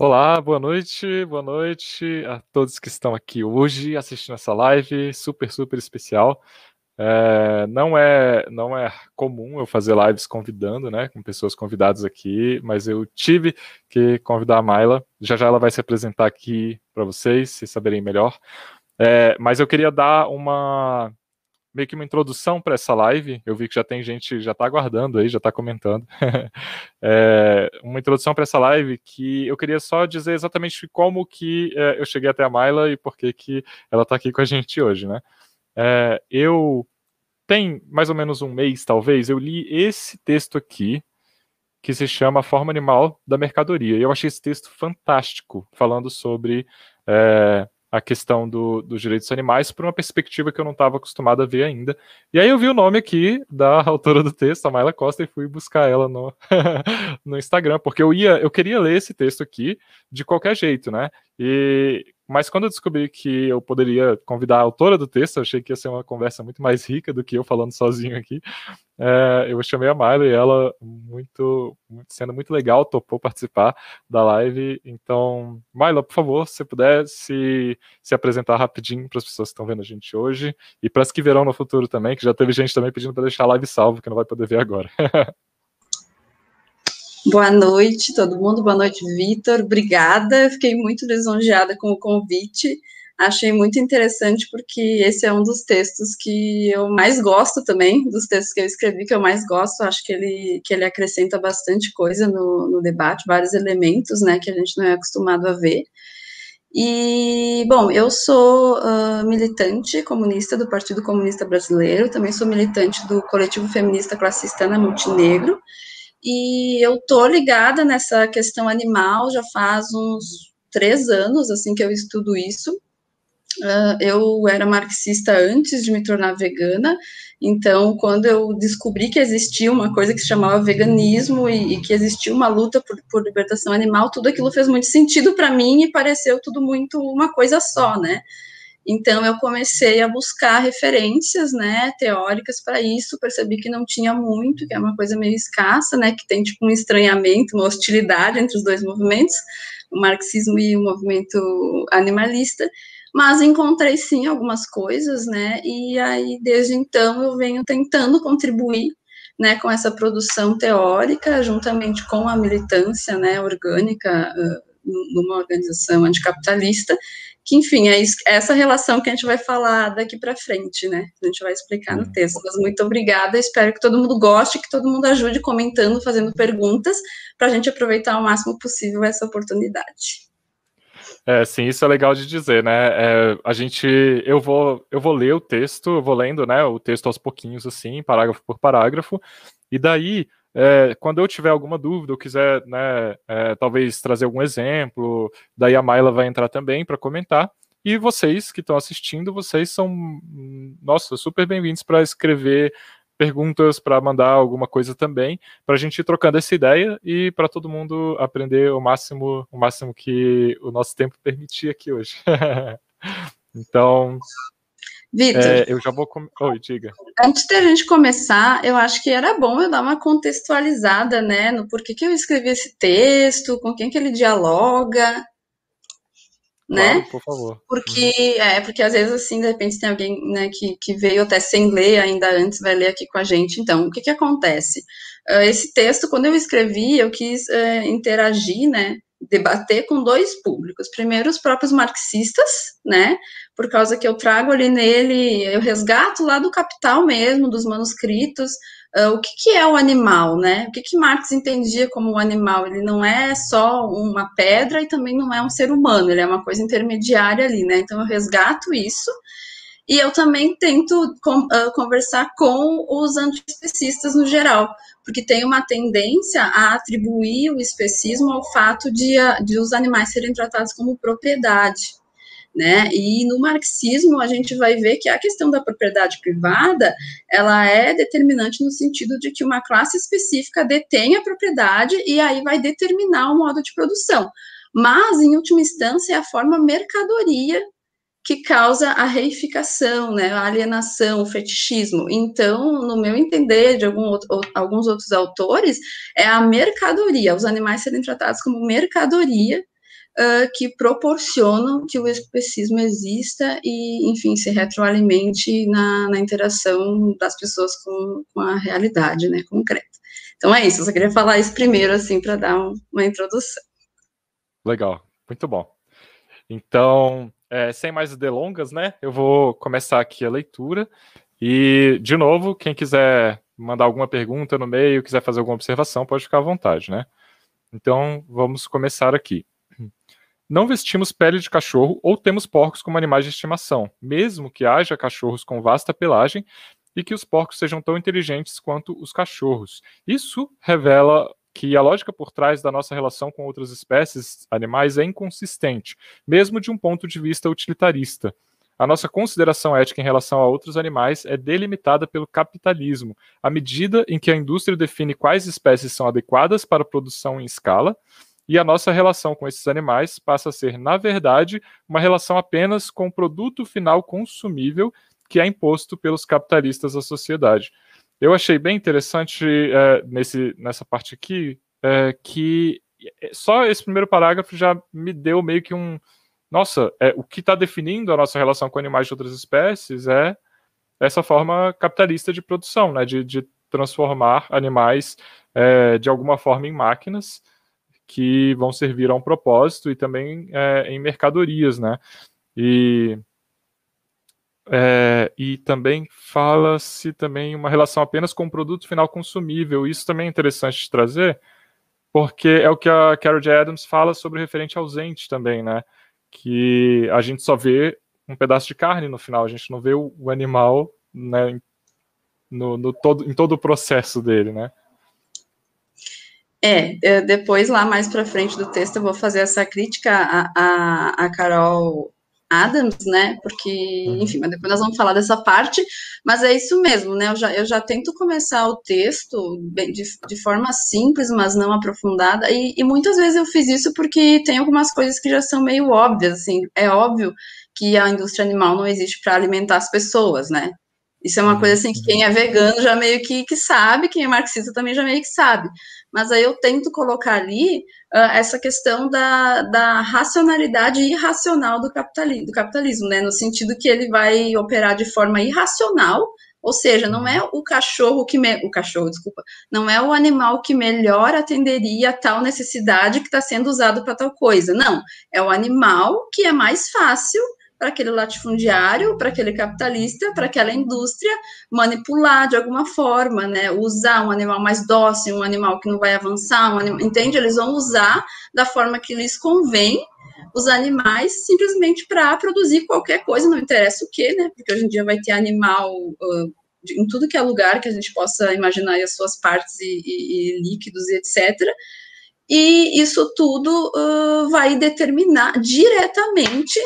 Olá, boa noite, boa noite a todos que estão aqui hoje assistindo essa live super, super especial. É, não é não é comum eu fazer lives convidando, né, com pessoas convidadas aqui, mas eu tive que convidar a Mayla. Já já ela vai se apresentar aqui para vocês, se saberem melhor. É, mas eu queria dar uma meio que uma introdução para essa live. Eu vi que já tem gente, já está aguardando aí, já está comentando. é, uma introdução para essa live que eu queria só dizer exatamente como que é, eu cheguei até a Mayla e por que, que ela está aqui com a gente hoje, né? É, eu tem mais ou menos um mês, talvez, eu li esse texto aqui que se chama Forma Animal da Mercadoria. E eu achei esse texto fantástico, falando sobre é, a questão do, dos direitos animais por uma perspectiva que eu não estava acostumado a ver ainda. E aí eu vi o nome aqui da autora do texto, a Mayla Costa, e fui buscar ela no, no Instagram, porque eu ia, eu queria ler esse texto aqui de qualquer jeito, né? E mas quando eu descobri que eu poderia convidar a autora do texto, achei que ia ser uma conversa muito mais rica do que eu falando sozinho aqui. É, eu chamei a Mayla e ela, muito, sendo muito legal, topou participar da live. Então, Mayla, por favor, se puder se, se apresentar rapidinho para as pessoas que estão vendo a gente hoje e para as que verão no futuro também, que já teve gente também pedindo para deixar a live salvo, que não vai poder ver agora. Boa noite, todo mundo. Boa noite, Vitor. Obrigada. Fiquei muito lisonjeada com o convite. Achei muito interessante porque esse é um dos textos que eu mais gosto também, dos textos que eu escrevi que eu mais gosto. Acho que ele, que ele acrescenta bastante coisa no, no debate, vários elementos, né, que a gente não é acostumado a ver. E, bom, eu sou uh, militante comunista do Partido Comunista Brasileiro, também sou militante do Coletivo Feminista Classista Ana Montenegro, e eu tô ligada nessa questão animal já faz uns três anos, assim, que eu estudo isso. Uh, eu era marxista antes de me tornar vegana, então, quando eu descobri que existia uma coisa que se chamava veganismo e, e que existia uma luta por, por, libertação animal, tudo aquilo fez muito sentido para mim e pareceu tudo muito uma coisa só, né? Então eu comecei a buscar referências, né, teóricas para isso, percebi que não tinha muito, que é uma coisa meio escassa, né, que tem tipo um estranhamento, uma hostilidade entre os dois movimentos, o marxismo e o movimento animalista, mas encontrei sim algumas coisas, né, e aí desde então eu venho tentando contribuir né, com essa produção teórica, juntamente com a militância, né, orgânica, uh, numa organização anticapitalista, que, enfim, é, isso, é, essa relação que a gente vai falar daqui para frente, né? A gente vai explicar no texto. Mas muito obrigada, espero que todo mundo goste, que todo mundo ajude comentando, fazendo perguntas, para a gente aproveitar o máximo possível essa oportunidade. É, sim, isso é legal de dizer, né? É, a gente, eu vou, eu vou ler o texto, eu vou lendo, né, o texto aos pouquinhos, assim, parágrafo por parágrafo, e daí é, quando eu tiver alguma dúvida, ou quiser, né, é, talvez trazer algum exemplo, daí a Mayla vai entrar também para comentar. E vocês que estão assistindo, vocês são, nossa, super bem-vindos para escrever perguntas, para mandar alguma coisa também, para a gente ir trocando essa ideia e para todo mundo aprender o máximo, o máximo que o nosso tempo permitir aqui hoje. então, Vitor. É, eu já vou. Com... Oi, diga. Antes da gente começar, eu acho que era bom eu dar uma contextualizada, né, no porquê que eu escrevi esse texto, com quem que ele dialoga, né? Claro, por favor. Porque, uhum. é, porque às vezes, assim, de repente tem alguém, né, que, que veio até sem ler ainda antes, vai ler aqui com a gente. Então, o que que acontece? Uh, esse texto, quando eu escrevi, eu quis uh, interagir, né, debater com dois públicos. Primeiro, os próprios marxistas, né? Por causa que eu trago ali nele, eu resgato lá do capital mesmo, dos manuscritos, uh, o que, que, é o animal, né? O que, que Marx entendia como o animal? Ele não é só uma pedra e também não é um ser humano, ele é uma coisa intermediária ali, né? Então eu resgato isso. E eu também tento com, uh, conversar com os antiespecistas no geral, porque tem uma tendência a atribuir o especismo ao fato de, de os animais serem tratados como propriedade. Né? E no marxismo a gente vai ver que a questão da propriedade privada ela é determinante no sentido de que uma classe específica detém a propriedade e aí vai determinar o modo de produção. Mas, em última instância, é a forma mercadoria que causa a reificação, né, a alienação, o fetichismo. Então, no meu entender, de outro, alguns outros autores, é a mercadoria, os animais serem tratados como mercadoria, uh, que proporcionam que o especismo exista e, enfim, se retroalimente na, na interação das pessoas com, com, a realidade, né, concreta. Então é isso, eu só queria falar isso primeiro, assim, para dar um, uma introdução. Legal, muito bom. Então, é, sem mais delongas, né, eu vou começar aqui a leitura. E, de novo, quem quiser mandar alguma pergunta no meio, quiser fazer alguma observação, pode ficar à vontade, né? Então, vamos começar aqui. Não vestimos pele de cachorro ou temos porcos como animais de estimação, mesmo que haja cachorros com vasta pelagem e que os porcos sejam tão inteligentes quanto os cachorros. Isso revela que a lógica por trás da nossa relação com outras espécies animais é inconsistente, mesmo de um ponto de vista utilitarista. A nossa consideração ética em relação a outros animais é delimitada pelo capitalismo, à medida em que a indústria define quais espécies são adequadas para produção em escala, e a nossa relação com esses animais passa a ser, na verdade, uma relação apenas com o produto final consumível que é imposto pelos capitalistas à sociedade. Eu achei bem interessante é, nesse, nessa parte aqui é, que só esse primeiro parágrafo já me deu meio que um, nossa, é, o que está definindo a nossa relação com animais de outras espécies é essa forma capitalista de produção, né, de, de transformar animais é, de alguma forma em máquinas que vão servir a um propósito e também é, em mercadorias, né? E, é, e também fala-se também uma relação apenas com o produto final consumível. Isso também é interessante de trazer, porque é o que a Carol J. Adams fala sobre referente ausente também, né? que a gente só vê um pedaço de carne no final, a gente não vê o, o animal né, no, no, todo, em todo o processo dele, né? É, é depois lá mais para frente do texto eu vou fazer essa crítica a, a, a Carol Adams, né? Porque, uhum. enfim, mas depois nós vamos falar dessa parte, mas é isso mesmo, né? Eu já, eu já tento começar o texto bem, de, de forma simples, mas não aprofundada, e, e muitas vezes eu fiz isso porque tem algumas coisas que já são meio óbvias, assim, é óbvio que a indústria animal não existe para alimentar as pessoas, né? Isso é uma coisa assim que quem é vegano já meio que, que sabe, quem é marxista também já meio que sabe. Mas aí eu tento colocar ali uh, essa questão da, da racionalidade irracional do capitalismo, do capitalismo, né? No sentido que ele vai operar de forma irracional, ou seja, não é o cachorro que o cachorro, desculpa, não é o animal que melhor atenderia a tal necessidade que está sendo usado para tal coisa. Não, é o animal que é mais fácil para aquele latifundiário, para aquele capitalista, para aquela indústria manipular de alguma forma, né? Usar um animal mais dócil, um animal que não vai avançar, um animal, entende? Eles vão usar da forma que lhes convém os animais simplesmente para produzir qualquer coisa, não interessa o que, né? Porque hoje em dia vai ter animal uh, em tudo que é lugar que a gente possa imaginar as suas partes e, e, e líquidos e etc. E isso tudo uh, vai determinar diretamente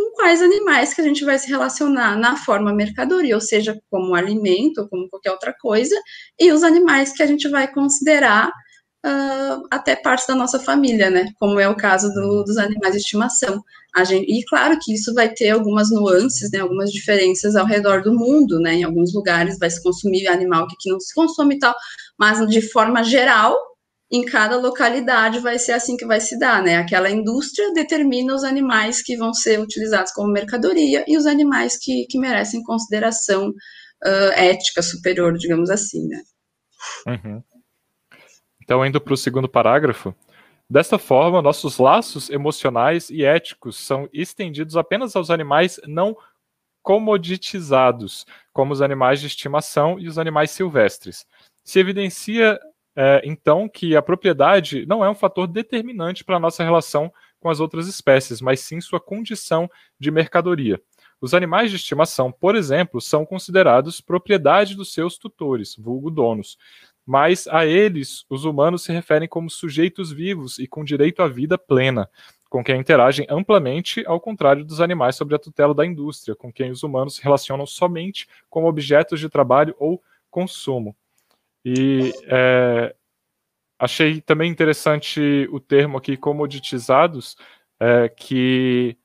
com quais animais que a gente vai se relacionar na forma mercadoria, ou seja, como alimento, ou como qualquer outra coisa, e os animais que a gente vai considerar uh, até parte da nossa família, né? Como é o caso do, uhum. dos animais de estimação. Gente, e claro que isso vai ter algumas nuances, né, algumas diferenças ao redor do mundo, né? Em alguns lugares vai se consumir animal que aqui não se consome e tal, mas de forma geral, em cada localidade vai ser assim que vai se dar, né? Aquela indústria determina os animais que vão ser utilizados como mercadoria e os animais que, que merecem consideração uh, ética superior, digamos assim, né? Uhum. Então, indo para o segundo parágrafo, desta forma, nossos laços emocionais e éticos são estendidos apenas aos animais não comoditizados, como os animais de estimação e os animais silvestres. Se evidencia é, então que a propriedade não é um fator determinante para a nossa relação com as outras espécies, mas sim sua condição de mercadoria. Os animais de estimação, por exemplo, são considerados propriedade dos seus tutores, vulgo donos, mas a eles os humanos se referem como sujeitos vivos e com direito à vida plena, com quem interagem amplamente, ao contrário dos animais sob a tutela da indústria, com quem os humanos se relacionam somente como objetos de trabalho ou consumo. E é, achei também interessante o termo aqui, comoditizados, é, que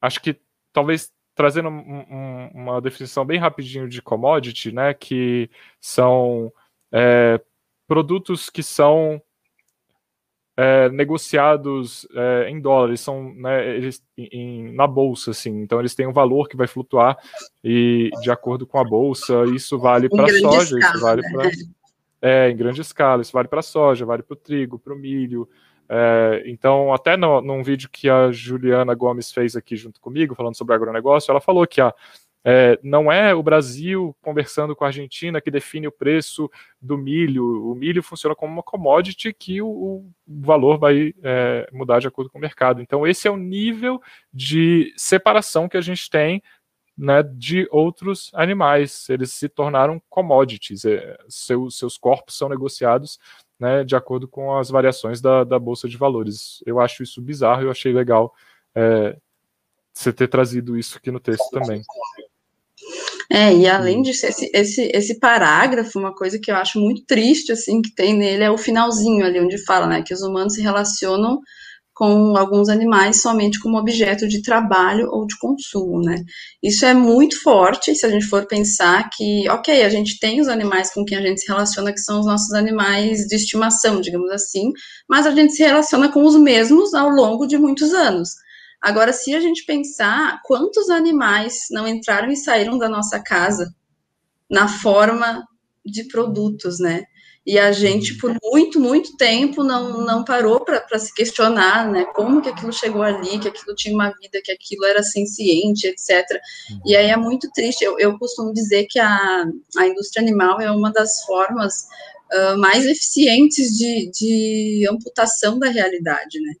acho que talvez trazendo um, um, uma definição bem rapidinho de commodity, né, que são é, produtos que são é, negociados é, em dólares, são né, eles, em, na bolsa, assim, então eles têm um valor que vai flutuar e de acordo com a bolsa, isso vale para soja, escala, isso vale né? É, em grande escala, isso vale para soja, vale para o trigo, para o milho. É, então, até no, num vídeo que a Juliana Gomes fez aqui junto comigo, falando sobre agronegócio, ela falou que a, é, não é o Brasil conversando com a Argentina que define o preço do milho. O milho funciona como uma commodity que o, o valor vai é, mudar de acordo com o mercado. Então, esse é o nível de separação que a gente tem né, de outros animais. Eles se tornaram commodities. É, seu, seus corpos são negociados né, de acordo com as variações da, da Bolsa de Valores. Eu acho isso bizarro, eu achei legal é, você ter trazido isso aqui no texto também. É, e além disso, esse, esse, esse parágrafo, uma coisa que eu acho muito triste, assim, que tem nele é o finalzinho ali, onde fala, né, que os humanos se relacionam com alguns animais somente como objeto de trabalho ou de consumo, né? Isso é muito forte se a gente for pensar que, ok, a gente tem os animais com quem a gente se relaciona, que são os nossos animais de estimação, digamos assim, mas a gente se relaciona com os mesmos ao longo de muitos anos. Agora, se a gente pensar quantos animais não entraram e saíram da nossa casa na forma de produtos, né? E a gente, por muito, muito tempo, não, não parou para se questionar, né? Como que aquilo chegou ali, que aquilo tinha uma vida, que aquilo era senciente, etc. E aí é muito triste. Eu, eu costumo dizer que a, a indústria animal é uma das formas uh, mais eficientes de, de amputação da realidade, né?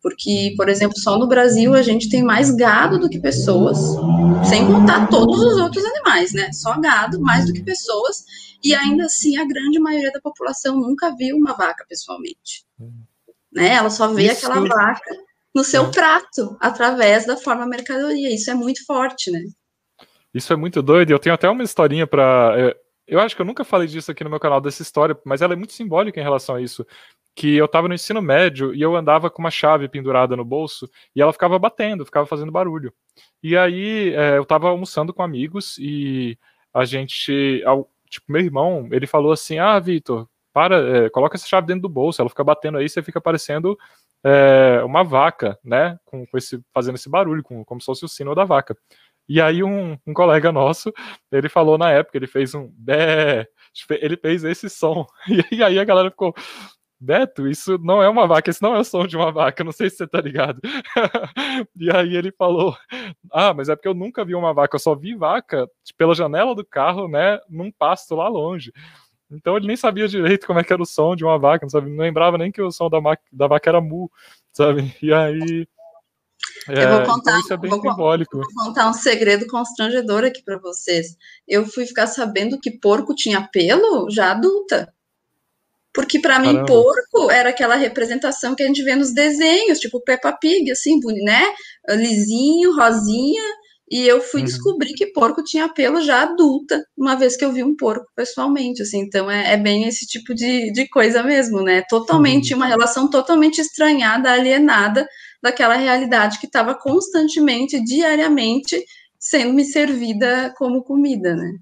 Porque, por exemplo, só no Brasil a gente tem mais gado do que pessoas, sem contar todos os outros animais, né? Só gado, mais do que pessoas, e ainda assim a grande maioria da população nunca viu uma vaca pessoalmente. Né? Ela só vê Isso. aquela vaca no seu é. prato, através da forma mercadoria. Isso é muito forte, né? Isso é muito doido. Eu tenho até uma historinha para. Eu acho que eu nunca falei disso aqui no meu canal, dessa história, mas ela é muito simbólica em relação a isso que eu estava no ensino médio e eu andava com uma chave pendurada no bolso e ela ficava batendo, ficava fazendo barulho. E aí é, eu estava almoçando com amigos e a gente, tipo, meu irmão, ele falou assim: Ah, Vitor, para, é, coloca essa chave dentro do bolso, ela fica batendo aí, você fica parecendo é, uma vaca, né? Com, com, esse, fazendo esse barulho, com, como se fosse o sino da vaca. E aí um, um, colega nosso, ele falou na época, ele fez um bé, ele fez esse som. E aí a galera ficou, Beto, isso não é uma vaca, isso não é o som de uma vaca, não sei se você tá ligado. e aí ele falou: Ah, mas é porque eu nunca vi uma vaca, eu só vi vaca pela janela do carro, né, num pasto lá longe. Então ele nem sabia direito como é que era o som de uma vaca, não, não lembrava nem que o som da, da vaca era mu, sabe? E aí. É, eu vou então contar, isso é bem vou, simbólico. Vou contar um segredo constrangedor aqui para vocês. Eu fui ficar sabendo que porco tinha pelo já adulta. Porque para mim, porco era aquela representação que a gente vê nos desenhos, tipo Peppa Pig, assim, né? Lisinho, rosinha. E eu fui uhum. descobrir que porco tinha pelo já adulta, uma vez que eu vi um porco pessoalmente, assim. Então é, é bem esse tipo de, de coisa mesmo, né? Totalmente, uhum. uma relação totalmente estranhada, alienada daquela realidade que estava constantemente, diariamente, sendo me servida como comida, né?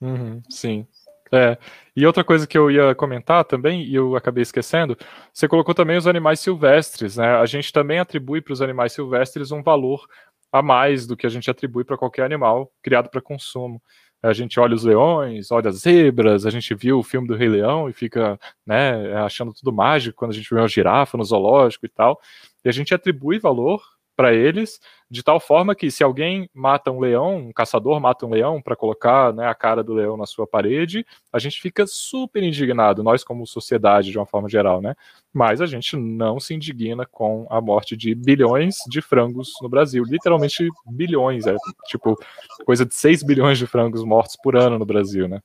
Uhum, sim. É. E outra coisa que eu ia comentar também, e eu acabei esquecendo, você colocou também os animais silvestres, né? A gente também atribui para os animais silvestres um valor a mais do que a gente atribui para qualquer animal criado para consumo. A gente olha os leões, olha as zebras, a gente viu o filme do Rei Leão e fica né, achando tudo mágico quando a gente vê uma girafa no zoológico e tal. E a gente atribui valor para eles, de tal forma que se alguém mata um leão, um caçador mata um leão para colocar né, a cara do leão na sua parede, a gente fica super indignado, nós como sociedade de uma forma geral, né? Mas a gente não se indigna com a morte de bilhões de frangos no Brasil, literalmente bilhões, é tipo coisa de 6 bilhões de frangos mortos por ano no Brasil, né?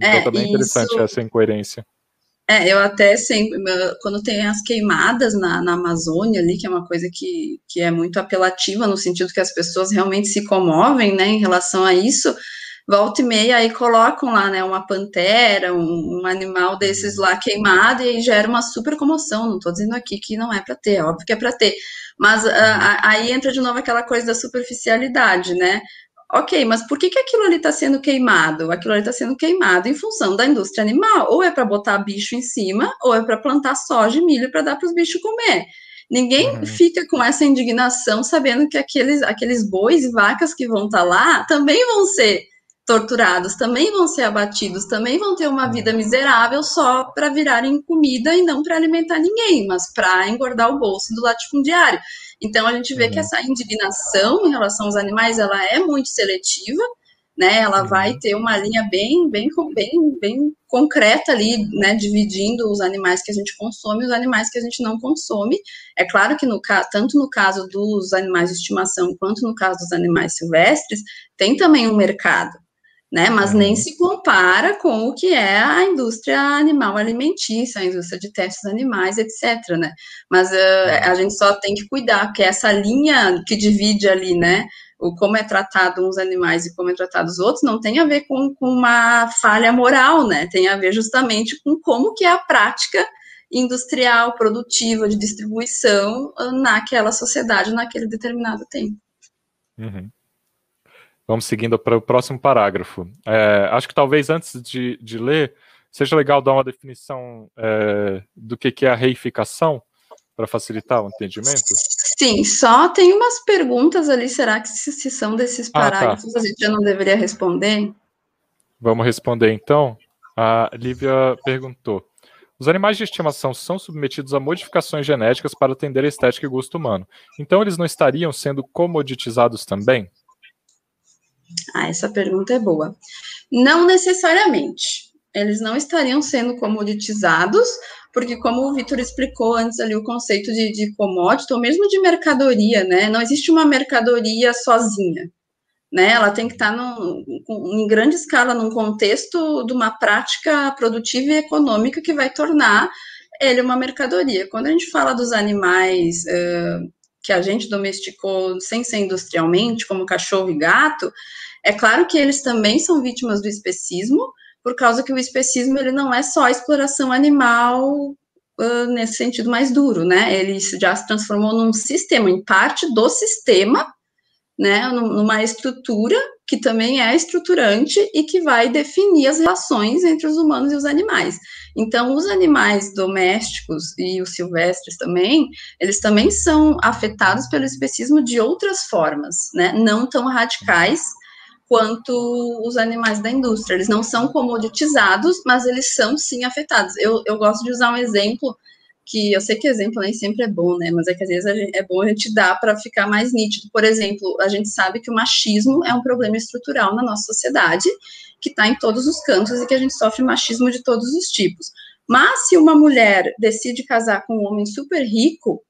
Então é, também é interessante isso... essa incoerência. É, eu até sempre, quando tem as queimadas na, na Amazônia ali, que é uma coisa que, que é muito apelativa, no sentido que as pessoas realmente se comovem, né, em relação a isso, volta e meia aí colocam lá, né, uma pantera, um, um animal desses lá queimado, e gera uma super comoção, não estou dizendo aqui que não é para ter, é óbvio que é para ter, mas a, a, aí entra de novo aquela coisa da superficialidade, né, Ok, mas por que, que aquilo ali está sendo queimado? Aquilo ali está sendo queimado em função da indústria animal. Ou é para botar bicho em cima, ou é para plantar soja e milho para dar para os bichos comer. Ninguém uhum. fica com essa indignação sabendo que aqueles, aqueles bois e vacas que vão estar tá lá também vão ser torturados, também vão ser abatidos, também vão ter uma uhum. vida miserável só para virarem comida e não para alimentar ninguém, mas para engordar o bolso do latifundiário. Então a gente vê uhum. que essa indignação em relação aos animais ela é muito seletiva, né? Ela uhum. vai ter uma linha bem, bem, bem, bem concreta ali, né? Dividindo os animais que a gente consome e os animais que a gente não consome. É claro que no tanto no caso dos animais de estimação quanto no caso dos animais silvestres tem também um mercado. Né, mas uhum. nem se compara com o que é a indústria animal alimentícia, a indústria de testes animais, etc. Né? Mas uh, a gente só tem que cuidar, porque essa linha que divide ali, né, o como é tratado uns animais e como é tratado os outros, não tem a ver com, com uma falha moral, né? Tem a ver justamente com como que é a prática industrial, produtiva, de distribuição ah, naquela sociedade, naquele determinado tempo. Uhum. Vamos seguindo para o próximo parágrafo. É, acho que talvez antes de, de, ler, seja legal dar uma definição é, do que, que é a reificação, para facilitar o entendimento? Sim, só tem umas perguntas ali. Será que se, se são desses parágrafos ah, tá. a gente já não deveria responder? Vamos responder então. A Lívia perguntou: os animais de estimação são submetidos a modificações genéticas para atender a estética e gosto humano. Então, eles não estariam sendo comoditizados também? Ah, essa pergunta é boa. Não necessariamente. Eles não estariam sendo comoditizados, porque como o Vitor explicou antes ali o conceito de, de commodity, ou mesmo de mercadoria, né? Não existe uma mercadoria sozinha, né? Ela tem que estar no, em grande escala num contexto de uma prática produtiva e econômica que vai tornar ele uma mercadoria. Quando a gente fala dos animais uh, que a gente domesticou sem ser industrialmente, como cachorro e gato, é claro que eles também são vítimas do especismo, por causa que o especismo ele não é só exploração animal uh, nesse sentido mais duro, né? Ele já se transformou num sistema, em parte do sistema, né? Numa estrutura que também é estruturante e que vai definir as relações entre os humanos e os animais. Então, os animais domésticos e os silvestres também, eles também são afetados pelo especismo de outras formas, né? Não tão radicais quanto os animais da indústria. Eles não são comoditizados, mas eles são sim afetados. Eu, eu gosto de usar um exemplo que eu sei que exemplo nem sempre é bom, né? Mas é que às vezes é bom a gente dar para ficar mais nítido. Por exemplo, a gente sabe que o machismo é um problema estrutural na nossa sociedade, que está em todos os cantos e que a gente sofre machismo de todos os tipos. Mas se uma mulher decide casar com um homem super rico,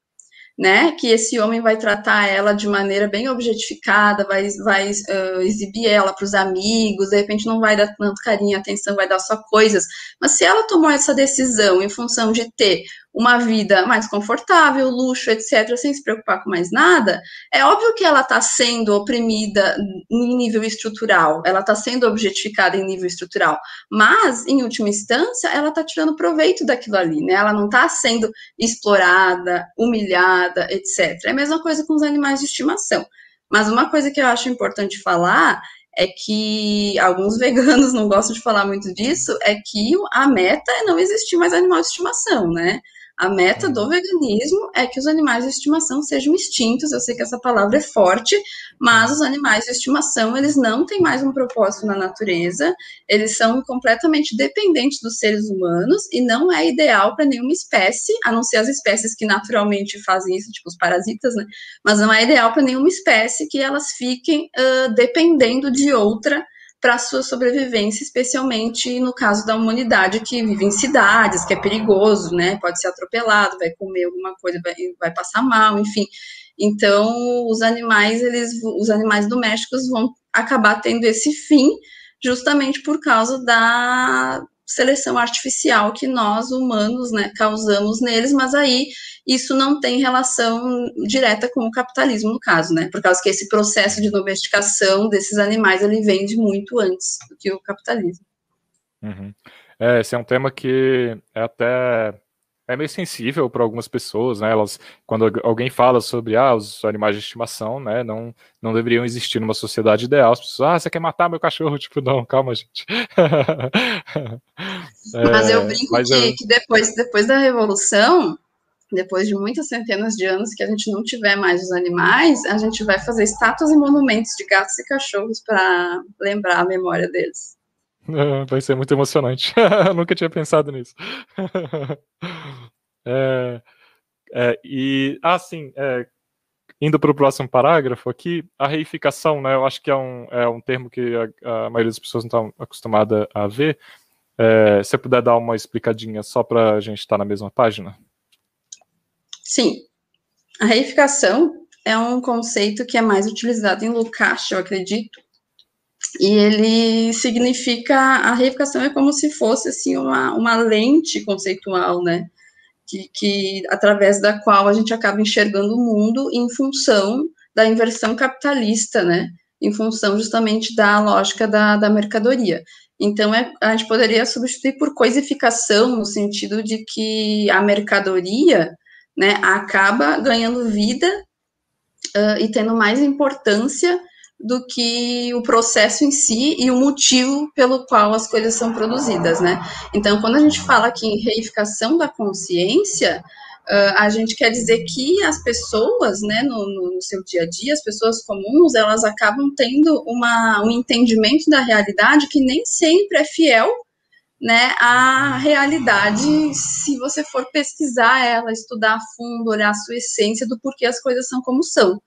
né? Que esse homem vai tratar ela de maneira bem objetificada, vai, vai uh, exibir ela para os amigos, de repente não vai dar tanto carinho, atenção, vai dar só coisas. Mas se ela tomou essa decisão em função de ter uma vida mais confortável, luxo, etc., sem se preocupar com mais nada, é óbvio que ela está sendo oprimida em nível estrutural, ela está sendo objetificada em nível estrutural, mas, em última instância, ela está tirando proveito daquilo ali, né? Ela não está sendo explorada, humilhada, etc. É a mesma coisa com os animais de estimação. Mas uma coisa que eu acho importante falar é que alguns veganos não gostam de falar muito disso, é que a meta é não existir mais animal de estimação, né? A meta do veganismo é que os animais de estimação sejam extintos. Eu sei que essa palavra é forte, mas os animais de estimação, eles não têm mais um propósito na natureza, eles são completamente dependentes dos seres humanos e não é ideal para nenhuma espécie, a não ser as espécies que naturalmente fazem isso, tipo os parasitas, né? Mas não é ideal para nenhuma espécie que elas fiquem uh, dependendo de outra para sua sobrevivência, especialmente no caso da humanidade que vive em cidades, que é perigoso, né? Pode ser atropelado, vai comer alguma coisa, vai, vai passar mal, enfim. Então, os animais, eles, os animais domésticos vão acabar tendo esse fim, justamente por causa da seleção artificial que nós humanos, né, causamos neles, mas aí isso não tem relação direta com o capitalismo no caso, né? Por causa que esse processo de domesticação desses animais ele vem de muito antes do que o capitalismo. Uhum. É, esse é um tema que é até é meio sensível para algumas pessoas, né? Elas, quando alguém fala sobre ah, os animais de estimação, né, não, não deveriam existir numa sociedade ideal. As pessoas, ah, você quer matar meu cachorro? Tipo, não, calma, gente. é, mas eu brinco mas que, eu... que depois, depois da revolução, depois de muitas centenas de anos que a gente não tiver mais os animais, a gente vai fazer estátuas e monumentos de gatos e cachorros para lembrar a memória deles. vai ser muito emocionante. nunca tinha pensado nisso. É, é, e, ah, sim, é, indo para o próximo parágrafo aqui, a reificação, né, eu acho que é um, é um termo que a, a maioria das pessoas não está acostumada a ver. É, se você puder dar uma explicadinha só para a gente estar tá na mesma página. Sim. A reificação é um conceito que é mais utilizado em Lukács, eu acredito, e ele significa a reificação é como se fosse assim uma, uma lente conceitual, né? Que, que através da qual a gente acaba enxergando o mundo em função da inversão capitalista, né? Em função justamente da lógica da, da mercadoria. Então, é, a gente poderia substituir por coisificação, no sentido de que a mercadoria né, acaba ganhando vida uh, e tendo mais importância do que o processo em si e o motivo pelo qual as coisas são produzidas, né? Então, quando a gente fala aqui em reificação da consciência, a gente quer dizer que as pessoas, né, no, no, seu dia a dia, as pessoas comuns, elas acabam tendo uma, um entendimento da realidade que nem sempre é fiel né, a realidade, se você for pesquisar ela, estudar a fundo, olhar a sua essência do porquê as coisas são como são.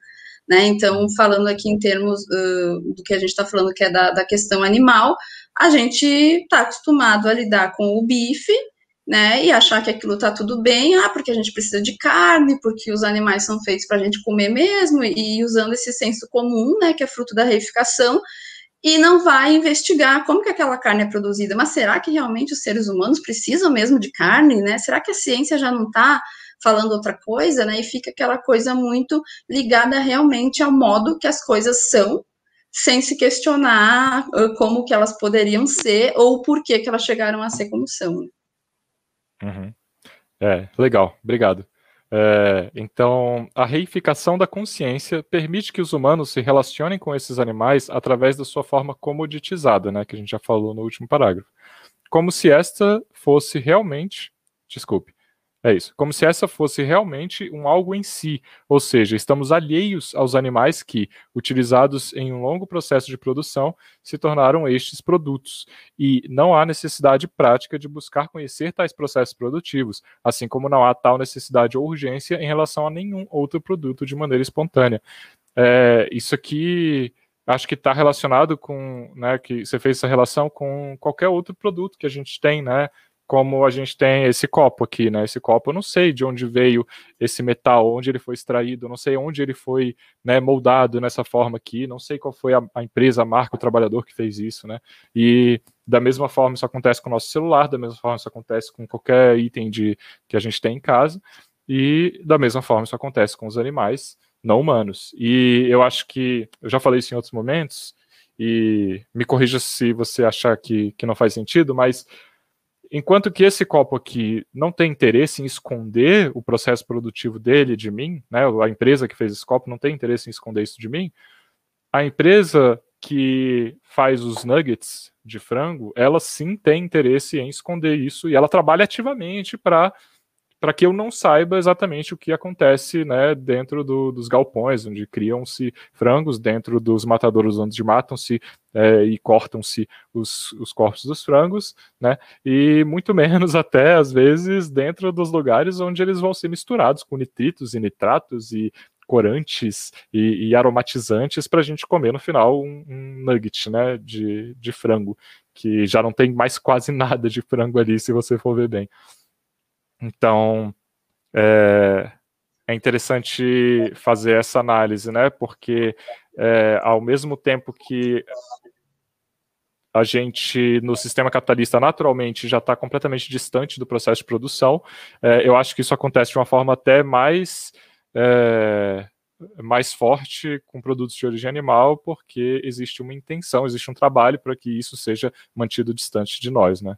Né? Então, falando aqui em termos uh, do que a gente está falando, que é da, da questão animal, a gente está acostumado a lidar com o bife, né, e achar que aquilo está tudo bem, ah, porque a gente precisa de carne, porque os animais são feitos para a gente comer mesmo, e, usando esse senso comum, né, que é fruto da reificação, e não vai investigar como que aquela carne é produzida. Mas será que realmente os seres humanos precisam mesmo de carne, né? Será que a ciência já não está falando outra coisa, né? E fica aquela coisa muito ligada realmente ao modo que as coisas são, sem se questionar como que elas poderiam ser ou por que que elas chegaram a ser como são. Uhum. É, legal, obrigado. É, então, a reificação da consciência permite que os humanos se relacionem com esses animais através da sua forma comoditizada, né, que a gente já falou no último parágrafo. Como se esta fosse realmente, desculpe, é isso. Como se essa fosse realmente um algo em si, ou seja, estamos alheios aos animais que, utilizados em um longo processo de produção, se tornaram estes produtos. E não há necessidade prática de buscar conhecer tais processos produtivos, assim como não há tal necessidade ou urgência em relação a nenhum outro produto de maneira espontânea. É, isso aqui acho que está relacionado com, né, que você fez essa relação com qualquer outro produto que a gente tem, né, como a gente tem esse copo aqui, né? Esse copo, eu não sei de onde veio esse metal, onde ele foi extraído, não sei onde ele foi né, moldado nessa forma aqui, não sei qual foi a, a, empresa, a marca, o trabalhador que fez isso, né? E da mesma forma isso acontece com o nosso celular, da mesma forma isso acontece com qualquer item de, que a gente tem em casa, e da mesma forma isso acontece com os animais não humanos. E eu acho que, eu já falei isso em outros momentos, e me corrija se você achar que, que não faz sentido, mas Enquanto que esse copo aqui não tem interesse em esconder o processo produtivo dele de mim, né? A empresa que fez esse copo não tem interesse em esconder isso de mim. A empresa que faz os nuggets de frango, ela sim tem interesse em esconder isso e ela trabalha ativamente para para que eu não saiba exatamente o que acontece né, dentro do, dos galpões, onde criam-se frangos, dentro dos matadouros onde matam-se é, e cortam-se os, os corpos dos frangos, né, e muito menos até, às vezes, dentro dos lugares onde eles vão ser misturados com nitritos e nitratos e corantes e, e aromatizantes para a gente comer no final um, um nugget né, de, de frango, que já não tem mais quase nada de frango ali, se você for ver bem. Então, é, é interessante fazer essa análise, né? Porque é, ao mesmo tempo que a gente, no sistema capitalista, naturalmente já está completamente distante do processo de produção, é, eu acho que isso acontece de uma forma até mais, é, mais forte com produtos de origem animal, porque existe uma intenção, existe um trabalho para que isso seja mantido distante de nós, né?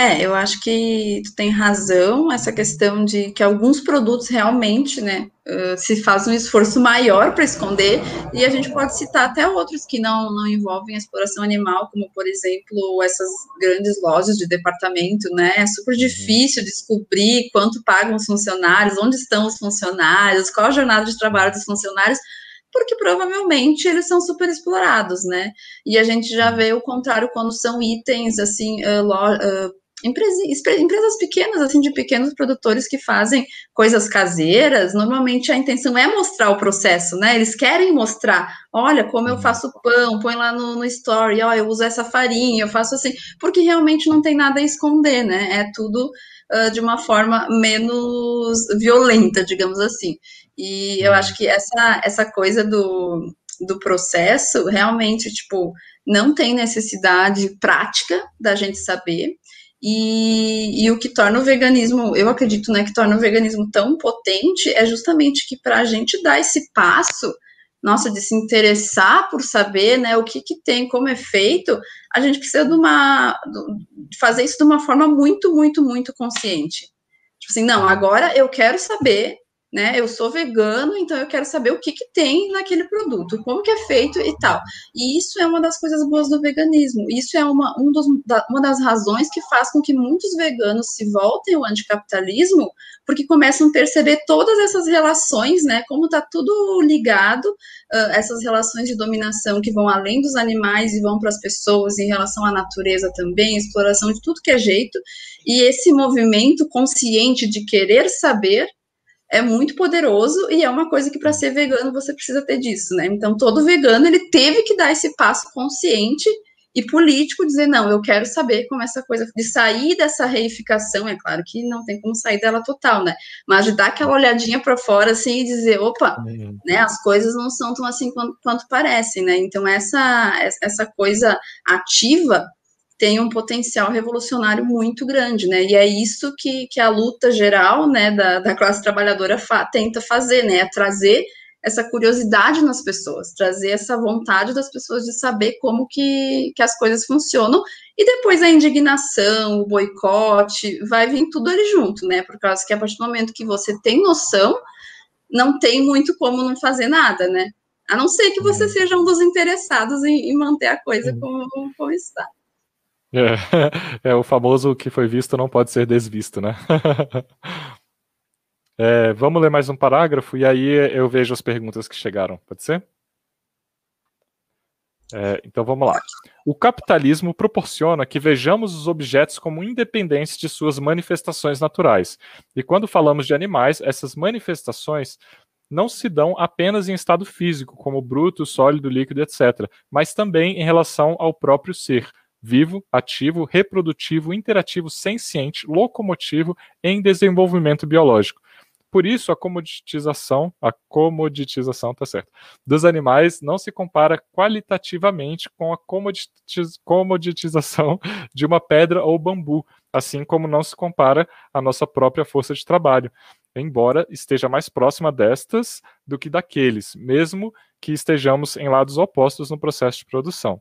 É, eu acho que tu tem razão, essa questão de que alguns produtos realmente, né, se faz um esforço maior para esconder, e a gente pode citar até outros que não, não envolvem exploração animal, como, por exemplo, essas grandes lojas de departamento, né, é super uhum. difícil descobrir quanto pagam os funcionários, onde estão os funcionários, qual a jornada de trabalho dos funcionários, porque provavelmente eles são super explorados, né? E a gente já uhum. vê o contrário quando são itens assim, uh, lo, uh, empresas pequenas, assim, de pequenos produtores que fazem coisas caseiras, normalmente a intenção é mostrar o processo, né? Eles querem mostrar, olha como eu uhum. faço pão, põe lá no, no story, ó, eu uso essa farinha, eu faço assim, porque realmente não tem nada a esconder, né? É tudo uh, de uma forma menos violenta, digamos assim. E eu uhum. acho que essa, essa coisa do, do processo realmente, tipo, não tem necessidade prática da gente saber. E, e, o que torna o veganismo, eu acredito, né, que torna o veganismo tão potente é justamente que para a gente dar esse passo, nossa, de se interessar por saber, né, o que, que tem, como é feito, a gente precisa de uma, de fazer isso de uma forma muito, muito, muito consciente. Tipo assim, não, agora eu quero saber né? Eu sou vegano, então eu quero saber o que, que tem naquele produto, como que é feito e tal. E isso é uma das coisas boas do veganismo. Isso é uma, um dos, da, uma das razões que faz com que muitos veganos se voltem ao anticapitalismo, porque começam a perceber todas essas relações, né? Como está tudo ligado, uh, essas relações de dominação que vão além dos animais e vão para as pessoas em relação à natureza também, exploração de tudo que é jeito. E esse movimento consciente de querer saber é muito poderoso e é uma coisa que para ser vegano você precisa ter disso, né? Então todo vegano ele teve que dar esse passo consciente e político, dizer não, eu quero saber como essa coisa de sair dessa reificação, é claro que não tem como sair dela total, né? Mas de dar aquela olhadinha para fora assim e dizer, opa, uhum. né? As coisas não são tão assim quanto, quanto parecem, né? Então essa essa coisa ativa tem um potencial revolucionário muito grande, né? E é isso que, que a luta geral, né, da, da classe trabalhadora fa tenta fazer, né? É trazer essa curiosidade nas pessoas, trazer essa vontade das pessoas de saber como que, que as coisas funcionam, e depois a indignação, o boicote, vai vir tudo ali junto, né? Por causa que a partir do momento que você tem noção, não tem muito como não fazer nada, né? A não ser que você uhum. seja um dos interessados em, em manter a coisa uhum. como, como está. É, é, o famoso que foi visto não pode ser desvisto, né? É, vamos ler mais um parágrafo e aí eu vejo as perguntas que chegaram, pode ser? É, então vamos lá. O capitalismo proporciona que vejamos os objetos como independentes de suas manifestações naturais. E quando falamos de animais, essas manifestações não se dão apenas em estado físico, como bruto, sólido, líquido, etc., mas também em relação ao próprio ser, vivo, ativo, reprodutivo, interativo, senciente, locomotivo em desenvolvimento biológico. Por isso, a comoditização, a comoditização, tá certo, dos animais não se compara qualitativamente com a comoditização de uma pedra ou bambu, assim como não se compara a nossa própria força de trabalho, embora esteja mais próxima destas do que daqueles, mesmo que estejamos em lados opostos no processo de produção.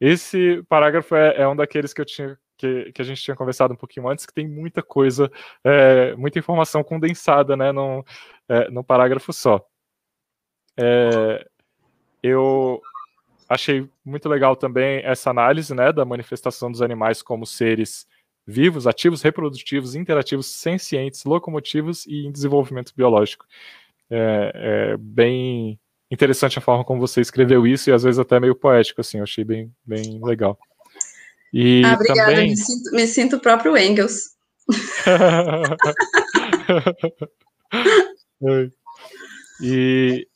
Esse parágrafo é, é um daqueles que eu tinha que, que, a gente tinha conversado um pouquinho antes, que tem muita coisa, é, muita informação condensada né, num, é, num parágrafo só. É, eu achei muito legal também essa análise né, da manifestação dos animais como seres vivos, ativos, reprodutivos, interativos, sencientes, locomotivos e em desenvolvimento biológico. É, é bem interessante a forma como você escreveu isso e às vezes até meio poético, assim, eu achei bem, bem legal. E ah, obrigada, também... me, sinto, me sinto o próprio Engels. e,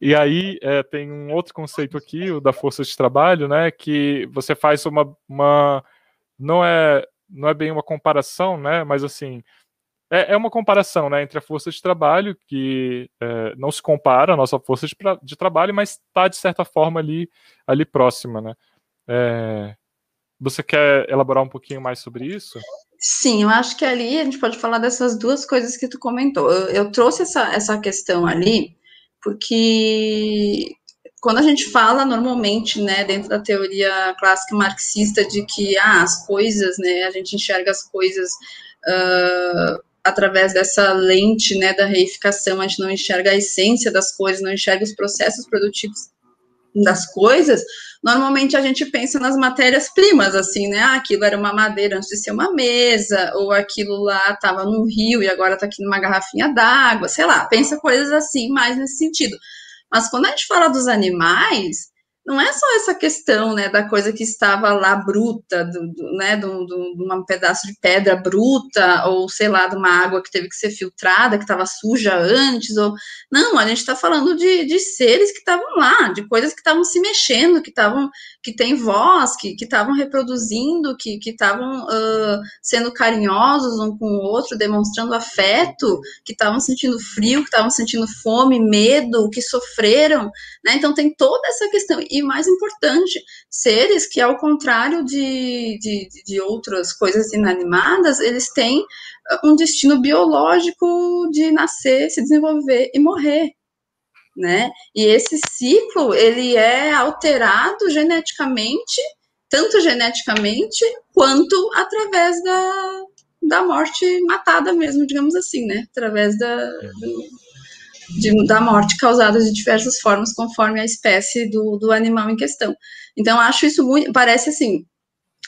e aí é, tem um outro conceito aqui, o da força de trabalho, né, que você faz uma, uma não é não é bem uma comparação, né, mas assim, é, é uma comparação né, entre a força de trabalho, que é, não se compara à nossa força de, de trabalho, mas está, de certa forma, ali, ali próxima. Né? É, você quer elaborar um pouquinho mais sobre isso? Sim, eu acho que ali a gente pode falar dessas duas coisas que tu comentou. Eu, eu trouxe essa, essa questão ali porque quando a gente fala normalmente, né, dentro da teoria clássica marxista de que ah, as coisas, né, a gente enxerga as coisas uh, através dessa lente, né, da reificação, a gente não enxerga a essência das coisas, não enxerga os processos produtivos das coisas, normalmente a gente pensa nas matérias-primas, assim, né? Ah, aquilo era uma madeira antes de ser uma mesa, ou aquilo lá estava num rio e agora está aqui numa garrafinha d'água, sei lá, pensa coisas assim mais nesse sentido. Mas quando a gente fala dos animais, não é só essa questão, né, da coisa que estava lá bruta, do, do né, de um pedaço de pedra bruta, ou sei lá, de uma água que teve que ser filtrada, que estava suja antes, ou não, a gente está falando de, de seres que estavam lá, de coisas que estavam se mexendo, que estavam que têm voz, que estavam reproduzindo, que estavam uh, sendo carinhosos um com o outro, demonstrando afeto, que estavam sentindo frio, que estavam sentindo fome, medo, que sofreram, né? Então tem toda essa questão. E mais importante, seres que, ao contrário de, de, de outras coisas inanimadas, eles têm um destino biológico de nascer, se desenvolver e morrer né? E esse ciclo ele é alterado geneticamente, tanto geneticamente quanto através da, da morte matada mesmo, digamos assim, né? Através da, de, da morte causada de diversas formas, conforme a espécie do, do animal em questão. Então, acho isso muito. Parece assim,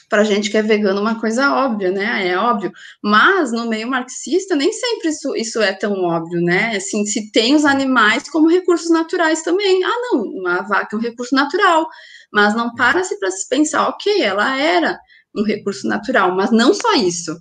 para gente que é vegano uma coisa óbvia, né? É óbvio. Mas no meio marxista nem sempre isso, isso é tão óbvio, né? Assim, se tem os animais como recursos naturais também. Ah, não, uma vaca é um recurso natural. Mas não para-se para se pensar, ok, ela era um recurso natural, mas não só isso.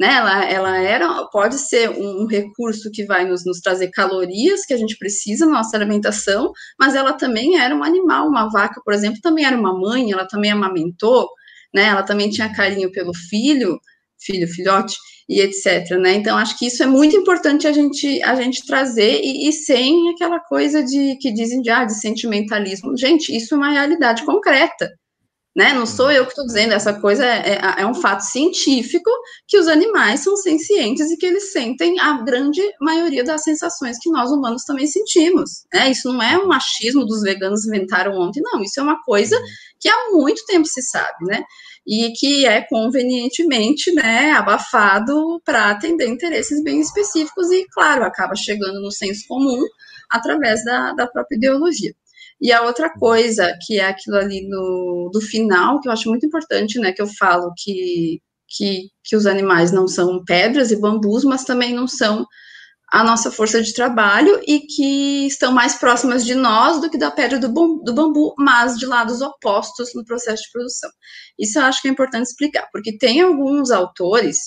Né, ela, ela era, pode ser um, recurso que vai nos, nos, trazer calorias que a gente precisa na nossa alimentação, mas ela também era um animal, uma vaca, por exemplo, também era uma mãe, ela também amamentou, né? Ela também tinha carinho pelo filho, filho, filhote, e etc. Né? Então, acho que isso é muito importante a gente, a gente trazer, e, e sem aquela coisa de que dizem de, ah, de sentimentalismo. Gente, isso é uma realidade concreta. Né? Não sou eu que estou dizendo, essa coisa é, é, é, um fato científico que os animais são sencientes e que eles sentem a grande maioria das sensações que nós humanos também sentimos. Né? Isso não é um machismo dos veganos inventaram ontem, não. Isso é uma coisa que há muito tempo se sabe, né? E que é convenientemente né, abafado para atender interesses bem específicos e, claro, acaba chegando no senso comum através da, da própria ideologia. E a outra coisa, que é aquilo ali no, do final, que eu acho muito importante, né, que eu falo que, que, que os animais não são pedras e bambus, mas também não são a nossa força de trabalho e que estão mais próximas de nós do que da pedra do, do bambu, mas de lados opostos no processo de produção. Isso eu acho que é importante explicar, porque tem alguns autores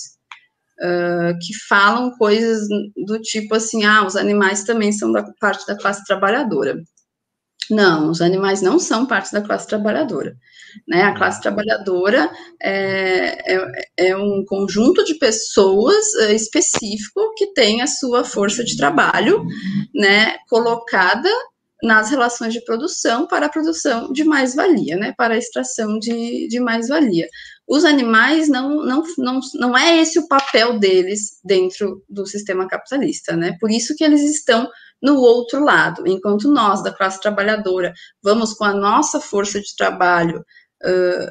uh, que falam coisas do tipo assim, ah, os animais também são da parte da classe trabalhadora. Não, os animais não são parte da classe trabalhadora. Né? A classe trabalhadora é, é, é um conjunto de pessoas é, específico que tem a sua força de trabalho né, colocada nas relações de produção para a produção de mais-valia, né, para a extração de, de mais-valia. Os animais não, não, não, não é esse o papel deles dentro do sistema capitalista, né? Por isso que eles estão no outro lado, enquanto nós, da classe trabalhadora, vamos com a nossa força de trabalho uh,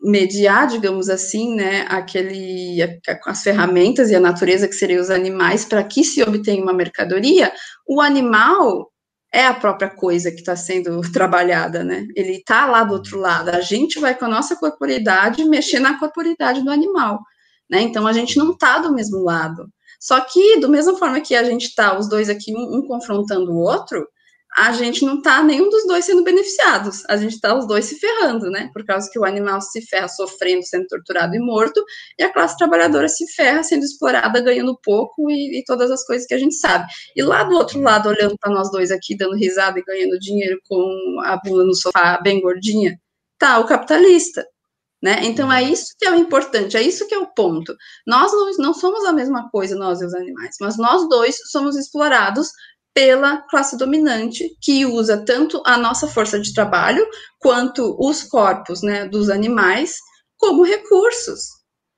mediar, digamos assim, né, aquele, as ferramentas e a natureza que seriam os animais para que se obtenha uma mercadoria, o animal é a própria coisa que está sendo trabalhada, né? Ele está lá do outro lado. A gente vai com a nossa corporidade mexer na corporidade do animal, né? Então a gente não está do mesmo lado. Só que, do mesma forma que a gente está, os dois aqui, um, um, confrontando o outro, a gente não está nenhum dos dois sendo beneficiados. A gente está os dois se ferrando, né? Por causa que o animal se ferra sofrendo, sendo torturado e morto, e a classe trabalhadora se ferra sendo explorada, ganhando pouco e, e todas as coisas que a gente sabe. E lá do outro lado, olhando para nós dois aqui, dando risada e ganhando dinheiro com a bunda no sofá bem gordinha, tá o capitalista né? Então é isso que é o importante, é isso que é o ponto. Nós não, não somos a mesma coisa, nós e os animais, mas nós dois somos explorados pela classe dominante que usa tanto a nossa força de trabalho quanto os corpos né, dos animais como recursos,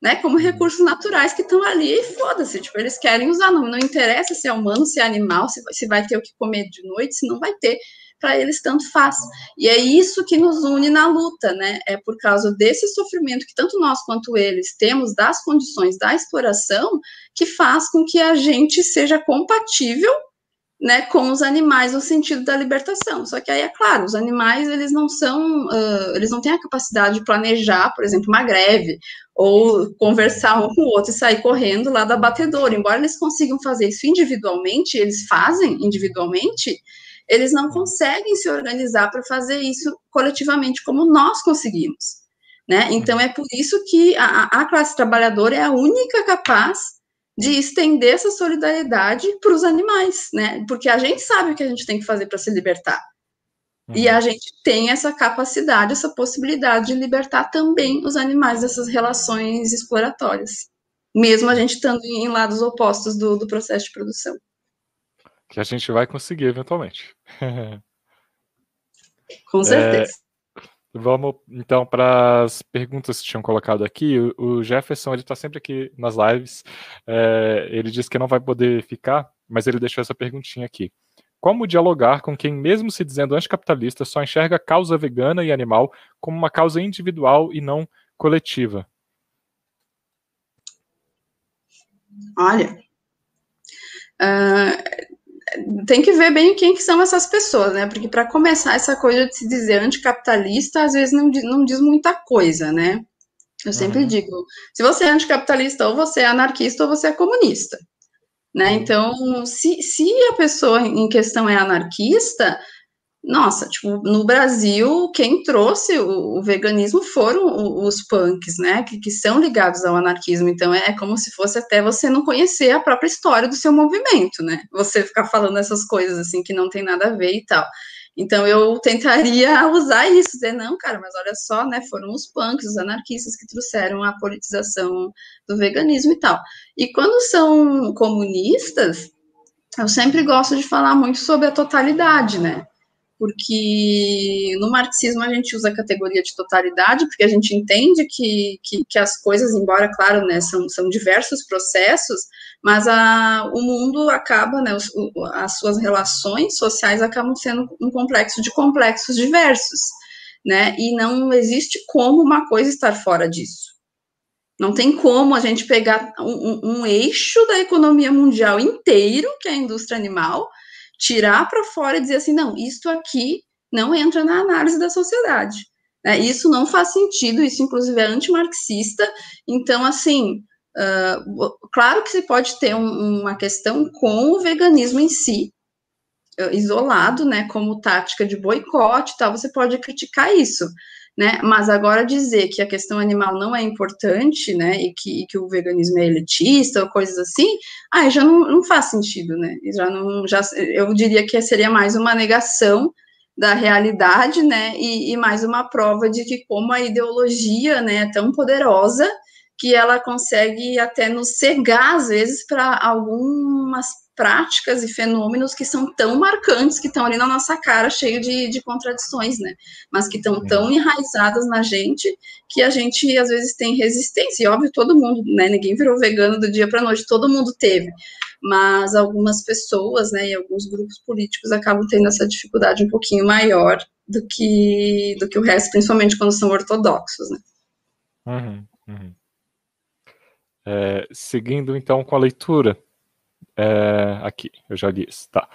né? Como recursos naturais que estão ali e foda-se, tipo, eles querem usar, não, não interessa se é humano, se é animal, se, se vai ter o que comer de noite, se não vai ter para eles tanto faz. E é isso que nos une na luta, né? É por causa desse sofrimento que tanto nós quanto eles temos das condições da exploração que faz com que a gente seja compatível né, com os animais no sentido da libertação. Só que aí é claro, os animais eles não são, uh, eles não têm a capacidade de planejar, por exemplo, uma greve ou conversar um com o outro e sair correndo lá da batedora. Embora eles consigam fazer isso individualmente, eles fazem individualmente, eles não conseguem se organizar para fazer isso coletivamente como nós conseguimos. Né? Então é por isso que a, a classe trabalhadora é a única capaz de estender essa solidariedade para os animais, né? Porque a gente sabe o que a gente tem que fazer para se libertar. Uhum. E a gente tem essa capacidade, essa possibilidade de libertar também os animais dessas relações exploratórias, mesmo a gente estando em lados opostos do, do processo de produção. Que a gente vai conseguir eventualmente. Com certeza. É... Vamos então para as perguntas que tinham colocado aqui. O, Jefferson ele está sempre aqui nas lives. É, ele disse que não vai poder ficar, mas ele deixou essa perguntinha aqui. Como dialogar com quem, mesmo se dizendo anticapitalista, só enxerga a causa vegana e animal como uma causa individual e não coletiva? Olha, uh, tem que ver bem quem que são essas pessoas, né? Porque para começar essa coisa de se dizer anticapitalista, às vezes não, não diz muita coisa, né? Eu sempre uhum. digo, se você é anticapitalista, ou você é anarquista, ou você é comunista. Né? Uhum. Então, se, se a pessoa em questão é anarquista, nossa, tipo, no Brasil, quem trouxe o, o veganismo foram os, os punks, né, que, que, são ligados ao anarquismo, então é, é como se fosse até você não conhecer a própria história do seu movimento, né, você ficar falando essas coisas, assim, que não tem nada a ver e tal. Então eu tentaria usar isso, dizer, não, cara, mas olha só, né, foram os punks, os anarquistas que trouxeram a politização do veganismo e tal. E quando são comunistas, eu sempre gosto de falar muito sobre a totalidade, né, porque no marxismo a gente usa a categoria de totalidade, porque a gente entende que, que, que as coisas, embora, claro, né, são, são diversos processos, mas a, o mundo acaba, né, os, as suas relações sociais acabam sendo um complexo de complexos diversos, né, e não existe como uma coisa estar fora disso. Não tem como a gente pegar um, um, um eixo da economia mundial inteiro, que é a indústria animal, tirar para fora e dizer assim, não, isto aqui não entra na análise da sociedade. Né? Isso não faz sentido, isso inclusive é antimarxista. Então, assim, uh, claro que se pode ter um, uma questão com o veganismo em si, uh, isolado, né, como tática de boicote e tal, você pode criticar isso né? Mas agora dizer que a questão animal não é importante, né? E que, e que o veganismo é elitista ou coisas assim, aí já não, não faz sentido, né? Já não, já, eu diria que seria mais uma negação da realidade, né? E, e mais uma prova de que como a ideologia, né, é tão poderosa que ela consegue até nos cegar às vezes para algumas práticas e fenômenos que são tão marcantes, que estão ali na nossa cara, cheio de, de contradições, né? Mas que estão tão enraizadas na gente que a gente às vezes tem resistência. E óbvio, todo mundo, né? Ninguém virou vegano do dia para noite, todo mundo teve. Mas algumas pessoas, né, e alguns grupos políticos acabam tendo essa dificuldade um pouquinho maior do que do que o resto, principalmente quando são ortodoxos, né? Uhum, uhum. É, seguindo então com a leitura, é, aqui, eu já disse, tá.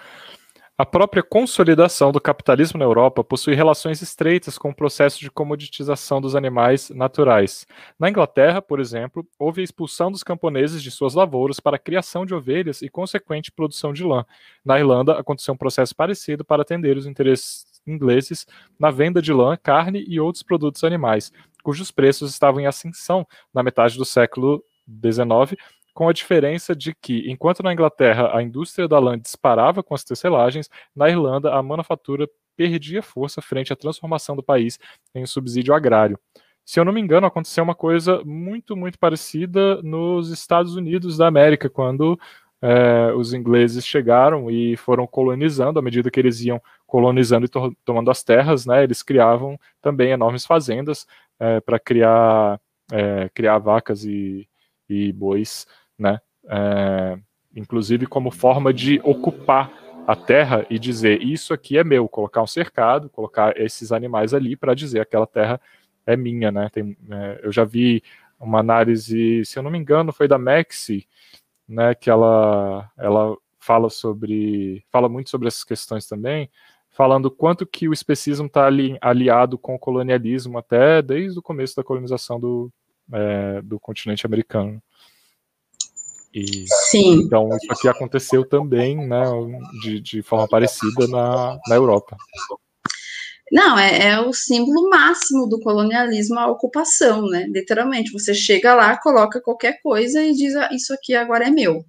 A própria consolidação do capitalismo na Europa possui relações estreitas com o processo de comoditização dos animais naturais. Na Inglaterra, por exemplo, houve a expulsão dos camponeses de suas lavouras para a criação de ovelhas e consequente produção de lã. Na Irlanda, aconteceu um processo parecido para atender os interesses ingleses na venda de lã, carne e outros produtos animais, cujos preços estavam em ascensão na metade do século XIX com a diferença de que, enquanto na Inglaterra a indústria da lã disparava com as tecelagens, na Irlanda a manufatura perdia força frente à transformação do país em um subsídio agrário. Se eu não me engano, aconteceu uma coisa muito, muito parecida nos Estados Unidos da América, quando é, os ingleses chegaram e foram colonizando, à medida que eles iam colonizando e to tomando as terras, né, eles criavam também enormes fazendas é, para criar, é, criar vacas e, e bois né? É, inclusive como forma de ocupar a terra e dizer isso aqui é meu, colocar um cercado, colocar esses animais ali para dizer aquela terra é minha, né? Tem, é, eu já vi uma análise, se eu não me engano, foi da Maxi, né? Que ela, ela fala sobre, fala muito sobre essas questões também, falando quanto que o especismo está ali, aliado com o colonialismo até desde o começo da colonização do, é, do continente americano. E, Sim. Então, isso aqui aconteceu também, né, de, de forma parecida na, na Europa. Não, é, é, o símbolo máximo do colonialismo a ocupação, né? Literalmente, você chega lá, coloca qualquer coisa e diz: ah, Isso aqui agora é meu.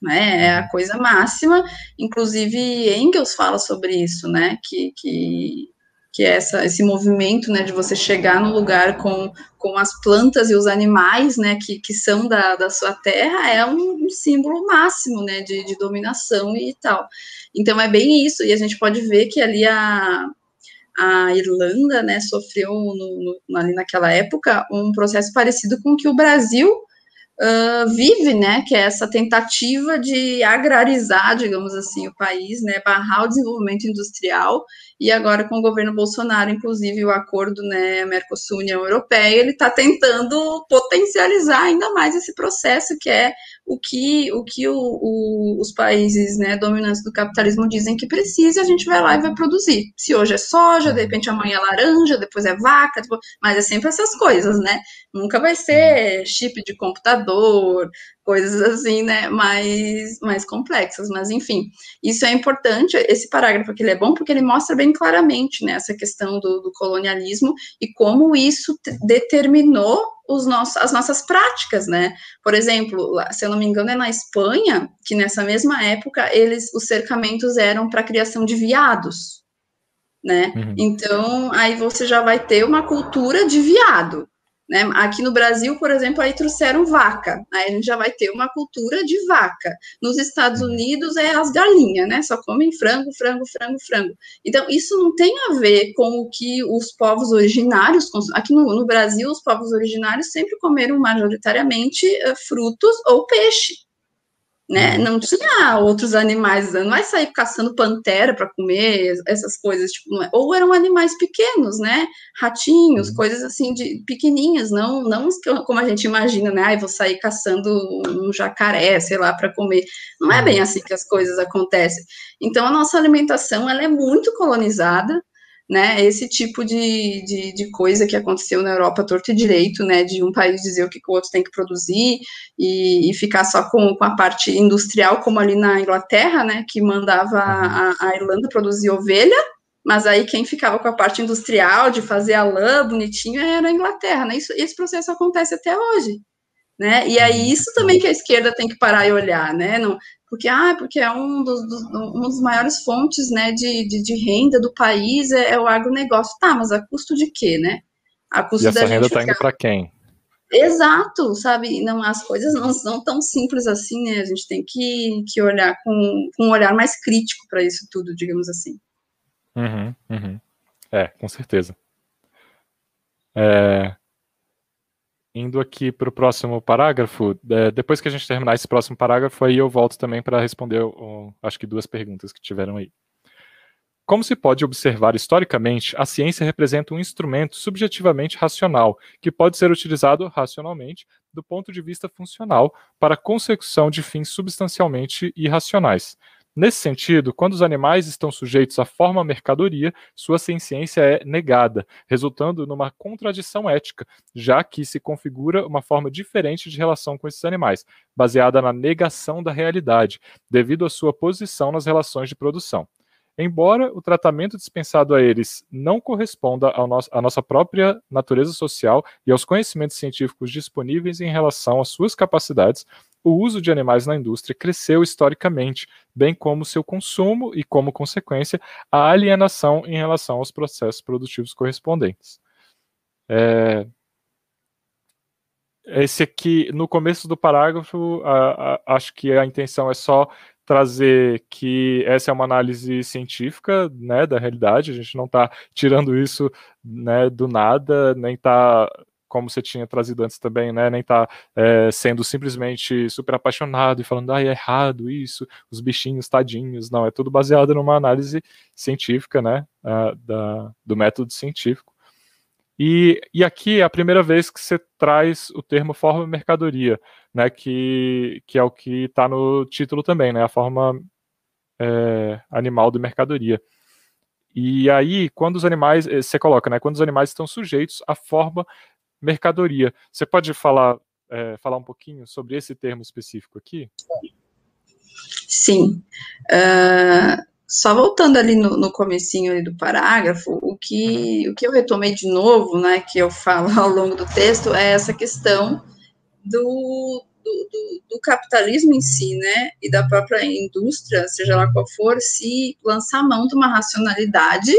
Né? É a coisa máxima. Inclusive, Engels fala sobre isso, né? Que, que que é essa, esse movimento, né, de você chegar no lugar com, com as plantas e os animais, né, que, que são da, da sua terra, é um, um símbolo máximo, né, de, de dominação e tal. Então, é bem isso, e a gente pode ver que ali a, a Irlanda, né, sofreu no, no, ali naquela época um processo parecido com o que o Brasil uh, vive, né, que é essa tentativa de agrarizar, digamos assim, o país, né, barrar o desenvolvimento industrial, e agora com o governo Bolsonaro, inclusive o acordo, né, Mercosul-União Europeia, ele está tentando potencializar ainda mais esse processo que é o que, o que o, o, os países né, dominantes do capitalismo dizem que precisa, a gente vai lá e vai produzir. Se hoje é soja, de repente amanhã é laranja, depois é vaca, tipo, mas é sempre essas coisas, né? Nunca vai ser chip de computador, coisas assim, né, mais, mais complexas, mas enfim, isso é importante, esse parágrafo aqui ele é bom porque ele mostra bem claramente, né, essa questão do, do colonialismo e como isso determinou os nossos, as nossas práticas, né, por exemplo, se eu não me engano é na Espanha, que nessa mesma época, eles, os cercamentos eram para a criação de viados, né, uhum. então, aí você já vai ter uma cultura de viado, né? Aqui no Brasil, por exemplo, aí trouxeram vaca, aí a gente já vai ter uma cultura de vaca. Nos Estados uhum. Unidos é as galinhas, né? Só comem frango, frango, frango, frango. Então, isso não tem a ver com o que os povos originários, aqui no, no Brasil, os povos originários sempre comeram majoritariamente uh, frutos ou peixe né? Uhum. Não tinha outros animais, não vai sair caçando pantera para comer, essas coisas, tipo, é, ou eram animais pequenos, né? Ratinhos, uhum. coisas assim de pequenininhas, não, não como a gente imagina, né? Ai, vou sair caçando um jacaré, sei lá, para comer. Não é bem uhum. assim que as coisas acontecem. Então a nossa alimentação ela é muito colonizada, né, esse tipo de, de, de, coisa que aconteceu na Europa torto e direito, né, de um país dizer o que, o outro tem que produzir e, e ficar só com, com, a parte industrial, como ali na Inglaterra, né, que mandava a, a, Irlanda produzir ovelha, mas aí quem ficava com a parte industrial de fazer a lã bonitinho era a Inglaterra, né, isso, esse processo acontece até hoje, né, e aí uhum. isso também que a esquerda tem que parar e olhar, né, não, porque ah, porque é um dos, dos, um dos maiores fontes né, de, de, de, renda do país é, é, o agronegócio. Tá, mas a custo de quê, né? A custo e essa renda está indo para quem? Exato, sabe? Não, as coisas não são tão simples assim, né? A gente tem que, que olhar com, com um olhar mais crítico para isso tudo, digamos assim. Uhum, uhum. É, com certeza. É, Indo aqui para o próximo parágrafo, é, depois que a gente terminar esse próximo parágrafo, aí eu volto também para responder, acho que duas perguntas que tiveram aí. Como se pode observar historicamente, a ciência representa um instrumento subjetivamente racional, que pode ser utilizado racionalmente do ponto de vista funcional para a consecução de fins substancialmente irracionais, Nesse sentido, quando os animais estão sujeitos à forma mercadoria, sua ciência é negada, resultando numa contradição ética, já que se configura uma forma diferente de relação com esses animais, baseada na negação da realidade, devido à sua posição nas relações de produção. Embora o tratamento dispensado a eles não corresponda à nossa própria natureza social e aos conhecimentos científicos disponíveis em relação às suas capacidades, o uso de animais na indústria cresceu historicamente, bem como seu consumo e, como consequência, a alienação em relação aos processos produtivos correspondentes. É... Esse aqui, no começo do parágrafo, a, a, acho que a intenção é só trazer que essa é uma análise científica né, da realidade, a gente não está tirando isso né, do nada, nem está como você tinha trazido antes também, né? Nem tá é, sendo simplesmente super apaixonado e falando, ah, é errado isso, os bichinhos tadinhos. Não, é tudo baseado numa análise científica, né? Uh, da, do método científico. E, e aqui é a primeira vez que você traz o termo forma mercadoria, né? Que, que é o que está no título também, né? A forma é, animal de mercadoria. E aí, quando os animais, eh, você coloca, né? Quando os animais estão sujeitos à forma mercadoria. Você pode falar, é, falar um pouquinho sobre esse termo específico aqui? Sim. Uh, só voltando ali no, no comecinho ali do parágrafo, o que, uhum. o que eu retomei de novo, né, que eu falo ao longo do texto, é essa questão do, do, do, do, capitalismo em si, né, e da própria indústria, seja lá qual for, se lançar mão de uma racionalidade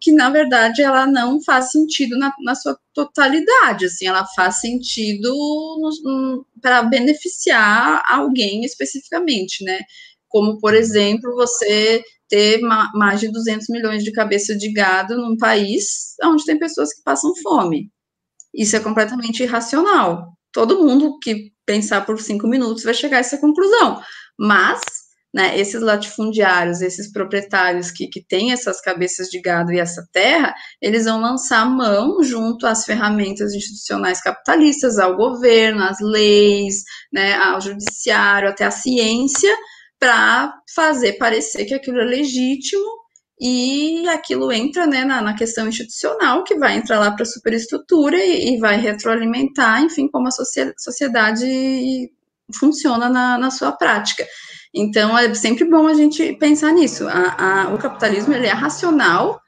que, na verdade, ela não faz sentido na, na sua totalidade, assim, ela faz sentido para beneficiar alguém especificamente, né, como, por exemplo, você ter ma mais de 200 milhões de cabeças de gado num país onde tem pessoas que passam fome. Isso é completamente irracional. Todo mundo que pensar por cinco minutos vai chegar a essa conclusão. Mas, né, esses latifundiários, esses proprietários que, que têm essas cabeças de gado e essa terra, eles vão lançar mão junto às ferramentas institucionais capitalistas, ao governo, às leis, né, ao judiciário, até à ciência, para fazer parecer que aquilo é legítimo e aquilo entra né, na, na, questão institucional, que vai entrar lá para a superestrutura e, e, vai retroalimentar, enfim, como a sociedade funciona na, na, sua prática. Então, é sempre bom a gente pensar nisso. A, a, o capitalismo ele é racional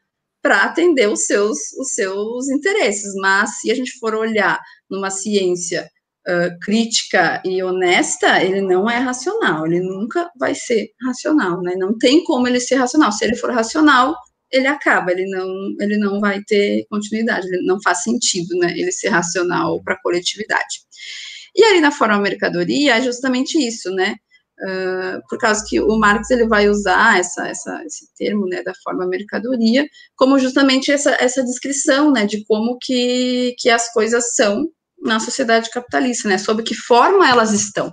para atender os seus, os seus interesses, mas se a gente for olhar numa ciência uh, crítica e honesta, ele não é racional, ele nunca vai ser racional, né? Não tem como ele ser racional. Se ele for racional, ele acaba, ele não, ele não vai ter continuidade, ele não faz sentido, né? Ele ser racional para a coletividade. E aí na forma mercadoria é justamente isso, né? Uh, por causa que o Marx ele vai usar essa, essa, esse termo né, da forma mercadoria como justamente essa, essa descrição né, de como que, que as coisas são na sociedade capitalista, né? Sob que forma elas estão?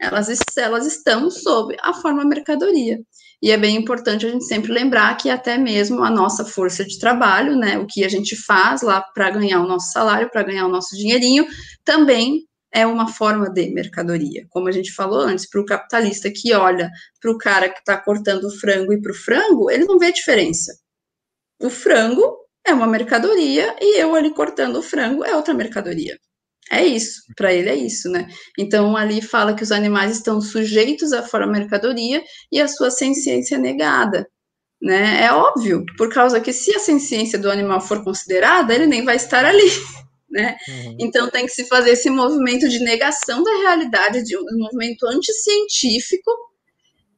Elas, elas estão sob a forma mercadoria. E é bem importante a gente sempre lembrar que até mesmo a nossa força de trabalho, né, o que a gente faz lá para ganhar o nosso salário, para ganhar o nosso dinheirinho, também é uma forma de mercadoria. Como a gente falou antes, para o capitalista que olha para o cara que está cortando o frango e para o frango, ele não vê diferença. O frango é uma mercadoria e eu ali cortando o frango é outra mercadoria. É isso, para ele é isso, né? Então ali fala que os animais estão sujeitos à forma mercadoria e a sua senciência é negada, né? É óbvio, por causa que se a senciência do animal for considerada, ele nem vai estar ali, né? Uhum. Então tem que se fazer esse movimento de negação da realidade, de um movimento anticientífico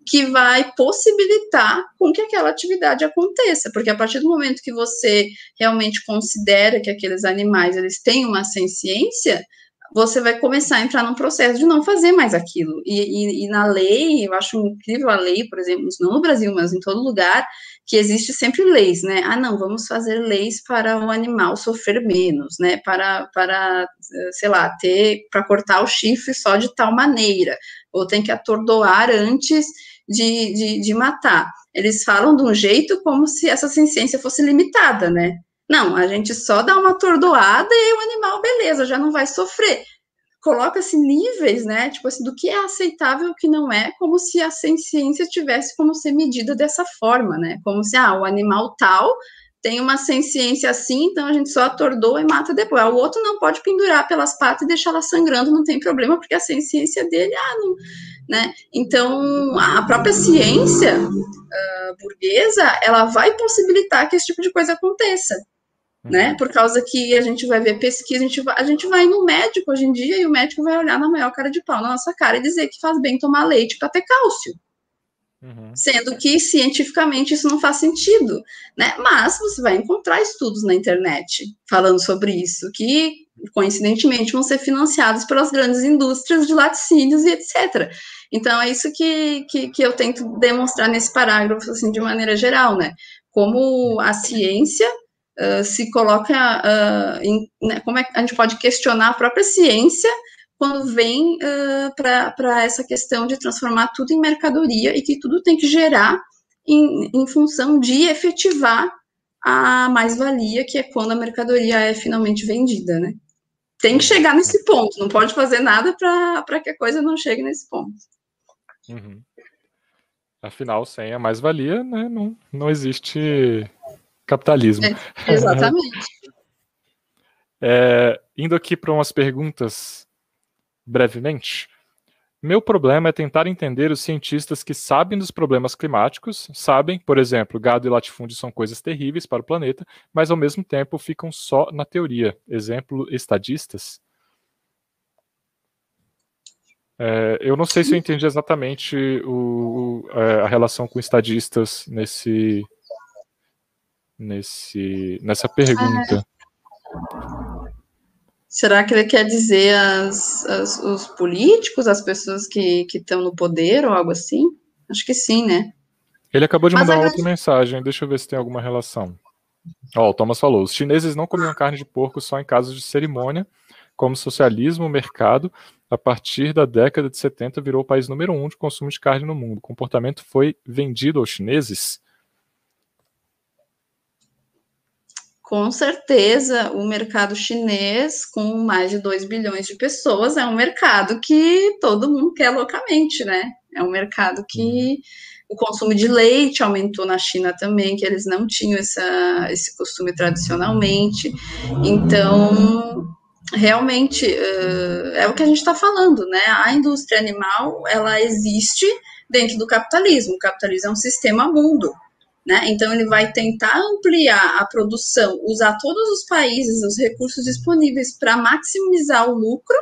que vai possibilitar com que aquela atividade aconteça, porque a partir do momento que você realmente considera que aqueles animais eles têm uma senciência, você vai começar a entrar num processo de não fazer mais aquilo. E, e, e, na lei, eu acho incrível a lei, por exemplo, não no Brasil, mas em todo lugar, que existe sempre leis, né? Ah, não, vamos fazer leis para o animal sofrer menos, né? Para, para sei lá, ter, para cortar o chifre só de tal maneira, ou tem que atordoar antes de, de, de matar. Eles falam de um jeito como se essa ciência fosse limitada, né? Não, a gente só dá uma atordoada e o animal, beleza, já não vai sofrer. Coloca-se níveis, né? Tipo assim, do que é aceitável e o que não é, como se a ciência tivesse como ser medida dessa forma, né? Como se, ah, o animal tal tem uma ciência assim, então a gente só atordoa e mata depois. O outro não pode pendurar pelas patas e deixar ela sangrando, não tem problema, porque a ciência dele, ah, não, né? Então, a própria ciência uh, burguesa, ela vai possibilitar que esse tipo de coisa aconteça, né? Uhum. Por causa que a gente vai ver pesquisa, a gente vai, a gente vai no médico hoje em dia e o médico vai olhar na maior cara de pau na nossa cara e dizer que faz bem tomar leite para ter cálcio. Uhum. Sendo que cientificamente isso não faz sentido, né? Mas você vai encontrar estudos na internet falando sobre isso, que coincidentemente vão ser financiados pelas grandes indústrias de laticínios e etc. Então é isso que, que, que eu tento demonstrar nesse parágrafo, assim, de maneira geral, né? Como a ciência se coloca uh, em, né, como é que a gente pode questionar a própria ciência quando vem uh, para essa questão de transformar tudo em mercadoria e que tudo tem que gerar em, em função de efetivar a mais-valia, que é quando a mercadoria é finalmente vendida, né? Tem que chegar nesse ponto, não pode fazer nada para que a coisa não chegue nesse ponto. Uhum. Afinal, sem a mais-valia, né, não, não existe capitalismo. É, exatamente. é, indo aqui para umas perguntas brevemente. Meu problema é tentar entender os cientistas que sabem dos problemas climáticos, sabem, por exemplo, gado e latifúndio são coisas terríveis para o planeta, mas ao mesmo tempo ficam só na teoria. Exemplo, estadistas. É, eu não sei se eu entendi exatamente o, é, a relação com estadistas nesse, nesse, nessa pergunta. Será que ele quer dizer as, as, os políticos, as pessoas que estão no poder ou algo assim? Acho que sim, né? Ele acabou de Mas mandar outra mensagem, deixa eu ver se tem alguma relação. Ó, o Thomas falou: os chineses não comiam carne de porco só em casos de cerimônia, como socialismo, mercado, a partir da década de 70 virou o país número um de consumo de carne no mundo. O comportamento foi vendido aos chineses Com certeza, o mercado chinês, com mais de 2 bilhões de pessoas, é um mercado que todo mundo quer loucamente, né? É um mercado que uhum. o consumo de leite aumentou na China também, que eles não tinham essa, esse costume tradicionalmente. Então, realmente, uh, é o que a gente está falando, né? A indústria animal, ela existe dentro do capitalismo. O capitalismo é um sistema mundo. Né? Então, ele vai tentar ampliar a produção, usar todos os países, os recursos disponíveis para maximizar o lucro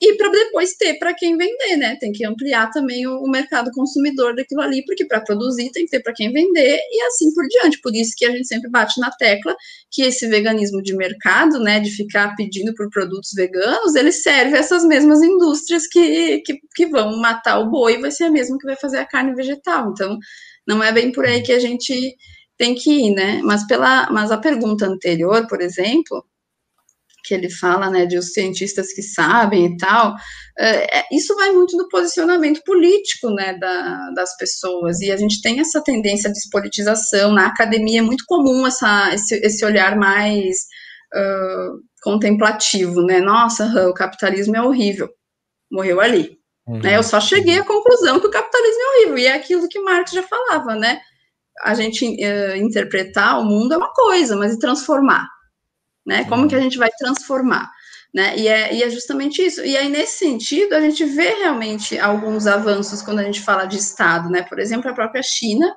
e para depois ter para quem vender, né? Tem que ampliar também o, o mercado consumidor daquilo ali, porque para produzir tem que ter para quem vender e assim por diante. Por isso que a gente sempre bate na tecla que esse veganismo de mercado, né, de ficar pedindo por produtos veganos, ele serve essas mesmas indústrias que, que, que vão matar o boi, vai ser a mesma que vai fazer a carne vegetal. Então, não é bem por aí que a gente tem que ir, né? Mas pela, mas a pergunta anterior, por exemplo, que ele fala, né, de os cientistas que sabem e tal, é, é, isso vai muito do posicionamento político, né, da, das pessoas, e a gente tem essa tendência de despolitização, na academia é muito comum essa, esse, esse olhar mais uh, contemplativo, né, nossa, o capitalismo é horrível, morreu ali, Uhum. Né? Eu só cheguei à conclusão que o capitalismo é horrível, e é aquilo que Marx já falava, né? A gente uh, interpretar o mundo é uma coisa, mas e transformar? Né? Como uhum. que a gente vai transformar? Né? E, é, e é justamente isso. E aí, nesse sentido, a gente vê realmente alguns avanços quando a gente fala de Estado, né? Por exemplo, a própria China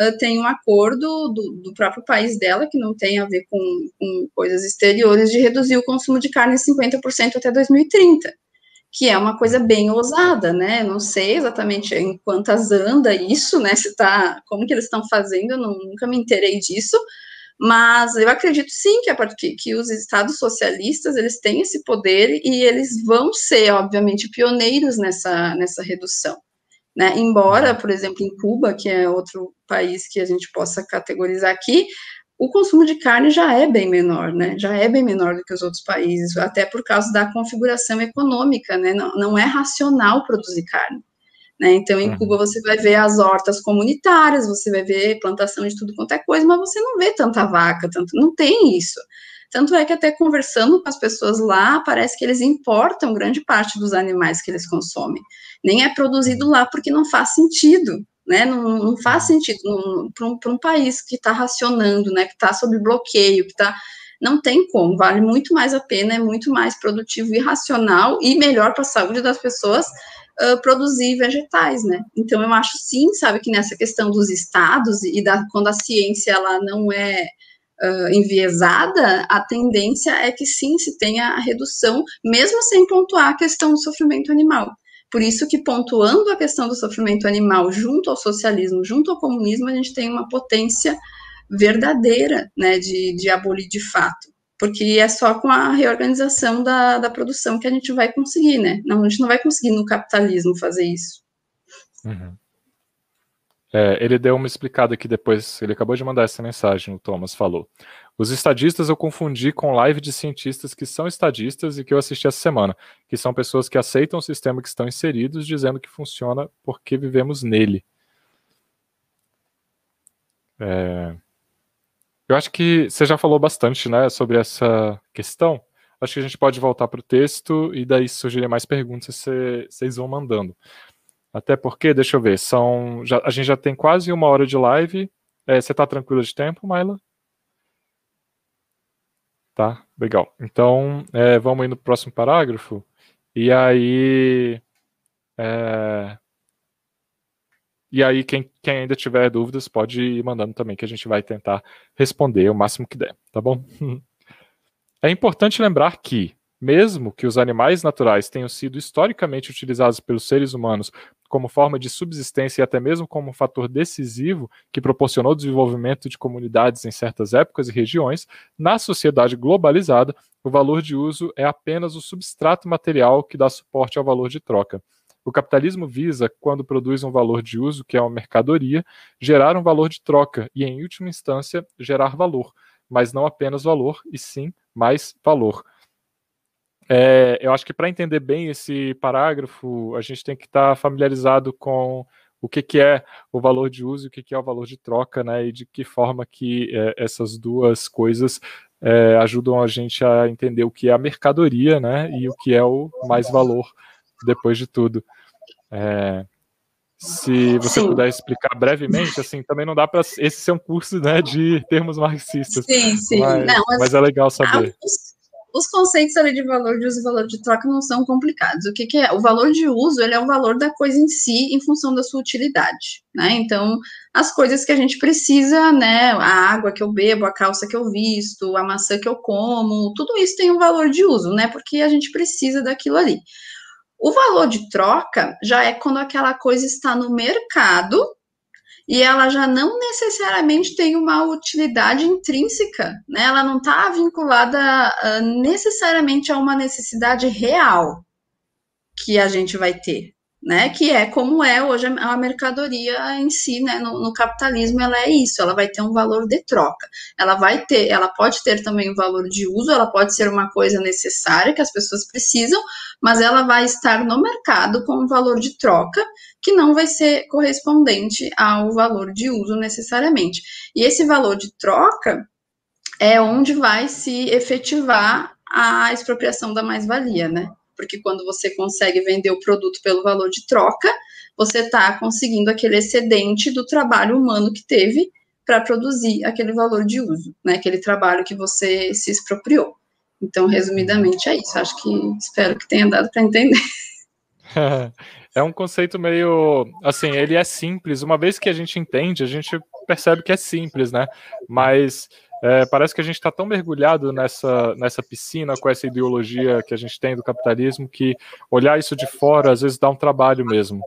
uh, tem um acordo do, do, próprio país dela, que não tem a ver com, com coisas exteriores, de reduzir o consumo de carne em 50% até 2030 que é uma coisa bem ousada, né? Não sei exatamente em quantas anda isso, né? Se tá, como que eles estão fazendo, eu nunca me interei disso, mas eu acredito sim que, que, que os estados socialistas eles têm esse poder e eles vão ser, obviamente, pioneiros nessa, nessa redução. Né? Embora, por exemplo, em Cuba, que é outro país que a gente possa categorizar aqui, o consumo de carne já é bem menor, né? Já é bem menor do que os outros países, até por causa da configuração econômica, né? Não, não é racional produzir carne. Né? Então, em Cuba, você vai ver as hortas comunitárias, você vai ver plantação de tudo quanto é coisa, mas você não vê tanta vaca, tanto, não tem isso. Tanto é que, até conversando com as pessoas lá, parece que eles importam grande parte dos animais que eles consomem. Nem é produzido lá porque não faz sentido né? Não, não faz sentido para um, um, país que está racionando, né? Que está sob bloqueio, que está não tem como, vale muito mais a pena, é muito mais produtivo e racional e melhor para a saúde das pessoas uh, produzir vegetais, né? Então eu acho sim, sabe, que nessa questão dos estados e da quando a ciência ela não é uh, enviesada, a tendência é que sim se tenha a redução, mesmo sem pontuar a questão do sofrimento animal. Por isso que pontuando a questão do sofrimento animal junto ao socialismo, junto ao comunismo, a gente tem uma potência verdadeira, né, de, de abolir de fato. Porque é só com a reorganização da, da produção que a gente vai conseguir, né? Não, a gente não vai conseguir no capitalismo fazer isso. Uhum. É, ele deu uma explicada aqui depois, ele acabou de mandar essa mensagem, o Thomas falou. Os estadistas eu confundi com live de cientistas que são estadistas e que eu assisti essa semana, que são pessoas que aceitam o sistema que estão inseridos, dizendo que funciona porque vivemos nele. É... Eu acho que você já falou bastante né, sobre essa questão. Acho que a gente pode voltar para o texto e daí surgirem mais perguntas, vocês vão mandando. Até porque, deixa eu ver, são. Já, a gente já tem quase uma hora de live. É, você está tranquila de tempo, Maila? Tá, legal. Então, é, vamos ir no próximo parágrafo. E aí. É, e aí, quem, quem, ainda tiver dúvidas, pode ir mandando também, que a gente vai tentar responder o máximo que der, tá bom? É importante lembrar que, mesmo que os animais naturais tenham sido historicamente utilizados pelos seres humanos como forma de subsistência e até mesmo como um fator decisivo que proporcionou o desenvolvimento de comunidades em certas épocas e regiões, na sociedade globalizada, o valor de uso é apenas o substrato material que dá suporte ao valor de troca. O capitalismo visa, quando produz um valor de uso, que é uma mercadoria, gerar um valor de troca e, em última instância, gerar valor, mas não apenas valor, e sim mais valor. É, eu acho que para entender bem esse parágrafo, a gente tem que estar tá familiarizado com o que, que é o valor de uso e o que, que é o valor de troca, né? E de que forma que é, essas duas coisas é, ajudam a gente a entender o que é a mercadoria, né? E o que é o mais valor depois de tudo. É, se você sim. puder explicar brevemente, assim, também não dá para esse ser um curso né, de termos marxistas. Sim, sim. Mas, não, mas, mas é legal saber. Os, os conceitos ali de valor de uso e valor de troca não são complicados. O que, que, é? O valor de uso ele é o valor da coisa em si em função da sua utilidade, né? Então, as coisas que a gente precisa, né? A água que eu bebo, a calça que eu visto, a maçã que eu como, tudo isso tem um valor de uso, né? Porque a gente precisa daquilo ali. O valor de troca já é quando aquela coisa está no mercado e ela já não necessariamente tem uma utilidade intrínseca, né? Ela não está vinculada uh, necessariamente a uma necessidade real que a gente vai ter, né? Que é como é hoje a mercadoria em si, né? No, no, capitalismo ela é isso, ela vai ter um valor de troca. Ela vai ter, ela pode ter também um valor de uso, ela pode ser uma coisa necessária que as pessoas precisam, mas ela vai estar no mercado com um valor de troca que não vai ser correspondente ao valor de uso necessariamente. E esse valor de troca é onde vai se efetivar a expropriação da mais-valia, né? Porque quando você consegue vender o produto pelo valor de troca, você está conseguindo aquele excedente do trabalho humano que teve para produzir aquele valor de uso, né? Aquele trabalho que você se expropriou. Então, resumidamente, é isso. Acho que espero que tenha dado para entender. É um conceito meio. Assim, ele é simples. Uma vez que a gente entende, a gente percebe que é simples, né? Mas é, parece que a gente está tão mergulhado nessa, nessa piscina com essa ideologia que a gente tem do capitalismo que olhar isso de fora às vezes dá um trabalho mesmo.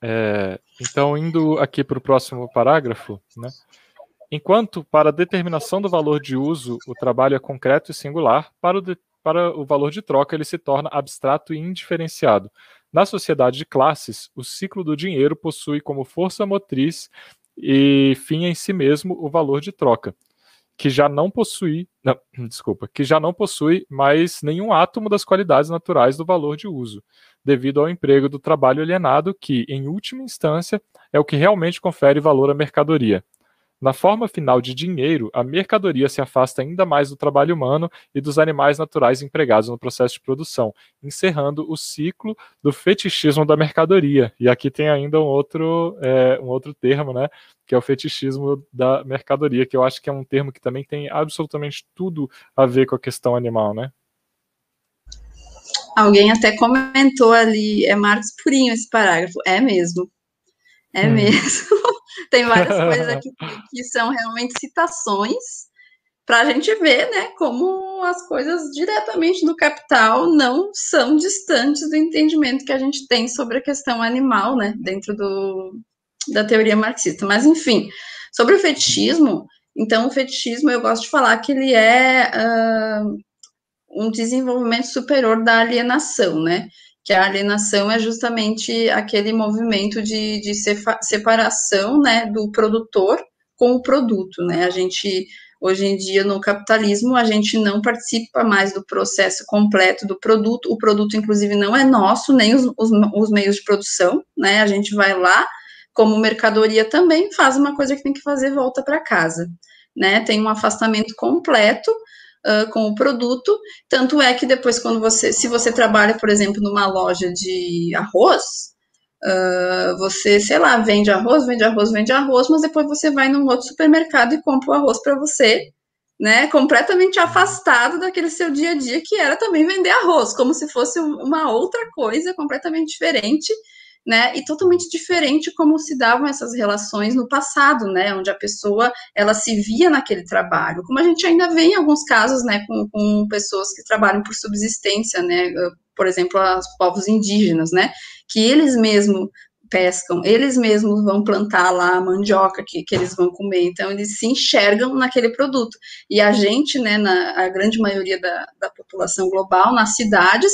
É, então, indo aqui para o próximo parágrafo, né? Enquanto para a determinação do valor de uso o trabalho é concreto e singular, para o, de, para o valor de troca ele se torna abstrato e indiferenciado. Na sociedade de classes, o ciclo do dinheiro possui como força motriz e fim em si mesmo o valor de troca, que já não possui, não, desculpa, que já não possui mais nenhum átomo das qualidades naturais do valor de uso, devido ao emprego do trabalho alienado que, em última instância, é o que realmente confere valor à mercadoria. Na forma final de dinheiro, a mercadoria se afasta ainda mais do trabalho humano e dos animais naturais empregados no processo de produção, encerrando o ciclo do fetichismo da mercadoria. E aqui tem ainda um outro, é, um outro termo, né, que é o fetichismo da mercadoria, que eu acho que é um termo que também tem absolutamente tudo a ver com a questão animal, né? Alguém até comentou ali, é Marcos Purinho esse parágrafo. É mesmo. É hum. mesmo. Tem várias coisas aqui que são realmente citações para a gente ver, né, como as coisas diretamente do capital não são distantes do entendimento que a gente tem sobre a questão animal, né, dentro do, da teoria marxista. Mas, enfim, sobre o fetichismo, então, o fetichismo, eu gosto de falar que ele é uh, um desenvolvimento superior da alienação, né, que a alienação é justamente aquele movimento de, de separação né, do produtor com o produto. Né? A gente, hoje em dia, no capitalismo, a gente não participa mais do processo completo do produto, o produto, inclusive, não é nosso, nem os, os, os meios de produção, né? A gente vai lá, como mercadoria também, faz uma coisa que tem que fazer, volta para casa. Né, tem um afastamento completo uh, com o produto. Tanto é que depois, quando você, se você trabalha, por exemplo, numa loja de arroz, uh, você, sei lá, vende arroz, vende arroz, vende arroz, mas depois você vai num outro supermercado e compra o arroz para você, né? Completamente afastado daquele seu dia a dia que era também vender arroz, como se fosse uma outra coisa completamente diferente né? E totalmente diferente como se davam essas relações no passado, né? Onde a pessoa ela se via naquele trabalho, como a gente ainda vê em alguns casos, né? Com, com pessoas que trabalham por subsistência, né? Por exemplo, os povos indígenas, né? Que eles mesmos pescam, eles mesmos vão plantar lá a mandioca que, que eles vão comer, então eles se enxergam naquele produto. E a gente, né, na a grande maioria da, da população global, nas cidades,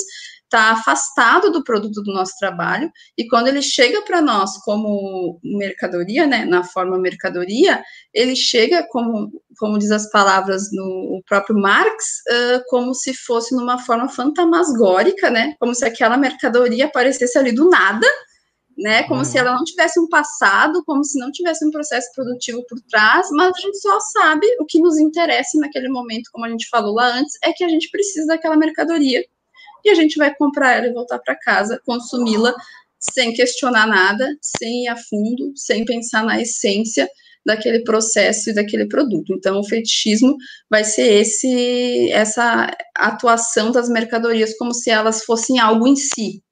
está afastado do produto do nosso trabalho, e quando ele chega para nós como mercadoria, né, na forma mercadoria, ele chega, como, como diz as palavras no próprio Marx, uh, como se fosse numa forma fantasmagórica, né, como se aquela mercadoria aparecesse ali do nada, né? Como uhum. se ela não tivesse um passado, como se não tivesse um processo produtivo por trás, mas a gente só sabe o que nos interessa naquele momento, como a gente falou lá antes, é que a gente precisa daquela mercadoria e a gente vai comprar ela e voltar para casa, consumi-la sem questionar nada, sem ir a fundo, sem pensar na essência daquele processo e daquele produto. Então, o fetichismo vai ser esse essa atuação das mercadorias como se elas fossem algo em si,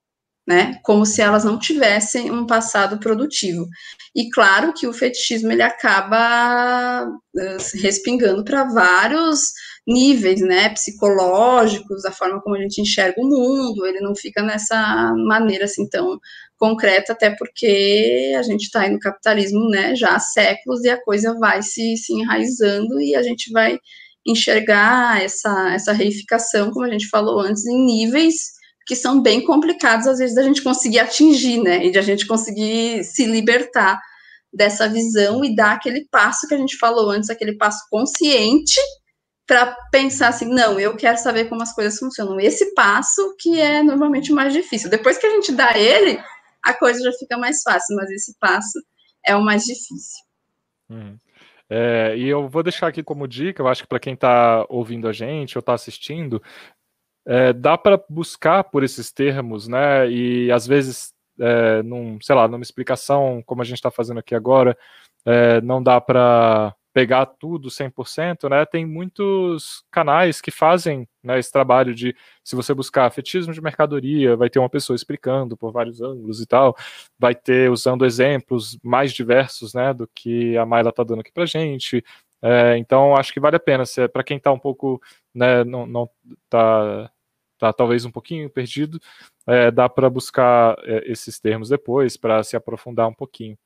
né? Como se elas não tivessem um passado produtivo. E claro que o fetichismo ele acaba uh, respingando para vários níveis, né, psicológicos, da forma como a gente enxerga o mundo, ele não fica nessa maneira assim tão concreta, até porque a gente está aí no capitalismo, né, já há séculos e a coisa vai se, se enraizando e a gente vai enxergar essa, essa reificação, como a gente falou antes, em níveis que são bem complicados, às vezes, da gente conseguir atingir, né, e de a gente conseguir se libertar dessa visão e dar aquele passo que a gente falou antes, aquele passo consciente para pensar assim, não, eu quero saber como as coisas funcionam. Esse passo que é normalmente o mais difícil. Depois que a gente dá ele, a coisa já fica mais fácil, mas esse passo é o mais difícil. Hum. É, e eu vou deixar aqui como dica, eu acho que para quem está ouvindo a gente ou está assistindo, é, dá para buscar por esses termos, né? E às vezes, é, num, sei lá, numa explicação como a gente está fazendo aqui agora, é, não dá para pegar tudo 100%, né, tem muitos canais que fazem né, esse trabalho de, se você buscar fetismo de mercadoria, vai ter uma pessoa explicando por vários ângulos e tal, vai ter usando exemplos mais diversos, né, do que a Mayla está dando aqui pra gente, é, então acho que vale a pena, é para quem está um pouco, né, não, não tá, tá talvez um pouquinho perdido, é, dá para buscar é, esses termos depois, para se aprofundar um pouquinho.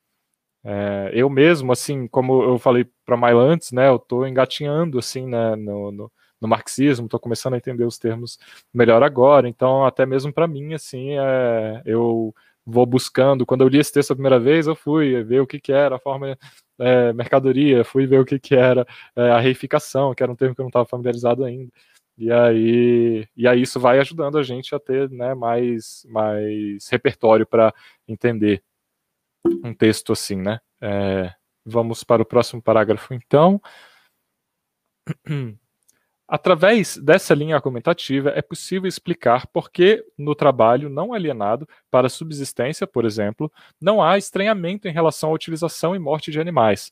É, eu mesmo, assim, como eu falei para Maila antes, né, eu estou engatinhando, assim, né, no, no, no marxismo, estou começando a entender os termos melhor agora, então até mesmo para mim, assim, é, eu vou buscando, quando eu li esse texto a primeira vez, eu fui ver o que, que era a forma é, mercadoria, fui ver o que, que era é, a reificação, que era um termo que eu não estava familiarizado ainda, e aí, e aí isso vai ajudando a gente a ter né, mais, mais repertório para entender um texto assim, né? É, vamos para o próximo parágrafo, então. Através dessa linha argumentativa, é possível explicar por que, no trabalho não alienado para subsistência, por exemplo, não há estranhamento em relação à utilização e morte de animais.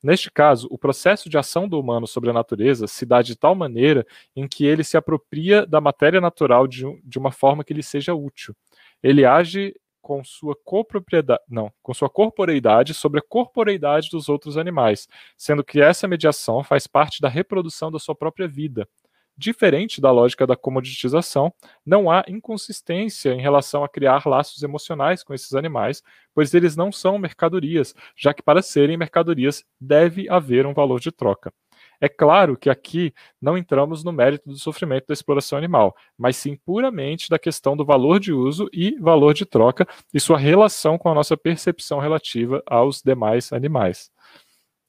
Neste caso, o processo de ação do humano sobre a natureza se dá de tal maneira em que ele se apropria da matéria natural de, de uma forma que lhe seja útil. Ele age com sua copropriedade, não, com sua corporeidade sobre a corporeidade dos outros animais, sendo que essa mediação faz parte da reprodução da sua própria vida. Diferente da lógica da comoditização, não há inconsistência em relação a criar laços emocionais com esses animais, pois eles não são mercadorias, já que para serem mercadorias deve haver um valor de troca. É claro que aqui não entramos no mérito do sofrimento da exploração animal, mas sim puramente da questão do valor de uso e valor de troca e sua relação com a nossa percepção relativa aos demais animais.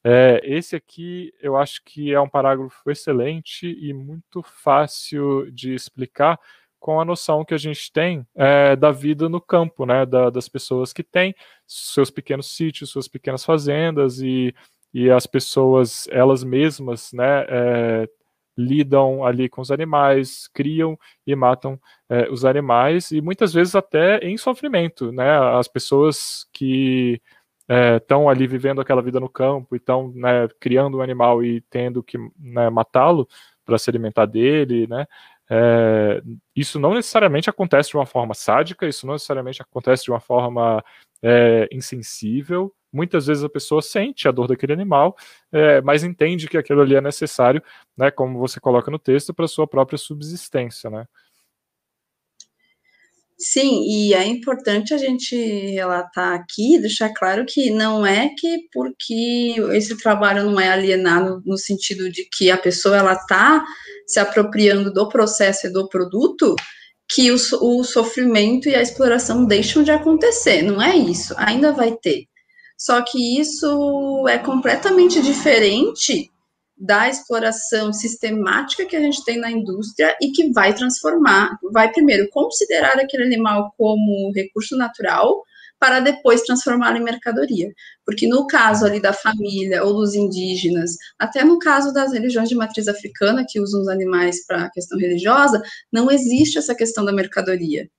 É, esse aqui eu acho que é um parágrafo excelente e muito fácil de explicar com a noção que a gente tem é, da vida no campo, né, da, das pessoas que têm seus pequenos sítios, suas pequenas fazendas e, e as pessoas elas mesmas, né, é, lidam ali com os animais, criam e matam é, os animais e muitas vezes até em sofrimento, né, as pessoas que estão é, ali vivendo aquela vida no campo e estão né, criando um animal e tendo que né, matá-lo para se alimentar dele, né? É, isso não necessariamente acontece de uma forma sádica, isso não necessariamente acontece de uma forma é, insensível. Muitas vezes a pessoa sente a dor daquele animal, é, mas entende que aquilo ali é necessário, né, como você coloca no texto, para sua própria subsistência, né? Sim, e é importante a gente relatar aqui, deixar claro que não é que porque esse trabalho não é alienado no sentido de que a pessoa ela está se apropriando do processo e do produto, que o, o sofrimento e a exploração deixam de acontecer. Não é isso, ainda vai ter. Só que isso é completamente diferente da exploração sistemática que a gente tem na indústria e que vai transformar, vai primeiro considerar aquele animal como recurso natural para depois transformá-lo em mercadoria. Porque no caso ali da família ou dos indígenas, até no caso das religiões de matriz africana que usam os animais para a questão religiosa, não existe essa questão da mercadoria.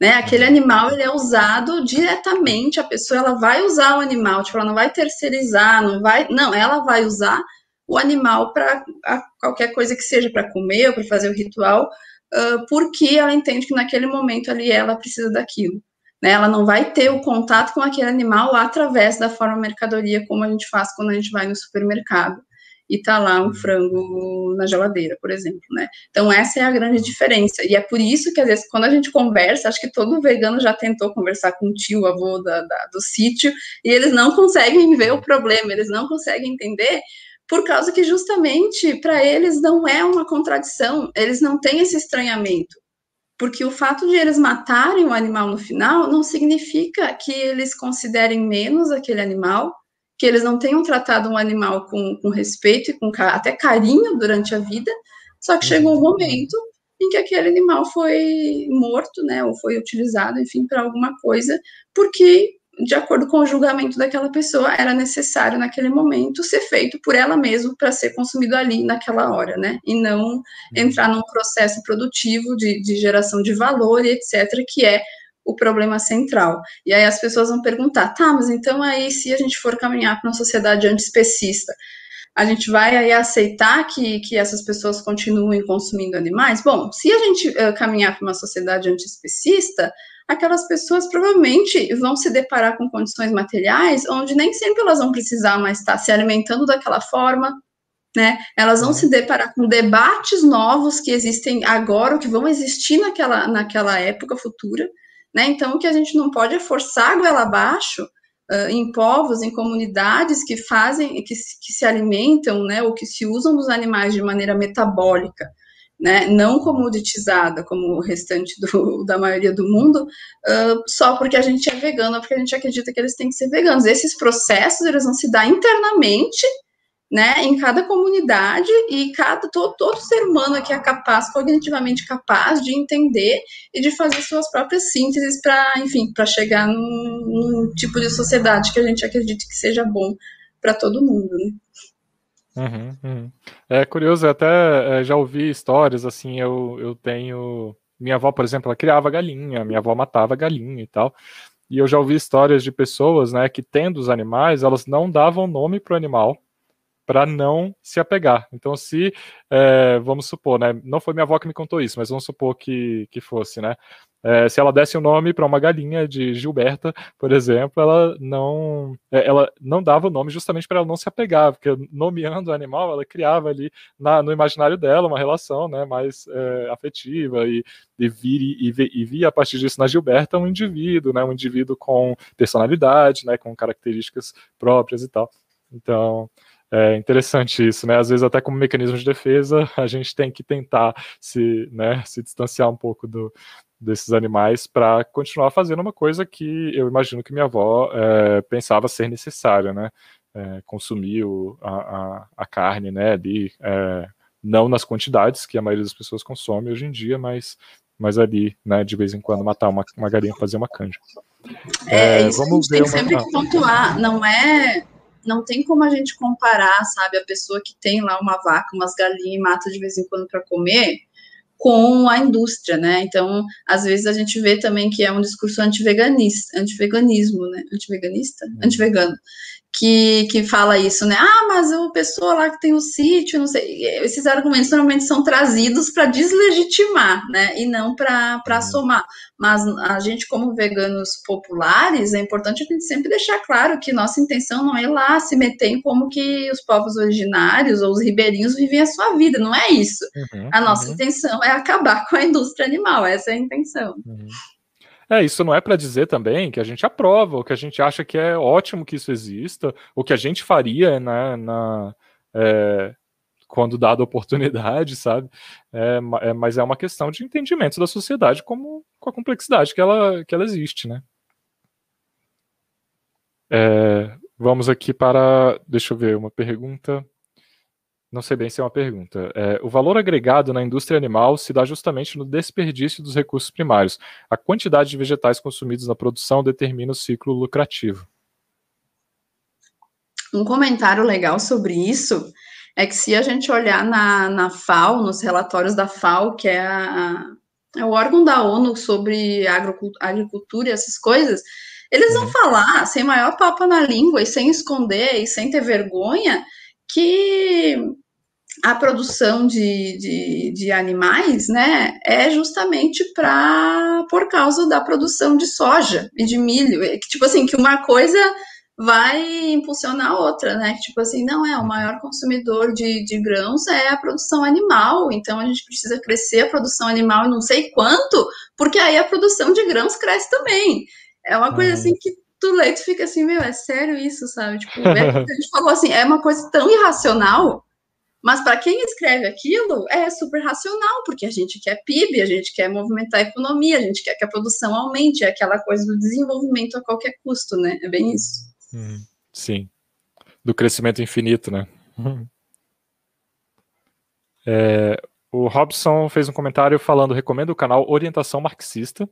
Né? Aquele animal ele é usado diretamente, a pessoa ela vai usar o animal, tipo, ela não vai terceirizar, não vai, não, ela vai usar o animal para qualquer coisa que seja para comer ou para fazer o ritual, uh, porque ela entende que naquele momento ali ela precisa daquilo. Né? Ela não vai ter o contato com aquele animal através da forma mercadoria, como a gente faz quando a gente vai no supermercado e tá lá um frango na geladeira, por exemplo, né? Então essa é a grande diferença e é por isso que às vezes quando a gente conversa, acho que todo vegano já tentou conversar com o tio, avô da, da, do sítio e eles não conseguem ver o problema, eles não conseguem entender por causa que justamente para eles não é uma contradição, eles não têm esse estranhamento. Porque o fato de eles matarem o animal no final não significa que eles considerem menos aquele animal, que eles não tenham tratado um animal com, com respeito e com até carinho durante a vida, só que chegou um momento em que aquele animal foi morto, né, ou foi utilizado, enfim, para alguma coisa, porque de acordo com o julgamento daquela pessoa, era necessário naquele momento ser feito por ela mesma para ser consumido ali naquela hora, né? E não uhum. entrar num processo produtivo de, de geração de valor e etc., que é o problema central. E aí as pessoas vão perguntar, tá, mas então aí se a gente for caminhar para uma sociedade antiespecista, a gente vai aí aceitar que, que essas pessoas continuem consumindo animais? Bom, se a gente uh, caminhar para uma sociedade antiespecista, aquelas pessoas provavelmente vão se deparar com condições materiais onde nem sempre elas vão precisar mais estar se alimentando daquela forma, né? Elas vão uhum. se deparar com debates novos que existem agora, que vão existir naquela, naquela época futura, né? Então, o que a gente não pode é forçar a goela abaixo uh, em povos, em comunidades que fazem, que, que se alimentam, né? Ou que se usam dos animais de maneira metabólica né, não comoditizada como o restante do, da maioria do mundo, uh, só porque a gente é vegano, porque a gente acredita que eles têm que ser veganos. Esses processos, eles vão se dar internamente, né, em cada comunidade e cada todo, todo ser humano que é capaz, cognitivamente capaz de entender e de fazer suas próprias sínteses para, enfim, para chegar num, num, tipo de sociedade que a gente acredite que seja bom para todo mundo, né? Uhum, uhum. É curioso, eu até é, já ouvi histórias assim. Eu, eu tenho. Minha avó, por exemplo, ela criava galinha, minha avó matava galinha e tal. E eu já ouvi histórias de pessoas, né, que tendo os animais, elas não davam nome para o animal para não se apegar. Então, se, é, vamos supor, né, não foi minha avó que me contou isso, mas vamos supor que, que fosse, né, é, se ela desse o um nome para uma galinha de Gilberta, por exemplo, ela não, é, ela não dava o nome justamente para ela não se apegar, porque nomeando o animal, ela criava ali na, no imaginário dela uma relação, né, mais é, afetiva e, e, vir, e, e via a partir disso na Gilberta um indivíduo, né, um indivíduo com personalidade, né, com características próprias e tal. Então, É interessante isso, né? Às vezes até como mecanismo de defesa a gente tem que tentar se, né, se distanciar um pouco do, desses animais para continuar fazendo uma coisa que eu imagino que minha avó é, pensava ser necessária, né? É, consumir o, a, a, a, carne, né? Ali, é, não nas quantidades que a maioria das pessoas consome hoje em dia, mas, mas ali, né? De vez em quando matar uma, uma galinha fazer uma canja. É, é isso vamos a gente tem sempre que pontuar, não é não tem como a gente comparar, sabe, a pessoa que tem lá uma vaca, umas galinhas e mata de vez em quando para comer, com a indústria, né? Então, às vezes a gente vê também que é um discurso antiveganista, antiveganismo, né? Antiveganista? Uhum. Antivegano que, que fala isso, né? Ah, mas a pessoa lá que tem o um sítio, não sei. Esses argumentos normalmente são trazidos para deslegitimar, né? E não para uhum. somar. Mas a gente, como veganos populares, é importante a gente sempre deixar claro que nossa intenção não é ir lá se meter em como que os povos originários ou os ribeirinhos vivem a sua vida, não é isso. Uhum, a nossa uhum. intenção é acabar com a indústria animal, essa é a intenção. Uhum. É, isso não é para dizer também que a gente aprova, ou que a gente acha que é ótimo que isso exista, ou que a gente faria né, na, é, quando dada a oportunidade, sabe? É, é, mas é uma questão de entendimento da sociedade como, com a complexidade que ela, que ela existe, né? É, vamos aqui para. Deixa eu ver uma pergunta não sei bem se é uma pergunta. É, o valor agregado na indústria animal se dá justamente no desperdício dos recursos primários. A quantidade de vegetais consumidos na produção determina o ciclo lucrativo. Um comentário legal sobre isso é que se a gente olhar na, na FAO, nos relatórios da FAO, que é, a, é o órgão da ONU sobre agricultura e essas coisas, eles vão uhum. falar, sem maior papo na língua e sem esconder e sem ter vergonha, que a produção de, de, de animais, né, é justamente para por causa da produção de soja e de milho, é que, tipo assim, que uma coisa vai impulsionar a outra, né, tipo assim, não é, o maior consumidor de, de grãos é a produção animal, então a gente precisa crescer a produção animal e não sei quanto, porque aí a produção de grãos cresce também, é uma coisa assim que tu lê, tu fica assim, meu, é sério isso, sabe? Tipo, é, a gente falou assim, é uma coisa tão irracional, mas para quem escreve aquilo, é super racional, porque a gente quer PIB, a gente quer movimentar a economia, a gente quer que a produção aumente, é aquela coisa do desenvolvimento a qualquer custo, né? É bem isso. Hum, sim. Do crescimento infinito, né? É, o Robson fez um comentário falando: recomendo o canal Orientação Marxista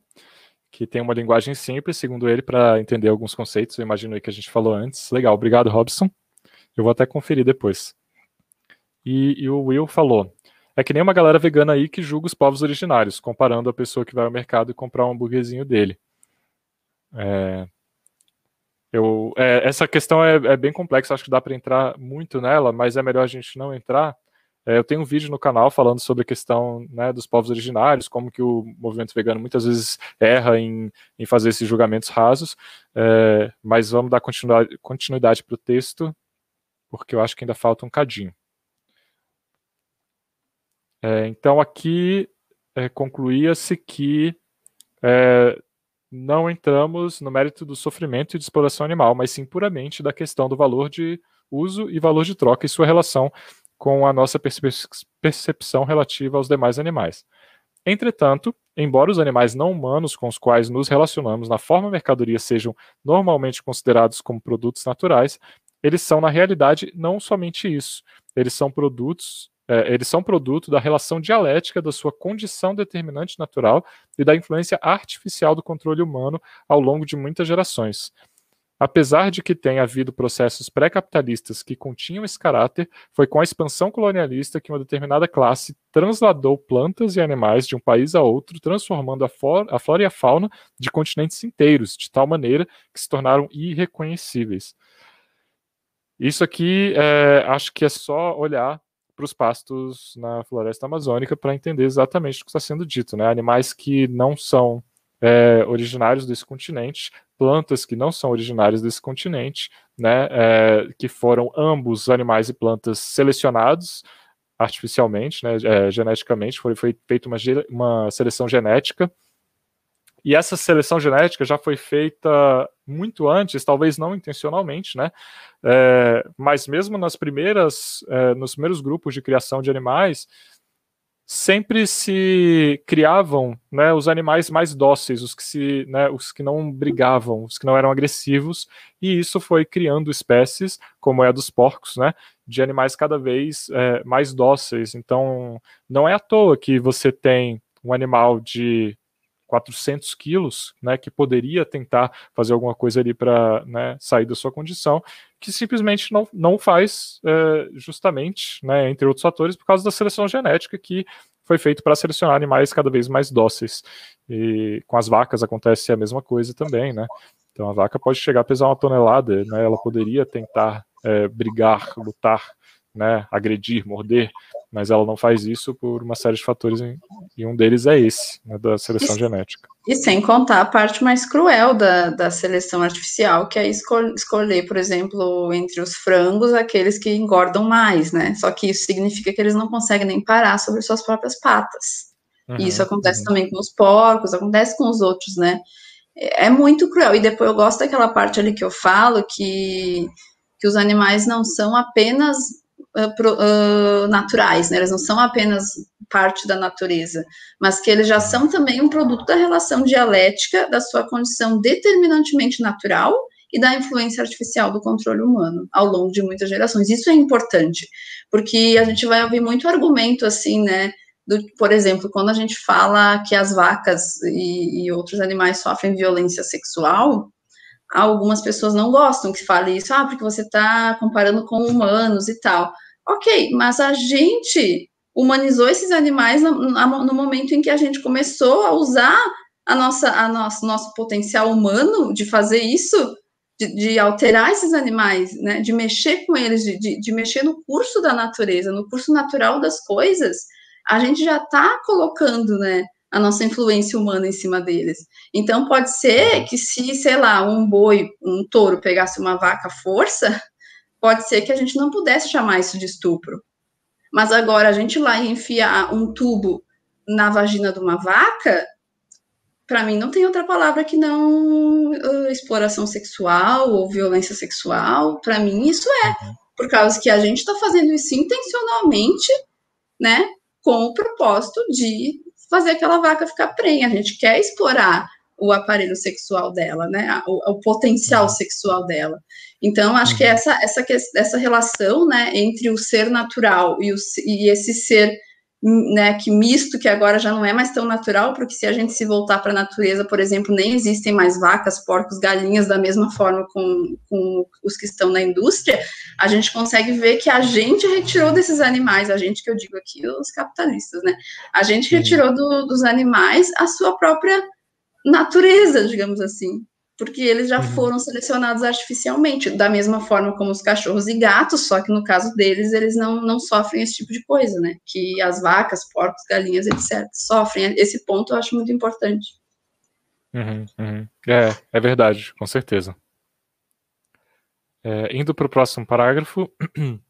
que tem uma linguagem simples, segundo ele, para entender alguns conceitos. Eu imagino aí que a gente falou antes. Legal, obrigado, Robson. Eu vou até conferir depois. E, e, o Will falou: é que nem uma galera vegana aí que julga os povos originários, comparando a pessoa que vai ao mercado e comprar um hambúrguerzinho dele. É, eu, é, essa questão é, é, bem complexa, acho que dá para entrar muito nela, mas é melhor a gente não entrar, é, eu tenho um vídeo no canal falando sobre a questão né, dos povos originários, como que o movimento vegano muitas vezes erra em, em fazer esses julgamentos rasos, é, mas vamos dar continuidade, continuidade para o texto, porque eu acho que ainda falta um cadinho. É, então aqui é, concluía-se que é, não entramos no mérito do sofrimento e de exploração animal, mas sim puramente da questão do valor de uso e valor de troca e sua relação com a nossa percepção relativa aos demais animais. Entretanto, embora os animais não humanos com os quais nos relacionamos na forma mercadoria sejam normalmente considerados como produtos naturais, eles são, na realidade, não somente isso. Eles são produtos. É, eles são produto da relação dialética da sua condição determinante natural e da influência artificial do controle humano ao longo de muitas gerações. Apesar de que tenha havido processos pré-capitalistas que continham esse caráter, foi com a expansão colonialista que uma determinada classe transladou plantas e animais de um país a outro, transformando a, a flora e a fauna de continentes inteiros, de tal maneira que se tornaram irreconhecíveis. Isso aqui, é, acho que é só olhar para os pastos na floresta amazônica para entender exatamente o que está sendo dito. Né? Animais que não são é, originários desse continente, plantas que não são originárias desse continente, né, é, que foram ambos animais e plantas selecionados artificialmente, né, é, geneticamente, foi, foi feita uma, uma seleção genética e essa seleção genética já foi feita muito antes, talvez não intencionalmente, né? É, mas mesmo nas primeiras, é, nos primeiros grupos de criação de animais, sempre se criavam né, os animais mais dóceis, os que, se, né, os que não brigavam, os que não eram agressivos, e isso foi criando espécies, como é a dos porcos, né, de animais cada vez é, mais dóceis. Então, não é à toa que você tem um animal de 400 quilos, né, que poderia tentar fazer alguma coisa ali para né, sair da sua condição, que simplesmente não, não faz, é, justamente, né, entre outros fatores, por causa da seleção genética que foi feito para selecionar animais cada vez mais dóceis. E com as vacas acontece a mesma coisa também, né? Então a vaca pode chegar a pesar uma tonelada, né? Ela poderia tentar é, brigar, lutar né, agredir, morder, mas ela não faz isso por uma série de fatores, e um deles é esse, né, da seleção e, genética. E sem contar a parte mais cruel da, da seleção artificial, que é escol escolher, por exemplo, entre os frangos, aqueles que engordam mais, né? Só que isso significa que eles não conseguem nem parar sobre suas próprias patas. Uhum, e isso acontece uhum. também com os porcos, acontece com os outros, né? É, é muito cruel. E depois eu gosto daquela parte ali que eu falo que, que os animais não são apenas uh, naturais, né? Eles não são apenas parte da natureza, mas que eles já são também um produto da relação dialética da sua condição determinantemente natural e da influência artificial do controle humano ao longo de muitas gerações. Isso é importante, porque a gente vai ouvir muito argumento assim, né? Do, por exemplo, quando a gente fala que as vacas e, e outros animais sofrem violência sexual, algumas pessoas não gostam que fale isso, ah, porque você está comparando com humanos e tal. Ok, mas a gente humanizou esses animais no, no momento em que a gente começou a usar a nossa, a nosso, nosso potencial humano de fazer isso, de, de, alterar esses animais, né, de mexer com eles, de, de, de, mexer no curso da natureza, no curso natural das coisas, a gente já está colocando, né, a nossa influência humana em cima deles. Então, pode ser que se, sei lá, um boi, um touro pegasse uma vaca à força, pode ser que a gente não pudesse chamar isso de estupro. Mas agora, a gente lá enfiar um tubo na vagina de uma vaca, para mim não tem outra palavra que não uh, exploração sexual ou violência sexual. Para mim, isso é. Uhum. Por causa que a gente está fazendo isso intencionalmente, né? Com o propósito de fazer aquela vaca ficar prenha. A gente quer explorar o aparelho sexual dela, né? O, o potencial uhum. sexual dela. Então, acho que uhum. essa, essa, essa relação, né, entre o ser natural e, o, e esse ser né, que misto, que agora já não é mais tão natural, porque se a gente se voltar para a natureza, por exemplo, nem existem mais vacas, porcos, galinhas da mesma forma com, com os que estão na indústria, a gente consegue ver que a gente retirou desses animais, a gente que eu digo aqui, os capitalistas, né? A gente retirou do, dos animais a sua própria natureza, digamos assim porque eles já uhum. foram selecionados artificialmente, da mesma forma como os cachorros e gatos, só que no caso deles, eles não, não sofrem esse tipo de coisa, né? Que as vacas, porcos, galinhas, etc., sofrem. Esse ponto eu acho muito importante. Uhum, uhum. É, é verdade, com certeza. É, indo para o próximo parágrafo.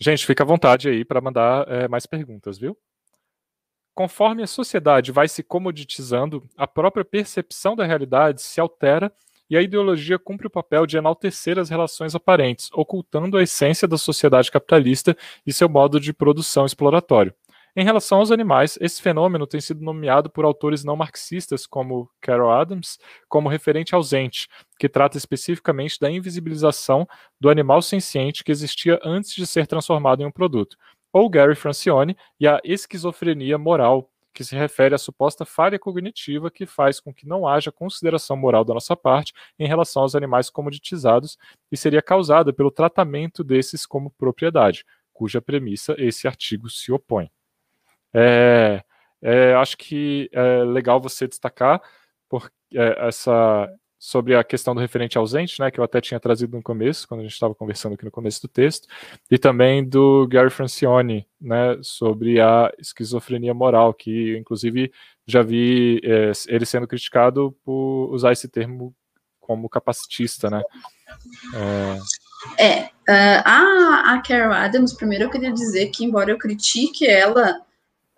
Gente, fica à vontade aí para mandar é, mais perguntas, viu? Conforme a sociedade vai se comoditizando, a própria percepção da realidade se altera e a ideologia cumpre o papel de enaltecer as relações aparentes, ocultando a essência da sociedade capitalista e seu modo de produção exploratório. Em relação aos animais, esse fenômeno tem sido nomeado por autores não marxistas, como Carol Adams, como referente ausente, que trata especificamente da invisibilização do animal senciente que existia antes de ser transformado em um produto ou Gary Francione e a esquizofrenia moral, que se refere à suposta falha cognitiva que faz com que não haja consideração moral da nossa parte em relação aos animais comoditizados e seria causada pelo tratamento desses como propriedade, cuja premissa esse artigo se opõe. É, é, acho que é legal você destacar por, é, essa sobre a questão do referente ausente, né, que eu até tinha trazido no começo, quando a gente estava conversando aqui no começo do texto, e também do Gary Francione, né, sobre a esquizofrenia moral, que inclusive já vi é, ele sendo criticado por usar esse termo como capacitista, né. É, é uh, a, a Carol Adams, primeiro eu queria dizer que, embora eu critique ela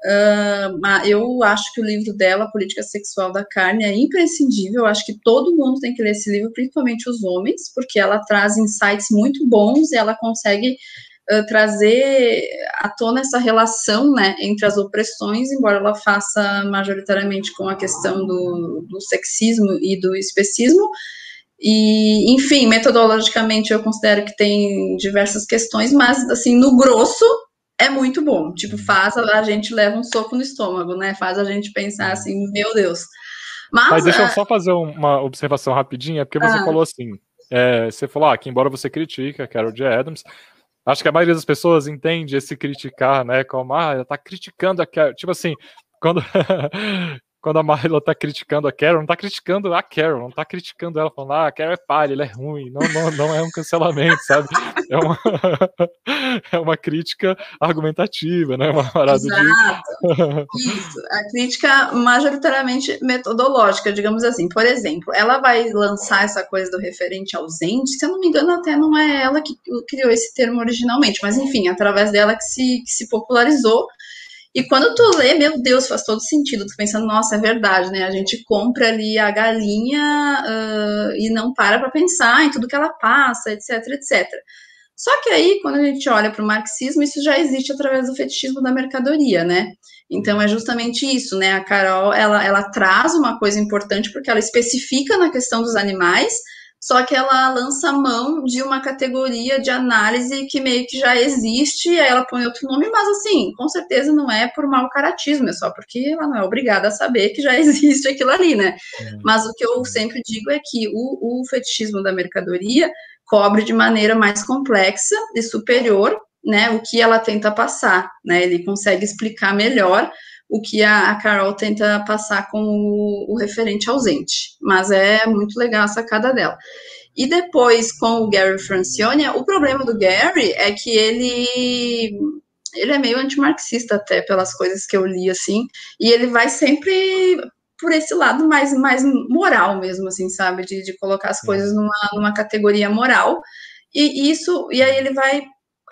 Uh, eu acho que o livro dela, Política Sexual da Carne, é imprescindível. Eu acho que todo mundo tem que ler esse livro, principalmente os homens, porque ela traz insights muito bons e ela consegue uh, trazer à tona essa relação né, entre as opressões, embora ela faça majoritariamente com a questão do, do sexismo e do especismo. E, enfim, metodologicamente eu considero que tem diversas questões, mas, assim, no grosso, é muito bom. Tipo, faz a, a gente leva um soco no estômago, né? Faz a gente pensar assim, meu Deus. Mas, Mas deixa eu só fazer uma observação rapidinha, porque você ah. falou assim, é, você falou ah, que embora você critique a Carol J. Adams, acho que a maioria das pessoas entende esse criticar, né, como, ah, ela tá criticando a Carol, tipo assim, quando, quando a Marla tá criticando a Carol, não tá criticando a Carol, não tá criticando ela, falando, ah, a Carol é palha, ela é ruim, não, não, não é um cancelamento, sabe? É uma, é uma crítica argumentativa, né? Uma parada Exato. De... Isso, a crítica majoritariamente metodológica, digamos assim. Por exemplo, ela vai lançar essa coisa do referente ausente, se eu não me engano, até não é ela que criou esse termo originalmente, mas enfim, através dela que se, que se popularizou, e quando tu lê, meu Deus, faz todo sentido. Tu pensando, nossa, é verdade, né? A gente compra ali a galinha uh, e não para para pensar em tudo que ela passa, etc, etc. Só que aí, quando a gente olha para o marxismo, isso já existe através do fetichismo da mercadoria, né? Então é justamente isso, né? A Carol, ela, ela traz uma coisa importante porque ela especifica na questão dos animais, só que ela lança mão de uma categoria de análise que meio que já existe, aí ela põe outro nome, mas assim, com certeza não é por mau caratismo, é só porque ela não é obrigada a saber que já existe aquilo ali, né? Uhum. Mas o que eu sempre digo é que o, o fetichismo da mercadoria cobre de maneira mais complexa e superior, né, o que ela tenta passar, né? Ele consegue explicar melhor o que a, Carol tenta passar com o, o, referente ausente. Mas é muito legal a sacada dela. E depois, com o Gary Francione, o problema do Gary é que ele ele é meio antimarxista até pelas coisas que eu li assim, e ele vai sempre por esse lado mais, mais moral mesmo, assim, sabe, de, de colocar as coisas numa, numa categoria moral, e isso, e aí ele vai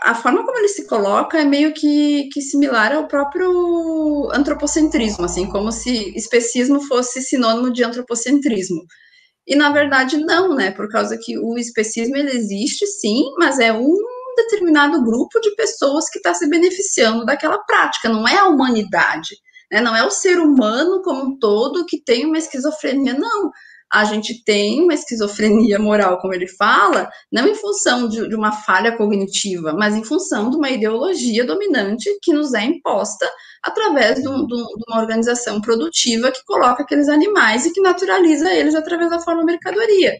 a forma como ele se coloca é meio que, que similar ao próprio antropocentrismo, assim, como se especismo fosse sinônimo de antropocentrismo. E na verdade não, né? Por causa que o especismo ele existe sim, mas é um determinado grupo de pessoas que está se beneficiando daquela prática, não é a humanidade, né? Não é o ser humano como um todo que tem uma esquizofrenia, não a gente tem uma esquizofrenia moral, como ele fala, não em função de, de, uma falha cognitiva, mas em função de uma ideologia dominante que nos é imposta através de, um, de uma organização produtiva que coloca aqueles animais e que naturaliza eles através da forma mercadoria.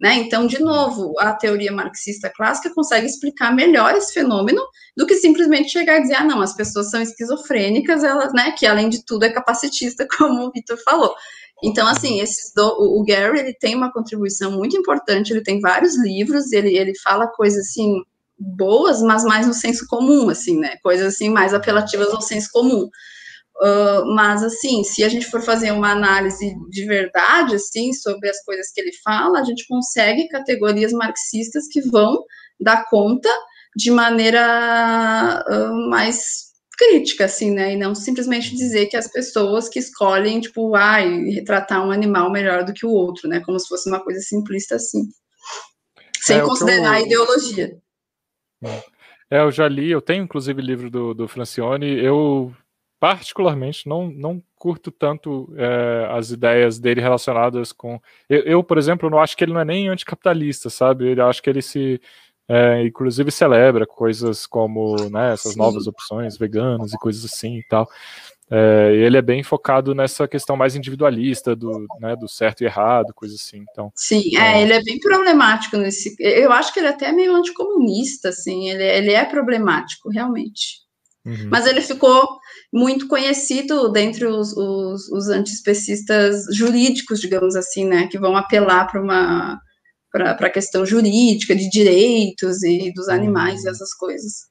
Né? Então, de novo, a teoria marxista clássica consegue explicar melhor esse fenômeno do que simplesmente chegar e dizer, ah, não, as pessoas são esquizofrênicas, elas, né, que além de tudo é capacitista, como o Vitor falou. Então, assim, esses do, o Gary, ele tem uma contribuição muito importante, ele tem vários livros, ele, ele fala coisas, assim, boas, mas mais no senso comum, assim, né, coisas, assim, mais apelativas ao senso comum. Uh, mas, assim, se a gente for fazer uma análise de verdade, assim, sobre as coisas que ele fala, a gente consegue categorias marxistas que vão dar conta de maneira uh, mais crítica, assim, né? E não simplesmente dizer que as pessoas que escolhem, tipo, ai, retratar um animal melhor do que o outro, né? Como se fosse uma coisa simplista assim. Sem é, considerar eu... a ideologia. É, eu já li, eu tenho inclusive livro do, do Francione, eu particularmente não, não curto tanto é, as ideias dele relacionadas com. Eu, eu, por exemplo, não acho que ele não é nem anticapitalista, sabe? Eu acho que ele se é, inclusive celebra coisas como né, essas novas opções veganas e coisas assim e tal. É, ele é bem focado nessa questão mais individualista do, né, do certo e errado, coisa assim. Então, Sim, é, é, ele é bem problemático nesse. Eu acho que ele é até meio anticomunista, assim, ele, ele é problemático, realmente. Uhum. Mas ele ficou muito conhecido dentre os, os, os antiespecistas jurídicos, digamos assim, né, que vão apelar para uma para a questão jurídica, de direitos e dos animais e essas coisas.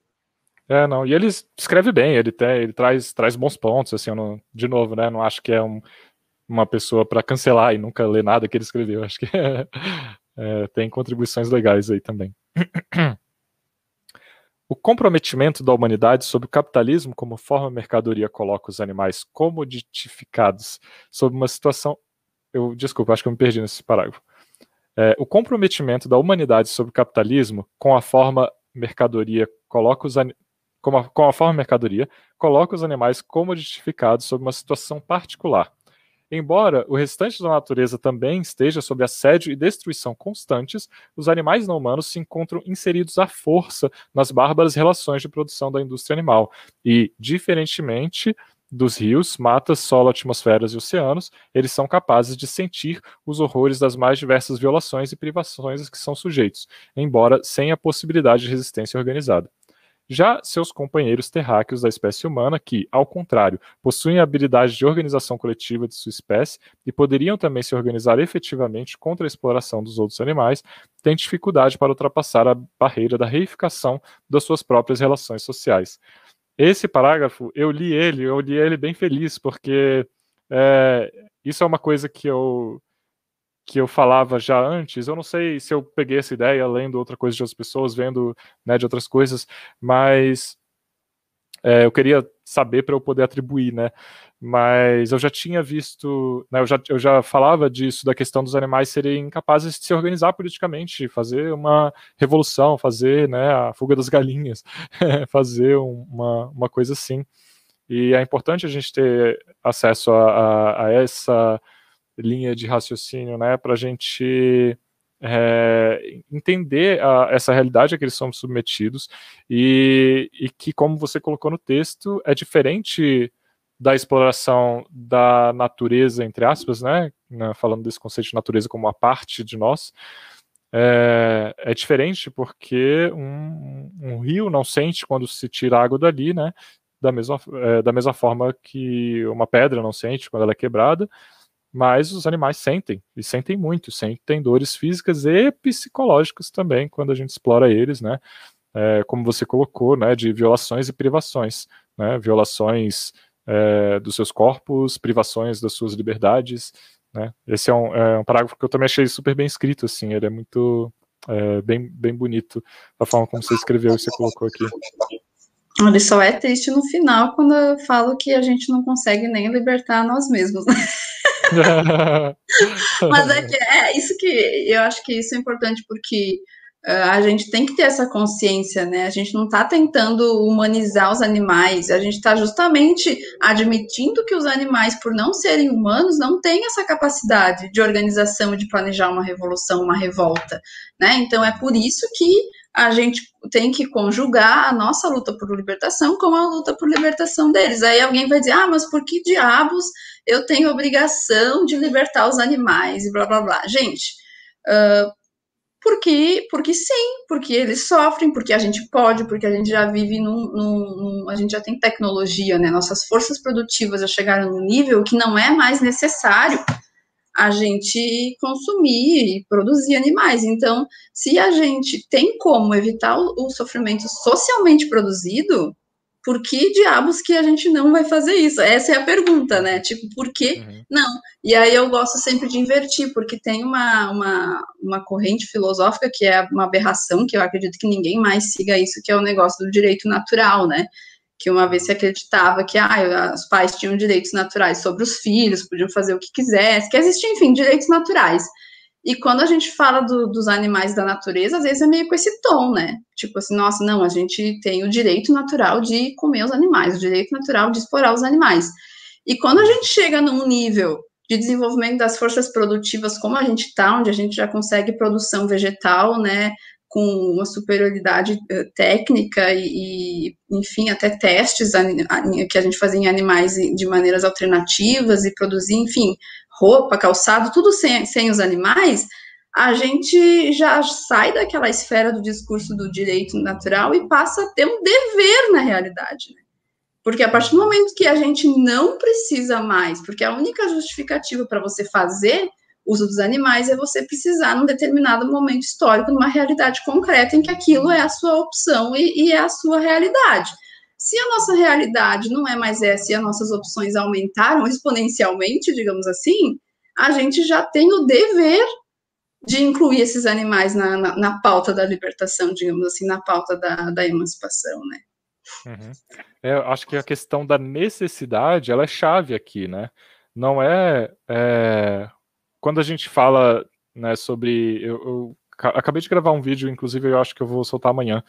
É, não, e ele escreve bem, ele, tem, ele traz, traz bons pontos, assim, não, de novo, né, não acho que é um, uma pessoa para cancelar e nunca ler nada que ele escreveu, acho que é, é, tem contribuições legais aí também. o comprometimento da humanidade sobre o capitalismo como forma mercadoria coloca os animais comoditificados sob uma situação. Eu desculpa, acho que eu me perdi nesse parágrafo. É, o comprometimento da humanidade sobre o capitalismo com a forma mercadoria coloca os com a, com a forma mercadoria coloca os animais comoditificados sob uma situação particular. Embora o restante da natureza também esteja sob assédio e destruição constantes, os animais não humanos se encontram inseridos à força nas bárbaras relações de produção da indústria animal. E, diferentemente dos rios, matas, solo, atmosferas e oceanos, eles são capazes de sentir os horrores das mais diversas violações e privações que são sujeitos, embora sem a possibilidade de resistência organizada. Já seus companheiros terráqueos da espécie humana, que, ao contrário, possuem a habilidade de organização coletiva de sua espécie e poderiam também se organizar efetivamente contra a exploração dos outros animais, têm dificuldade para ultrapassar a barreira da reificação das suas próprias relações sociais. Esse parágrafo, eu li ele, eu li ele bem feliz, porque é, isso é uma coisa que eu que eu falava já antes, eu não sei se eu peguei essa ideia lendo outra coisa de outras pessoas, vendo né, de outras coisas, mas é, eu queria saber para eu poder atribuir, né? Mas eu já tinha visto, né, eu, já, eu já falava disso, da questão dos animais serem capazes de se organizar politicamente, fazer uma revolução, fazer né, a fuga das galinhas, fazer uma, uma coisa assim. E é importante a gente ter acesso a, a, a essa linha de raciocínio, né, para a gente é, entender a, essa realidade a que eles são submetidos e, e, que, como você colocou no texto, é diferente da exploração da natureza, entre aspas, né, né falando desse conceito de natureza como uma parte de nós, é, é diferente porque um, um, rio não sente quando se tira água dali, né, da mesma, é, da mesma forma que uma pedra não sente quando ela é quebrada, mas os animais sentem, e sentem muito, sentem dores físicas e psicológicas também quando a gente explora eles, né? É, como você colocou, né, de violações e privações, né? Violações é, dos seus corpos, privações das suas liberdades, né? Esse é um, é um, parágrafo que eu também achei super bem escrito, assim, ele é muito é, bem, bem bonito a forma como você escreveu e você colocou aqui. Ele só é triste no final quando eu falo que a gente não consegue nem libertar nós mesmos. Mas é, que é isso que eu acho que isso é importante porque a gente tem que ter essa consciência, né? A gente não está tentando humanizar os animais, a gente está justamente admitindo que os animais, por não serem humanos, não têm essa capacidade de organização e de planejar uma revolução, uma revolta, né? Então é por isso que a gente tem que conjugar a nossa luta por libertação com a luta por libertação deles. Aí alguém vai dizer, ah, mas por que diabos eu tenho obrigação de libertar os animais e blá blá blá. Gente, uh, porque, porque sim, porque eles sofrem, porque a gente pode, porque a gente já vive num, num, num, a gente já tem tecnologia, né? Nossas forças produtivas já chegaram num nível que não é mais necessário a gente consumir e produzir animais. Então, se a gente tem como evitar o, o sofrimento socialmente produzido, por que diabos que a gente não vai fazer isso? Essa é a pergunta, né? Tipo, por que uhum. não? E aí eu gosto sempre de invertir, porque tem uma, uma, uma corrente filosófica que é uma aberração, que eu acredito que ninguém mais siga isso, que é o negócio do direito natural, né? Que uma vez se acreditava que ah, os pais tinham direitos naturais sobre os filhos, podiam fazer o que quisessem, que existem, enfim, direitos naturais. E quando a gente fala do, dos animais da natureza, às vezes é meio com esse tom, né? Tipo assim, nossa, não, a gente tem o direito natural de comer os animais, o direito natural de explorar os animais. E quando a gente chega num nível de desenvolvimento das forças produtivas como a gente está, onde a gente já consegue produção vegetal, né, com uma superioridade uh, técnica e, e, enfim, até testes que a gente fazia em animais de maneiras alternativas e produzir, enfim, roupa, calçado, tudo sem, sem os animais, a gente já sai daquela esfera do discurso do direito natural e passa a ter um dever na realidade. Né? Porque a partir do momento que a gente não precisa mais, porque a única justificativa para você fazer uso dos animais é você precisar, num determinado momento histórico, numa realidade concreta em que aquilo é a sua opção e, e é a sua realidade. Se a nossa realidade não é mais essa e as nossas opções aumentaram exponencialmente, digamos assim, a gente já tem o dever de incluir esses animais na, na, na, pauta da libertação, digamos assim, na pauta da, da emancipação, né? Uhum. É, eu acho que a questão da necessidade, ela é chave aqui, né? Não é, é quando a gente fala né, sobre, eu, eu acabei de gravar um vídeo, inclusive eu acho que eu vou soltar amanhã,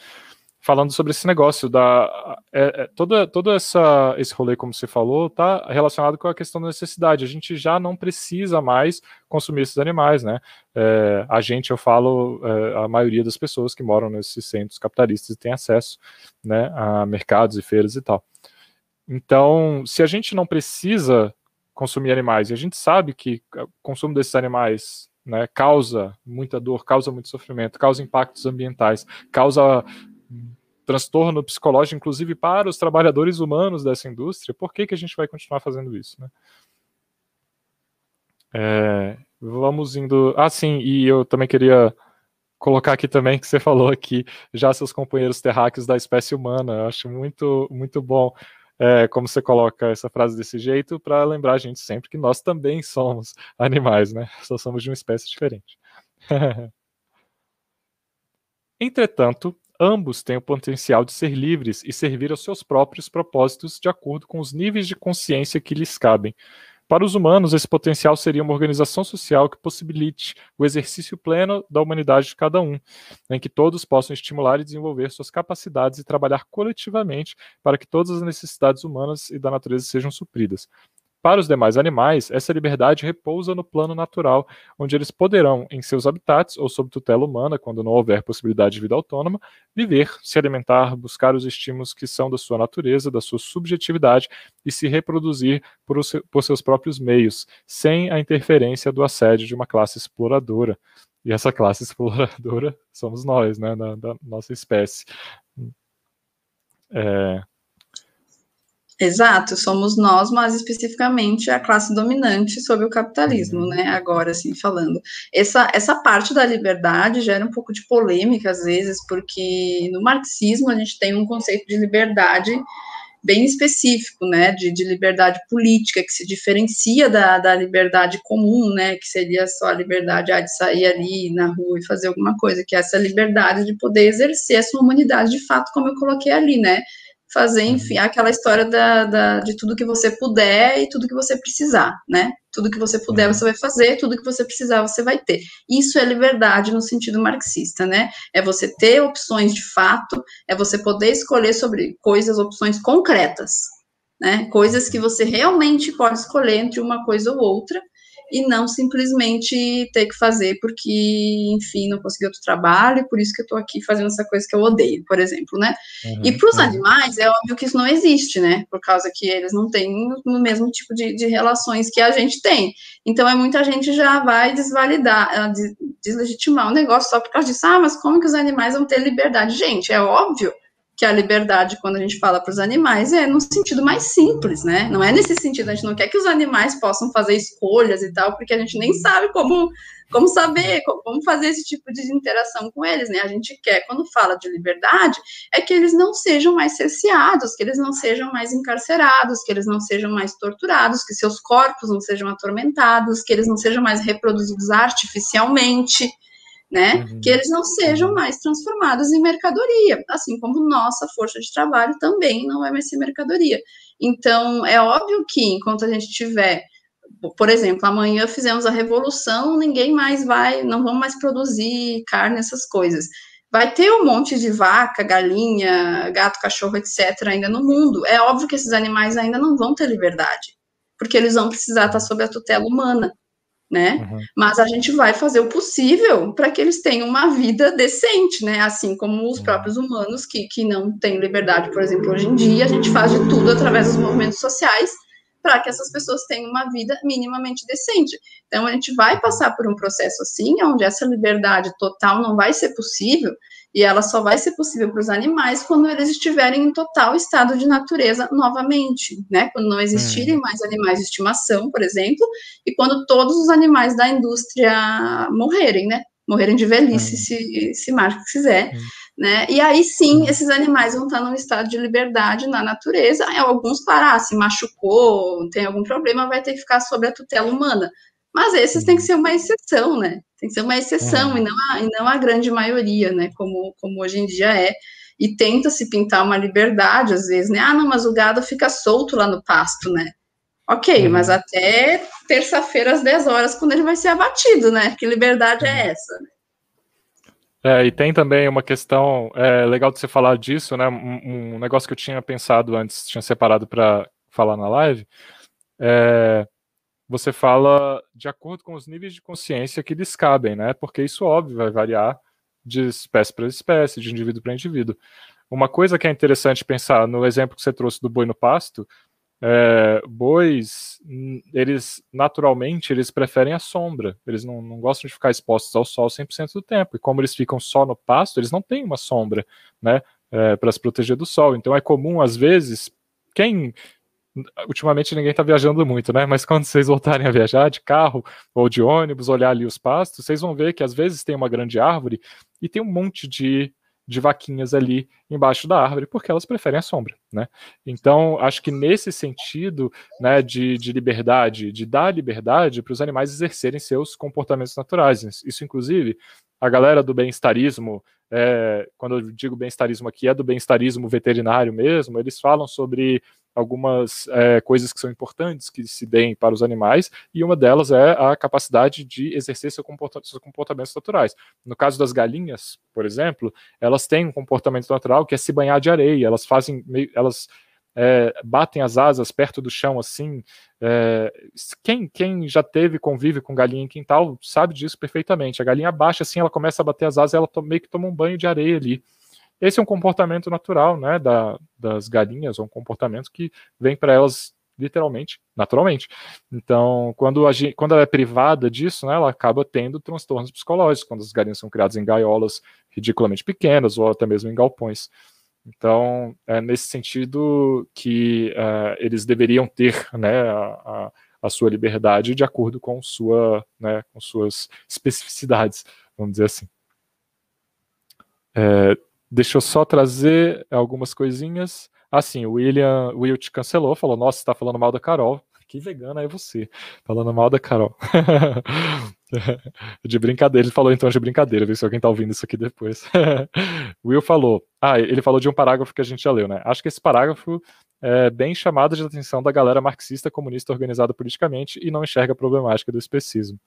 falando sobre esse negócio da é, é, toda todo essa esse rolê como você falou tá relacionado com a questão da necessidade. A gente já não precisa mais consumir esses animais né? É, a gente eu falo é, a maioria das pessoas que moram nesses centros capitalistas e tem acesso né a mercados e feiras e tal. Então se a gente não precisa consumir animais e a gente sabe que o consumo desses animais né, causa muita dor, causa muito sofrimento, causa impactos ambientais, causa transtorno psicológico, inclusive para os trabalhadores humanos dessa indústria, por que, que a gente vai continuar fazendo isso? Né? É, vamos indo. Ah, sim, e eu também queria colocar aqui também que você falou aqui já seus companheiros terráqueos da espécie humana. Eu acho muito, muito bom é, como você coloca essa frase desse jeito para lembrar a gente sempre que nós também somos animais, né? Só somos de uma espécie diferente. Entretanto, ambos têm o potencial de ser livres e servir aos seus próprios propósitos de acordo com os níveis de consciência que lhes cabem. Para os humanos, esse potencial seria uma organização social que possibilite o exercício pleno da humanidade de cada um, em que todos possam estimular e desenvolver suas capacidades e trabalhar coletivamente para que todas as necessidades humanas e da natureza sejam supridas. Para os demais animais, essa liberdade repousa no plano natural, onde eles poderão, em seus habitats ou sob tutela humana, quando não houver possibilidade de vida autônoma, viver, se alimentar, buscar os estímulos que são da sua natureza, da sua subjetividade e se reproduzir por, por seus próprios meios, sem a interferência do assédio de uma classe exploradora. E essa classe exploradora somos nós, né, da, da nossa espécie. É, Exato, somos nós, mas especificamente a classe dominante sobre o capitalismo, uhum. né? Agora, assim, falando. Essa, essa parte da liberdade gera um pouco de polêmica, às vezes, porque no marxismo a gente tem um conceito de liberdade bem específico, né? De, de liberdade política, que se diferencia da, da liberdade comum, né? Que seria só a liberdade ah, de sair ali na rua e fazer alguma coisa, que é essa liberdade de poder exercer a sua humanidade de fato, como eu coloquei ali, né? Fazer, uhum. enfim, aquela história da, da, de tudo que você puder e tudo que você precisar, né? Tudo que você puder, uhum. você vai fazer, tudo que você precisar, você vai ter. Isso é liberdade no sentido marxista, né? É você ter opções de fato, é você poder escolher sobre coisas, opções concretas, né? Coisas que uhum. você realmente pode escolher entre uma coisa ou outra, e não simplesmente ter que fazer porque, enfim, não consegui outro trabalho, e por isso que eu estou aqui fazendo essa coisa que eu odeio, por exemplo, né? Uhum, e para os uhum. animais, é óbvio que isso não existe, né? Por causa que eles não têm o mesmo tipo de, de relações que a gente tem. Então, é muita gente já vai desvalidar, ah, deslegitimar o negócio só por causa disso. Ah, mas como que os animais vão ter liberdade? Gente, é óbvio que a liberdade, quando a gente fala para os animais, é no sentido mais simples, né? Não é nesse sentido, a gente não quer que os animais possam fazer escolhas e tal, porque a gente nem sabe como, como saber, como fazer esse tipo de interação com eles, né? A gente quer, quando fala de liberdade, é que eles não sejam mais cerceados, que eles não sejam mais encarcerados, que eles não sejam mais torturados, que seus corpos não sejam atormentados, que eles não sejam mais reproduzidos artificialmente, né? Uhum. Que eles não sejam mais transformados em mercadoria, assim como nossa força de trabalho também não vai mais ser mercadoria. Então, é óbvio que enquanto a gente tiver, por exemplo, amanhã fizemos a revolução, ninguém mais vai, não vamos mais produzir carne, essas coisas. Vai ter um monte de vaca, galinha, gato, cachorro, etc., ainda no mundo. É óbvio que esses animais ainda não vão ter liberdade, porque eles vão precisar estar sob a tutela humana né? Uhum. Mas a gente vai fazer o possível para que eles tenham uma vida decente, né? Assim como os uhum. próprios humanos que, que não têm liberdade, por exemplo, hoje em dia, a gente faz de tudo através dos movimentos sociais para que essas pessoas tenham uma vida minimamente decente. Então, a gente vai passar por um processo assim, onde essa liberdade total não vai ser possível, e ela só vai ser possível para os animais quando eles estiverem em total estado de natureza novamente, né? Quando não existirem hum. mais animais de estimação, por exemplo, e quando todos os animais da indústria morrerem, né? Morrerem de velhice, hum. se, se Marx quiser. Hum. Né? E aí sim, hum. esses animais vão estar num estado de liberdade na natureza. Alguns, claro, ah, se machucou, tem algum problema, vai ter que ficar sob a tutela humana Mas esses têm que ser uma exceção, né? Tem que ser uma exceção e, não a, e não a grande maioria, né? Como, como hoje em dia é. E tenta se pintar uma liberdade, às vezes, né? Ah, não, mas o gado fica solto lá no pasto, né? Ok, uhum. mas até terça-feira às 10 horas, quando ele vai ser abatido, né? Que liberdade é é essa? É, e tem também uma questão é, legal de você falar disso, né? Um, um negócio que eu tinha pensado antes, tinha separado para falar na live. É, você fala de acordo com os níveis de consciência que lhes cabem, né? Porque isso, óbvio, vai variar de espécie para espécie, de indivíduo para indivíduo. Uma coisa que é interessante pensar no exemplo que você trouxe do boi no pasto, é, bois, eles naturalmente eles preferem a sombra, eles não, não gostam de ficar expostos ao sol 100% do tempo, e como eles ficam só no pasto, eles não têm uma sombra, né, é, para se proteger do sol. Então é comum, às vezes, quem ultimamente ninguém está viajando muito, né? Mas quando vocês voltarem a viajar de carro ou de ônibus, olhar ali os pastos, vocês vão ver que às vezes tem uma grande árvore e tem um monte de, de vaquinhas ali embaixo da árvore, porque elas preferem a sombra, né? Então, acho que nesse sentido, né, de, de liberdade, de dar liberdade para os animais exercerem seus comportamentos naturais. Isso, inclusive, a galera do bem-estarismo, é, quando eu digo bem-estarismo aqui, é do bem-estarismo veterinário mesmo, eles falam sobre algumas é, coisas que são importantes que se deem para os animais, e uma delas é a capacidade de exercer seu comporta seus comportamentos naturais. No caso das galinhas, por exemplo, elas têm um comportamento natural que é se banhar de areia, elas fazem, elas é, batem as asas perto do chão assim. É, quem, quem já teve convívio com galinha em quintal sabe disso perfeitamente. A galinha baixa assim, ela começa a bater as asas, ela meio que toma um banho de areia ali. Esse é um comportamento natural, né, da, das galinhas, ou um comportamento que vem para elas literalmente, naturalmente. Então, quando, a quando ela é privada disso, né, ela acaba tendo transtornos psicológicos, quando as galinhas são criadas em gaiolas ridiculamente pequenas, ou até mesmo em galpões. Então, é nesse sentido que uh, eles deveriam ter né, a, a, sua liberdade de acordo com, sua, né, com suas especificidades, vamos dizer assim. É, Deixa eu só trazer algumas coisinhas. Assim, o William Will te cancelou, falou: Nossa, você tá falando mal da Carol. Que vegana é você, falando mal da Carol. de brincadeira, ele falou então de brincadeira, viu se alguém tá ouvindo isso aqui depois. Will falou: Ah, ele falou de um parágrafo que a gente já leu, né? Acho que esse parágrafo é bem chamado de atenção da galera marxista comunista organizada politicamente e não enxerga a problemática do especismo.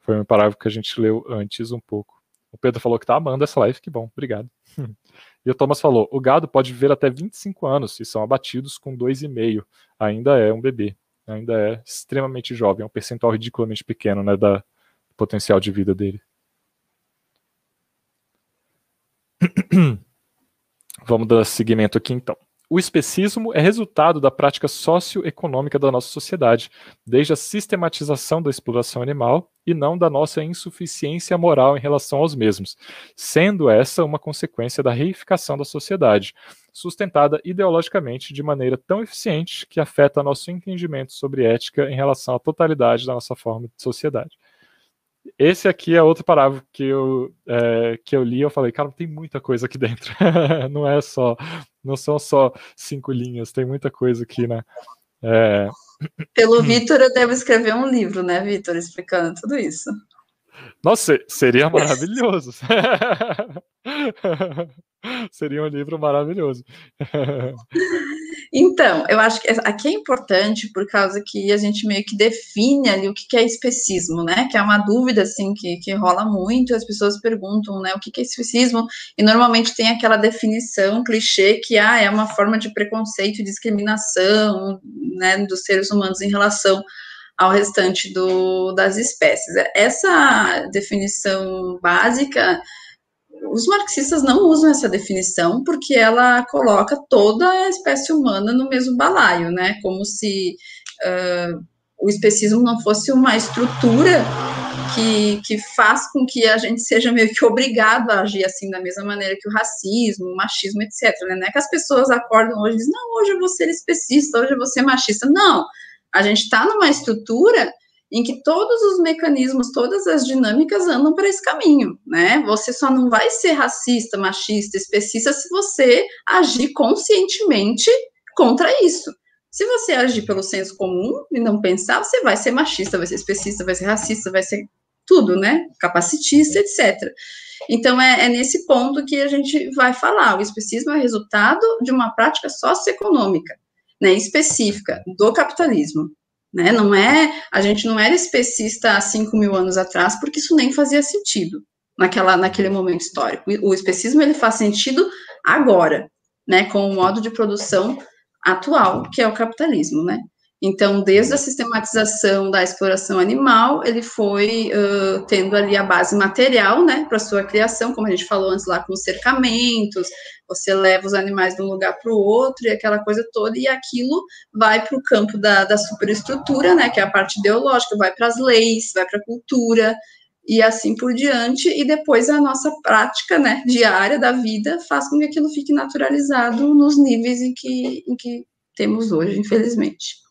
Foi um parágrafo que a gente leu antes um pouco. O Pedro falou que tá amando essa live, que bom, obrigado. e o Thomas falou: o gado pode viver até 25 anos e são abatidos com 2,5. Ainda é um bebê, ainda é extremamente jovem, é um percentual ridiculamente pequeno né, da potencial de vida dele. Vamos dar seguimento aqui então. O especismo é resultado da prática socioeconômica da nossa sociedade, desde a sistematização da exploração animal e não da nossa insuficiência moral em relação aos mesmos, sendo essa uma consequência da reificação da sociedade, sustentada ideologicamente de maneira tão eficiente que afeta nosso entendimento sobre ética em relação à totalidade da nossa forma de sociedade. Esse aqui é outro parágrafo que eu, é, que eu li eu falei, cara, tem muita coisa aqui dentro. não é só, não são só cinco linhas, tem muita coisa aqui, né? É... Pelo Vitor, eu devo escrever um livro, né, Vitor, explicando tudo isso. Nossa, seria maravilhoso. seria um livro maravilhoso. Então, eu acho que aqui é importante por causa que a gente meio que define ali o que é especismo, né? Que é uma dúvida, assim, que, que rola muito, as pessoas perguntam, né, o que é especismo, e normalmente tem aquela definição clichê que, ah, é uma forma de preconceito e discriminação, né, dos seres humanos em relação ao restante do, das espécies. Essa definição básica os marxistas não usam essa definição porque ela coloca toda a espécie humana no mesmo balaio, né? Como se uh, o especismo não fosse uma estrutura que, que faz com que a gente seja meio que obrigado a agir assim da mesma maneira que o racismo, o machismo, etc. Né? Não é que as pessoas acordam hoje e dizem, não, hoje eu vou ser especista, hoje eu vou ser machista. Não, a gente está numa estrutura em que todos os mecanismos, todas as dinâmicas andam para esse caminho, né? Você só não vai ser racista, machista, especista se você agir conscientemente contra isso, Se você agir pelo senso comum e não pensar, você vai ser machista, vai ser especista, vai ser racista, vai ser tudo, né? Capacitista, etc. Então, é, é, nesse ponto que a gente vai falar. O especismo é resultado de uma prática socioeconômica, né, específica do capitalismo. Né? Não é, a gente não era especista há 5 mil anos atrás, porque isso nem fazia sentido naquela, naquele momento histórico. O especismo ele faz sentido agora, né, com o modo de produção atual, que é o capitalismo, né? Então, desde a sistematização da exploração animal, ele foi uh, tendo ali a base material, né, para sua criação, como a gente falou antes lá, com os cercamentos, você leva os animais de um lugar para o outro e aquela coisa toda, e aquilo vai para o campo da, da superestrutura, né, que é a parte ideológica, vai para as leis, vai para a cultura, e assim por diante, e depois a nossa prática, né, diária da vida faz com que aquilo fique naturalizado nos níveis em que, em que temos hoje, infelizmente.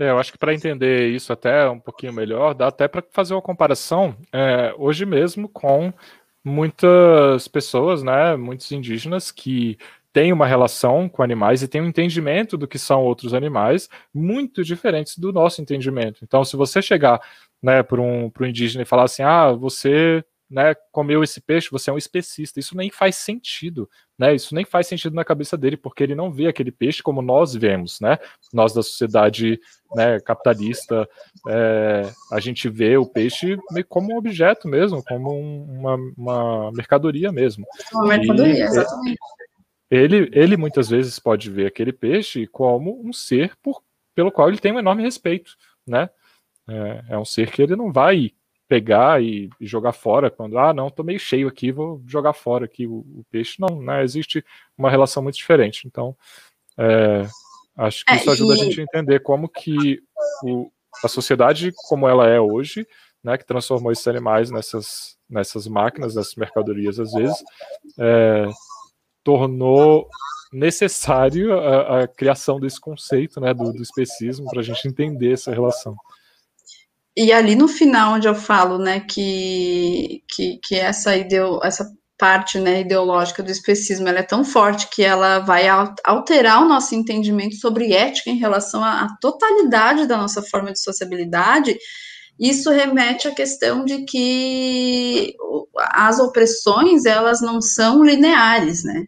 É, eu acho que para entender isso até um pouquinho melhor, dá até para fazer uma comparação é, hoje mesmo com muitas pessoas, né, muitos indígenas que têm uma relação com animais e têm um entendimento do que são outros animais muito diferentes do nosso entendimento. Então, se você chegar né, para um, um indígena e falar assim, ah, você né, comeu esse peixe, você é um especista. Isso nem faz sentido, né? Isso nem faz sentido na cabeça dele, porque ele não vê aquele peixe como nós vemos, né? Nós da sociedade né, capitalista, é, a gente vê o peixe como um objeto mesmo, como um, uma, uma, mercadoria mesmo. Uma mercadoria, e, exatamente. Ele, ele muitas vezes pode ver aquele peixe como um ser por, pelo qual ele tem um enorme respeito, né? É, é um ser que ele não vai pegar e, e, jogar fora quando, ah, não, tô meio cheio aqui, vou jogar fora aqui o, o peixe. Não, né, existe uma relação muito diferente. Então, é, acho que é, isso ajuda a gente a entender como que o, a sociedade como ela é hoje, né, que transformou esses animais nessas, nessas máquinas, nessas mercadorias, às vezes, é, tornou necessário a, a, criação desse conceito, né, do, do especismo, para a gente entender essa relação. E ali no final, onde eu falo, né, que, que, que essa, ideo, essa parte né, ideológica do especismo ela é tão forte que ela vai alterar o nosso entendimento sobre ética em relação à, à totalidade da nossa forma de sociabilidade. Isso remete à questão de que as opressões elas não são lineares, né?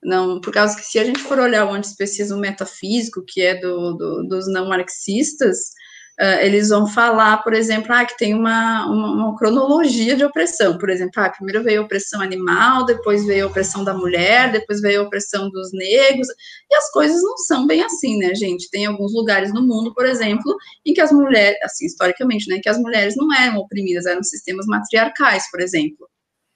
Não, por causa que se a gente for olhar o antiespecismo metafísico, que é do, do, dos não marxistas, uh, eles vão falar, por exemplo, ah, que tem uma, uma, uma, cronologia de opressão. Por exemplo, ah, primeiro veio a opressão animal, depois veio a opressão da mulher, depois veio a opressão dos negros, e as coisas não são bem assim, né, gente? Tem alguns lugares no mundo, por exemplo, em que as mulheres, assim, historicamente, né, que as mulheres não eram oprimidas, eram sistemas matriarcais, por exemplo.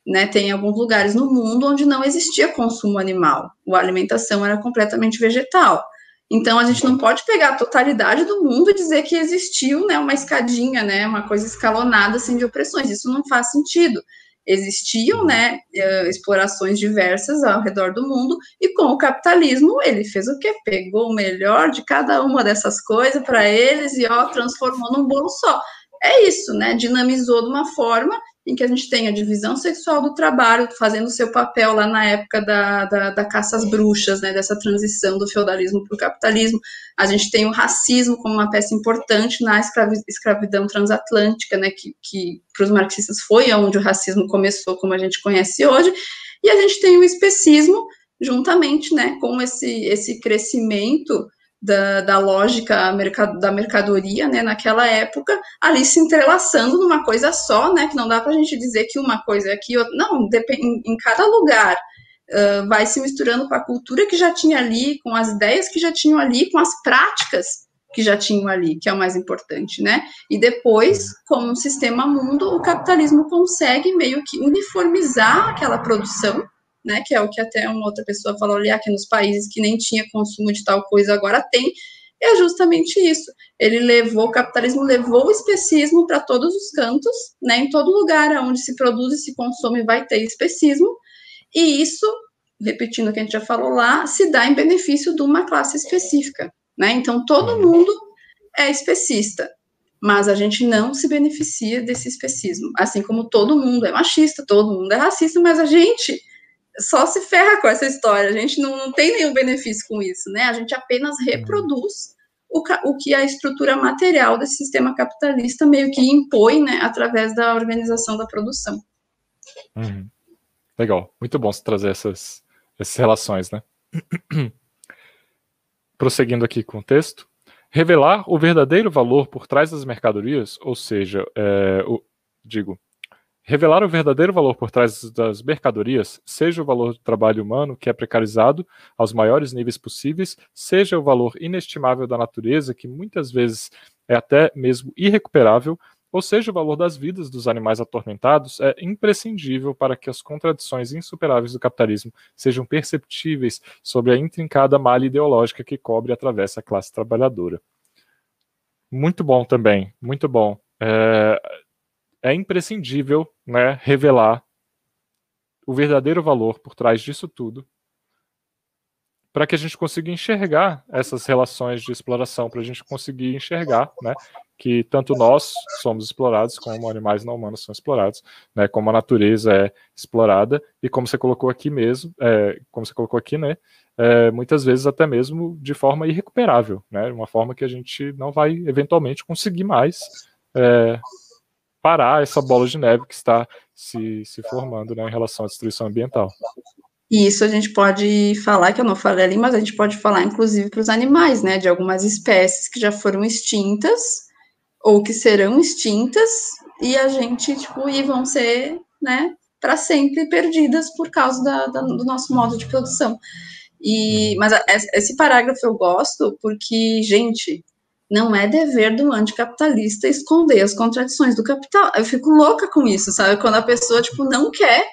Né, tem alguns lugares no mundo onde não existia consumo animal, a alimentação era completamente vegetal. Então a gente não pode pegar a totalidade do mundo e dizer que existiu, né, uma escadinha, né, uma coisa escalonada assim de opressões. Isso não faz sentido. Existiam, né, eh, explorações diversas ao redor do mundo e com o capitalismo ele fez o quê? Pegou o melhor de cada uma dessas coisas para eles e ó transformou num bolo só. É isso, né? Dinamizou de uma forma em que a gente tem a divisão sexual do trabalho fazendo seu papel lá na época da, da, da caça às bruxas, né, dessa transição do feudalismo para o capitalismo. A gente tem o racismo como uma peça importante na escravidão transatlântica, né, que, que para os marxistas foi onde o racismo começou, como a gente conhece hoje, e a gente tem o especismo juntamente né, com esse, esse crescimento da, da lógica da mercadoria, né, naquela época, ali se entrelaçando numa coisa só, né, que não dá para a gente dizer que uma coisa é aqui, outra, não, depende, em cada lugar uh, vai se misturando com a cultura que já tinha ali, com as ideias que já tinham ali, com as práticas que já tinham ali, que é o mais importante, né? E depois, como um sistema mundo, o capitalismo consegue meio que uniformizar aquela produção né, que é o que até uma outra pessoa falou ali, aqui nos países que nem tinha consumo de tal coisa, agora tem, é justamente isso. Ele levou, o capitalismo levou o especismo para todos os cantos, né, em todo lugar onde se produz e se consome vai ter especismo, e isso, repetindo o que a gente já falou lá, se dá em benefício de uma classe específica, né, então todo uhum. mundo é especista, mas a gente não se beneficia desse especismo, assim como todo mundo é machista, todo mundo é racista, mas a gente só se ferra com essa história. A gente não, não tem nenhum benefício com isso, né? A gente apenas reproduz o, o que a estrutura material desse sistema capitalista meio que impõe, né, através da organização da produção. Uhum. Legal, muito bom você trazer essas, essas relações, né? Prosseguindo aqui com o texto. Revelar o verdadeiro valor por trás das mercadorias, ou seja, é, o, digo, Revelar o verdadeiro valor por trás das mercadorias, seja o valor do trabalho humano, que é precarizado aos maiores níveis possíveis, seja o valor inestimável da natureza, que muitas vezes é até mesmo irrecuperável, ou seja o valor das vidas dos animais atormentados, é imprescindível para que as contradições insuperáveis do capitalismo sejam perceptíveis sobre a intrincada malha ideológica que cobre e atravessa a classe trabalhadora. Muito bom também, muito bom. É, é imprescindível né, revelar o verdadeiro valor por trás disso tudo, para que a gente consiga enxergar essas relações de exploração, para a gente conseguir enxergar né, que tanto nós somos explorados, como animais não humanos são explorados, né, como a natureza é explorada, e como você colocou aqui mesmo, é, como você colocou aqui, né, é, muitas vezes até mesmo de forma irrecuperável, né, uma forma que a gente não vai eventualmente conseguir mais é, parar essa bola de neve que está se, se formando né, em relação à destruição ambiental. E isso a gente pode falar, que eu não falei ali, mas a gente pode falar inclusive para os animais, né, de algumas espécies que já foram extintas ou que serão extintas e a gente, tipo, e vão ser, né, para sempre perdidas por causa da, da, do nosso modo de produção. E, mas a, esse parágrafo eu gosto porque, gente, não é dever do anticapitalista esconder as contradições do capital. Eu fico louca com isso, sabe? Quando a pessoa, tipo, não quer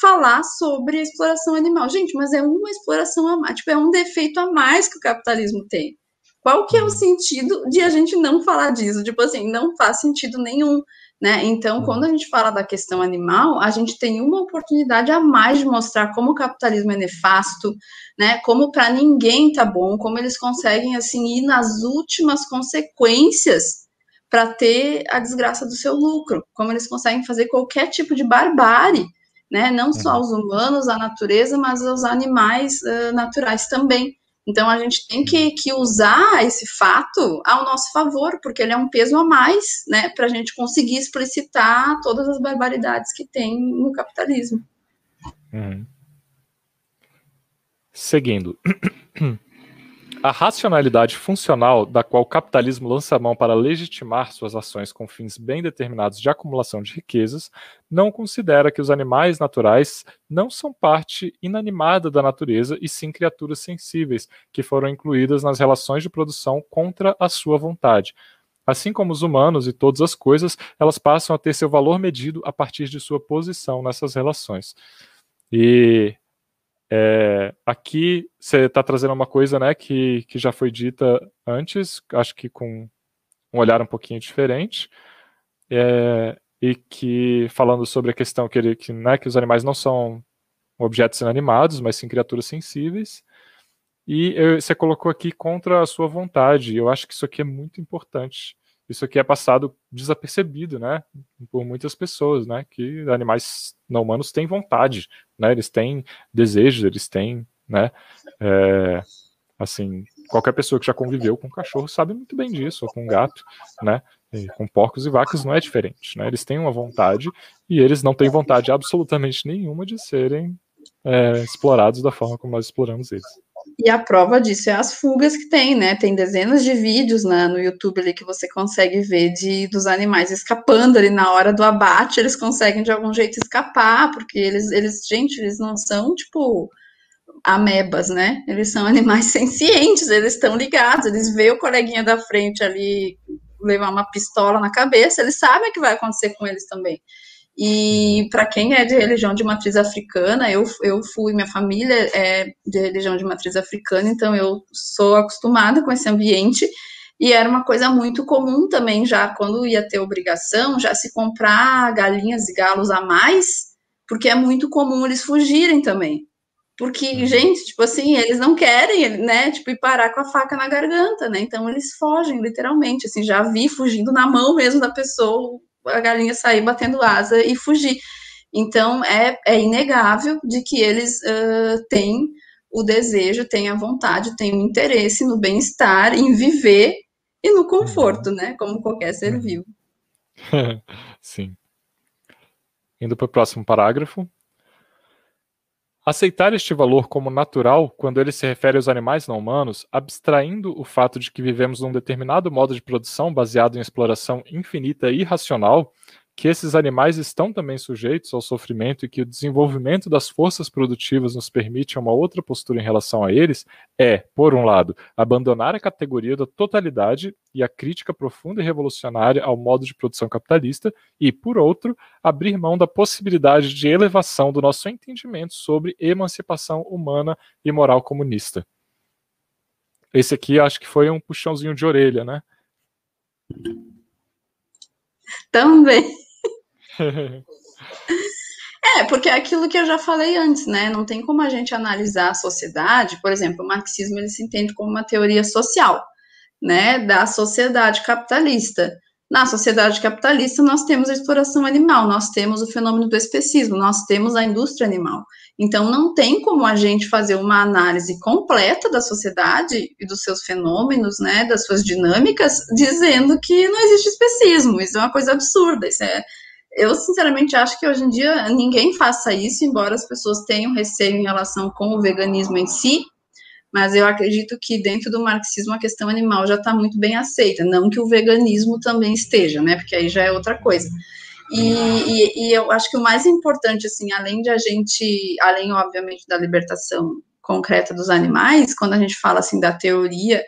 falar sobre a exploração animal. Gente, mas é uma exploração a mais, tipo, é um defeito a mais que o capitalismo tem. Qual que é o sentido de a gente não falar disso? Tipo assim, não faz sentido nenhum. Né? Então, quando a gente fala da questão animal, a gente tem uma oportunidade a mais de mostrar como o capitalismo é nefasto, né? Como para ninguém tá bom, como eles conseguem assim ir nas últimas consequências para ter a desgraça do seu lucro, como eles conseguem fazer qualquer tipo de barbárie, né? Não só uhum. os humanos, a natureza, mas os animais uh, naturais também. Então a gente tem que, que usar esse fato ao nosso favor, porque ele é um peso a mais, né, para a gente conseguir explicitar todas as barbaridades que tem no capitalismo. Uhum. Seguindo. A racionalidade funcional da qual o capitalismo lança a mão para legitimar suas ações com fins bem determinados de acumulação de riquezas não considera que os animais naturais não são parte inanimada da natureza e sim criaturas sensíveis que foram incluídas nas relações de produção contra a sua vontade. Assim como os humanos e todas as coisas, elas passam a ter seu valor medido a partir de sua posição nessas relações. E é, aqui você está trazendo uma coisa né, que, que já foi dita antes, acho que com um olhar um pouquinho diferente, é, e que falando sobre a questão que, ele, que, né, que os animais não são objetos inanimados, mas sim criaturas sensíveis, e eu, você colocou aqui contra a sua vontade, eu acho que isso aqui é muito importante, isso aqui é passado desapercebido, né, por muitas pessoas, né, que animais não humanos têm vontade, né, eles têm desejos, eles têm, né, é, assim, qualquer pessoa que já conviveu com um cachorro sabe muito bem disso, ou com um gato, né, com porcos e vacas não é diferente, né, eles têm uma vontade e eles não têm vontade absolutamente nenhuma de serem é, explorados da forma como nós exploramos eles. E a prova disso é as fugas que tem, né? Tem dezenas de vídeos né, no YouTube ali que você consegue ver de dos animais escapando ali na hora do abate, eles conseguem de algum jeito escapar, porque eles, eles gente, eles não são tipo amebas, né? Eles são animais sencientes, eles estão ligados, eles veem o coleguinha da frente ali levar uma pistola na cabeça, eles sabem o que vai acontecer com eles também. E para quem é de religião de matriz africana, eu, eu fui, minha família é de religião de matriz africana, então eu sou acostumada com esse ambiente. E era uma coisa muito comum também, já quando ia ter obrigação, já se comprar galinhas e galos a mais, porque é muito comum eles fugirem também. Porque, uhum. gente, tipo assim, eles não querem, né, tipo, ir parar com a faca na garganta, né? Então eles fogem, literalmente, assim, já vi fugindo na mão mesmo da pessoa, a galinha sair batendo asa e fugir. Então, é, é inegável de que eles uh, têm o desejo, têm a vontade, têm o interesse no bem-estar, em viver e no conforto, né? Como qualquer ser uhum. vivo. Sim. Indo para o próximo parágrafo. Aceitar este valor como natural, quando ele se refere aos animais não humanos, abstraindo o fato de que vivemos num determinado modo de produção baseado em exploração infinita e irracional, que esses animais estão também sujeitos ao sofrimento e que o desenvolvimento das forças produtivas nos permite uma outra postura em relação a eles, é, por um lado, abandonar a categoria da totalidade e a crítica profunda e revolucionária ao modo de produção capitalista, e, por outro, abrir mão da possibilidade de elevação do nosso entendimento sobre emancipação humana e moral comunista. Esse aqui acho que foi um puxãozinho de orelha, né? Também. É, porque é aquilo que eu já falei antes, né? Não tem como a gente analisar a sociedade, por exemplo, o marxismo ele se entende como uma teoria social, né, da sociedade capitalista. Na sociedade capitalista, nós temos a exploração animal, nós temos o fenômeno do especismo, nós temos a indústria animal. Então, não tem como a gente fazer uma análise completa da sociedade e dos seus fenômenos, né, das suas dinâmicas, dizendo que não existe especismo. Isso é uma coisa absurda, isso é eu, sinceramente, acho que hoje em dia ninguém faça isso, embora as pessoas tenham receio em relação com o veganismo em si, mas eu acredito que dentro do marxismo a questão animal já está muito bem aceita, não que o veganismo também esteja, né, porque aí já é outra coisa. E, e, e eu acho que o mais importante, assim, além de a gente, além, obviamente, da libertação concreta dos animais, quando a gente fala, assim, da teoria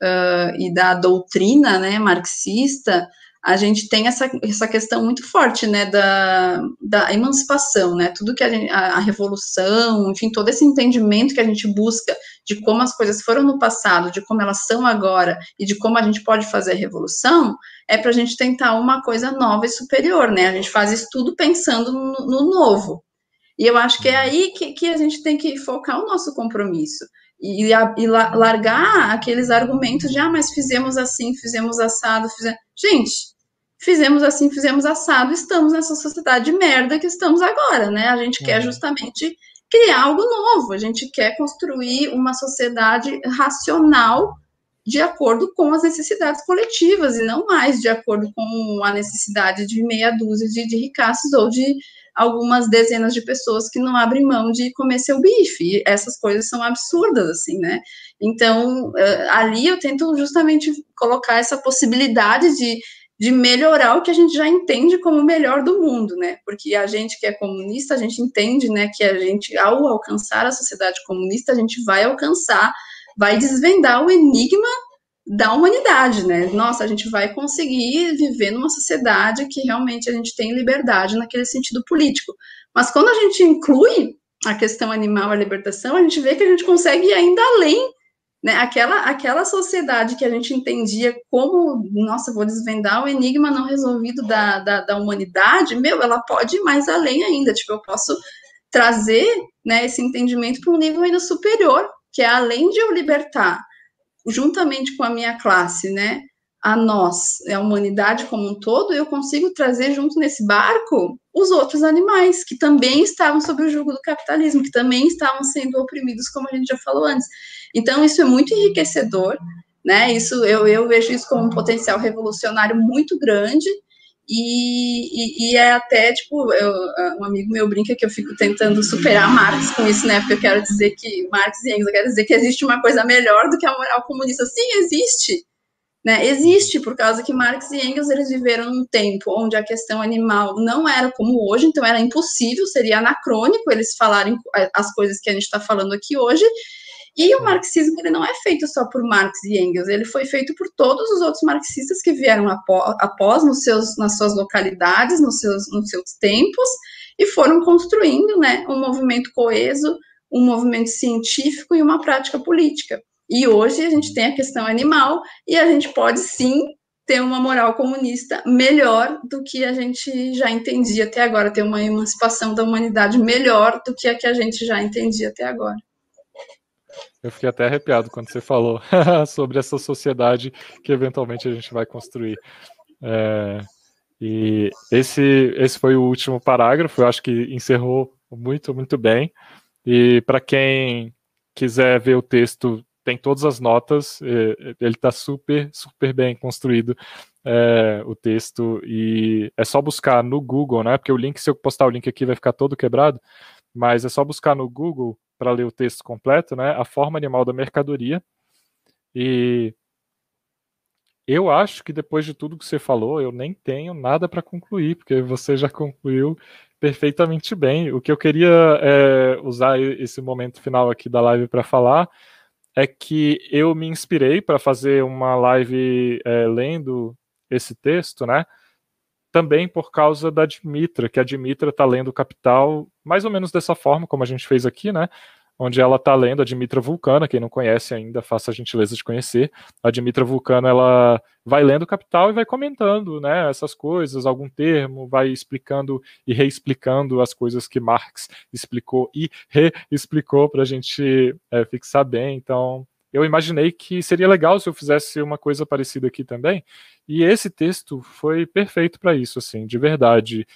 uh, e da doutrina, né, marxista, a gente tem essa, essa questão muito forte, né, da, da emancipação, né, tudo que a, gente, a, a, revolução, enfim, todo esse entendimento que a gente busca de como as coisas foram no passado, de como elas são agora e de como a gente pode fazer a revolução, é para a gente tentar uma coisa nova e superior, né, a gente faz isso tudo pensando no, no novo, e eu acho que é aí que, que a gente tem que focar o nosso compromisso, e, e, largar aqueles argumentos de, ah, mas fizemos assim, fizemos assado, fizemos... Gente, fizemos assim, fizemos assado, estamos nessa sociedade de merda que estamos agora, né? A gente quer uhum. justamente criar algo novo, a gente quer construir uma sociedade racional de acordo com as necessidades coletivas e não mais de acordo com a necessidade de meia dúzia de, de ricaços ou de algumas dezenas de pessoas que não abrem mão de comer seu bife. Essas coisas são absurdas, assim, né? Então, eh, ali eu tento justamente colocar essa possibilidade de de melhorar o que a gente já entende como o melhor do mundo, né? Porque a gente que é comunista, a gente entende, né, que a gente, ao alcançar a sociedade comunista, a gente vai alcançar, vai desvendar o enigma da humanidade, né? Nossa, a gente vai conseguir viver numa sociedade que realmente a gente tem liberdade naquele sentido político. Mas quando a gente inclui a questão animal, a libertação, a gente vê que a gente consegue ir ainda além né, aquela, aquela sociedade que a gente entendia como, nossa, vou desvendar o enigma não resolvido da, da, da humanidade, meu, ela pode ir mais além ainda, tipo, eu posso trazer, né, esse entendimento para um nível ainda superior, que é além de eu libertar, juntamente com a minha classe, né, a nós, a humanidade como um todo, eu consigo trazer junto nesse barco os outros animais que também estavam sob o jugo do capitalismo, que também estavam sendo oprimidos, como a gente já falou antes. Então, isso é muito enriquecedor, né? Isso eu, eu vejo isso como um potencial revolucionário muito grande. E, e, e é até, tipo, eu, um amigo meu brinca que eu fico tentando superar Marx com isso, né? Porque eu quero dizer que Marx e Engels, eu quero dizer que existe uma coisa melhor do que a moral comunista. Sim, existe. Né, existe por causa que Marx e Engels eles viveram num tempo onde a questão animal não era como hoje, então era impossível, seria anacrônico eles falarem as coisas que a gente está falando aqui hoje, e o marxismo ele não é feito só por Marx e Engels, ele foi feito por todos os outros marxistas que vieram após, após nos seus, nas suas localidades, nos seus, nos seus tempos, e foram construindo né, um movimento coeso, um movimento científico e uma prática política. E hoje a gente tem a questão animal e a gente pode sim ter uma moral comunista melhor do que a gente já entendia até agora, ter uma emancipação da humanidade melhor do que a que a gente já entendia até agora. Eu fiquei até arrepiado quando você falou sobre essa sociedade que eventualmente a gente vai construir. É, E esse, esse foi o último parágrafo, eu acho que encerrou muito, muito bem. E para quem quiser ver o texto, tem todas as notas, ele está super, super bem construído, é, o texto, e é só buscar no Google, né? Porque o link, se eu postar o link aqui, vai ficar todo quebrado, mas é só buscar no Google para ler o texto completo, né? A forma animal da mercadoria. E eu acho que depois de tudo que você falou, eu nem tenho nada para concluir, porque você já concluiu perfeitamente bem. O que eu queria é, usar esse momento final aqui da live para falar é que eu me inspirei para fazer uma live é, lendo esse texto, né? Também por causa da Dimitra, que a Dimitra está lendo Capital mais ou menos dessa forma, como a gente fez aqui, né? onde ela está lendo a Dimitra Vulcana, quem não conhece ainda, faça a gentileza de conhecer. A Dimitra Vulcana, ela vai lendo o Capital e vai comentando, né, essas coisas, algum termo, vai explicando e reexplicando as coisas que Marx explicou e reexplicou para a gente é, fixar bem. Então, eu imaginei que seria legal se eu fizesse uma coisa parecida aqui também. E esse texto foi perfeito para isso, assim, de verdade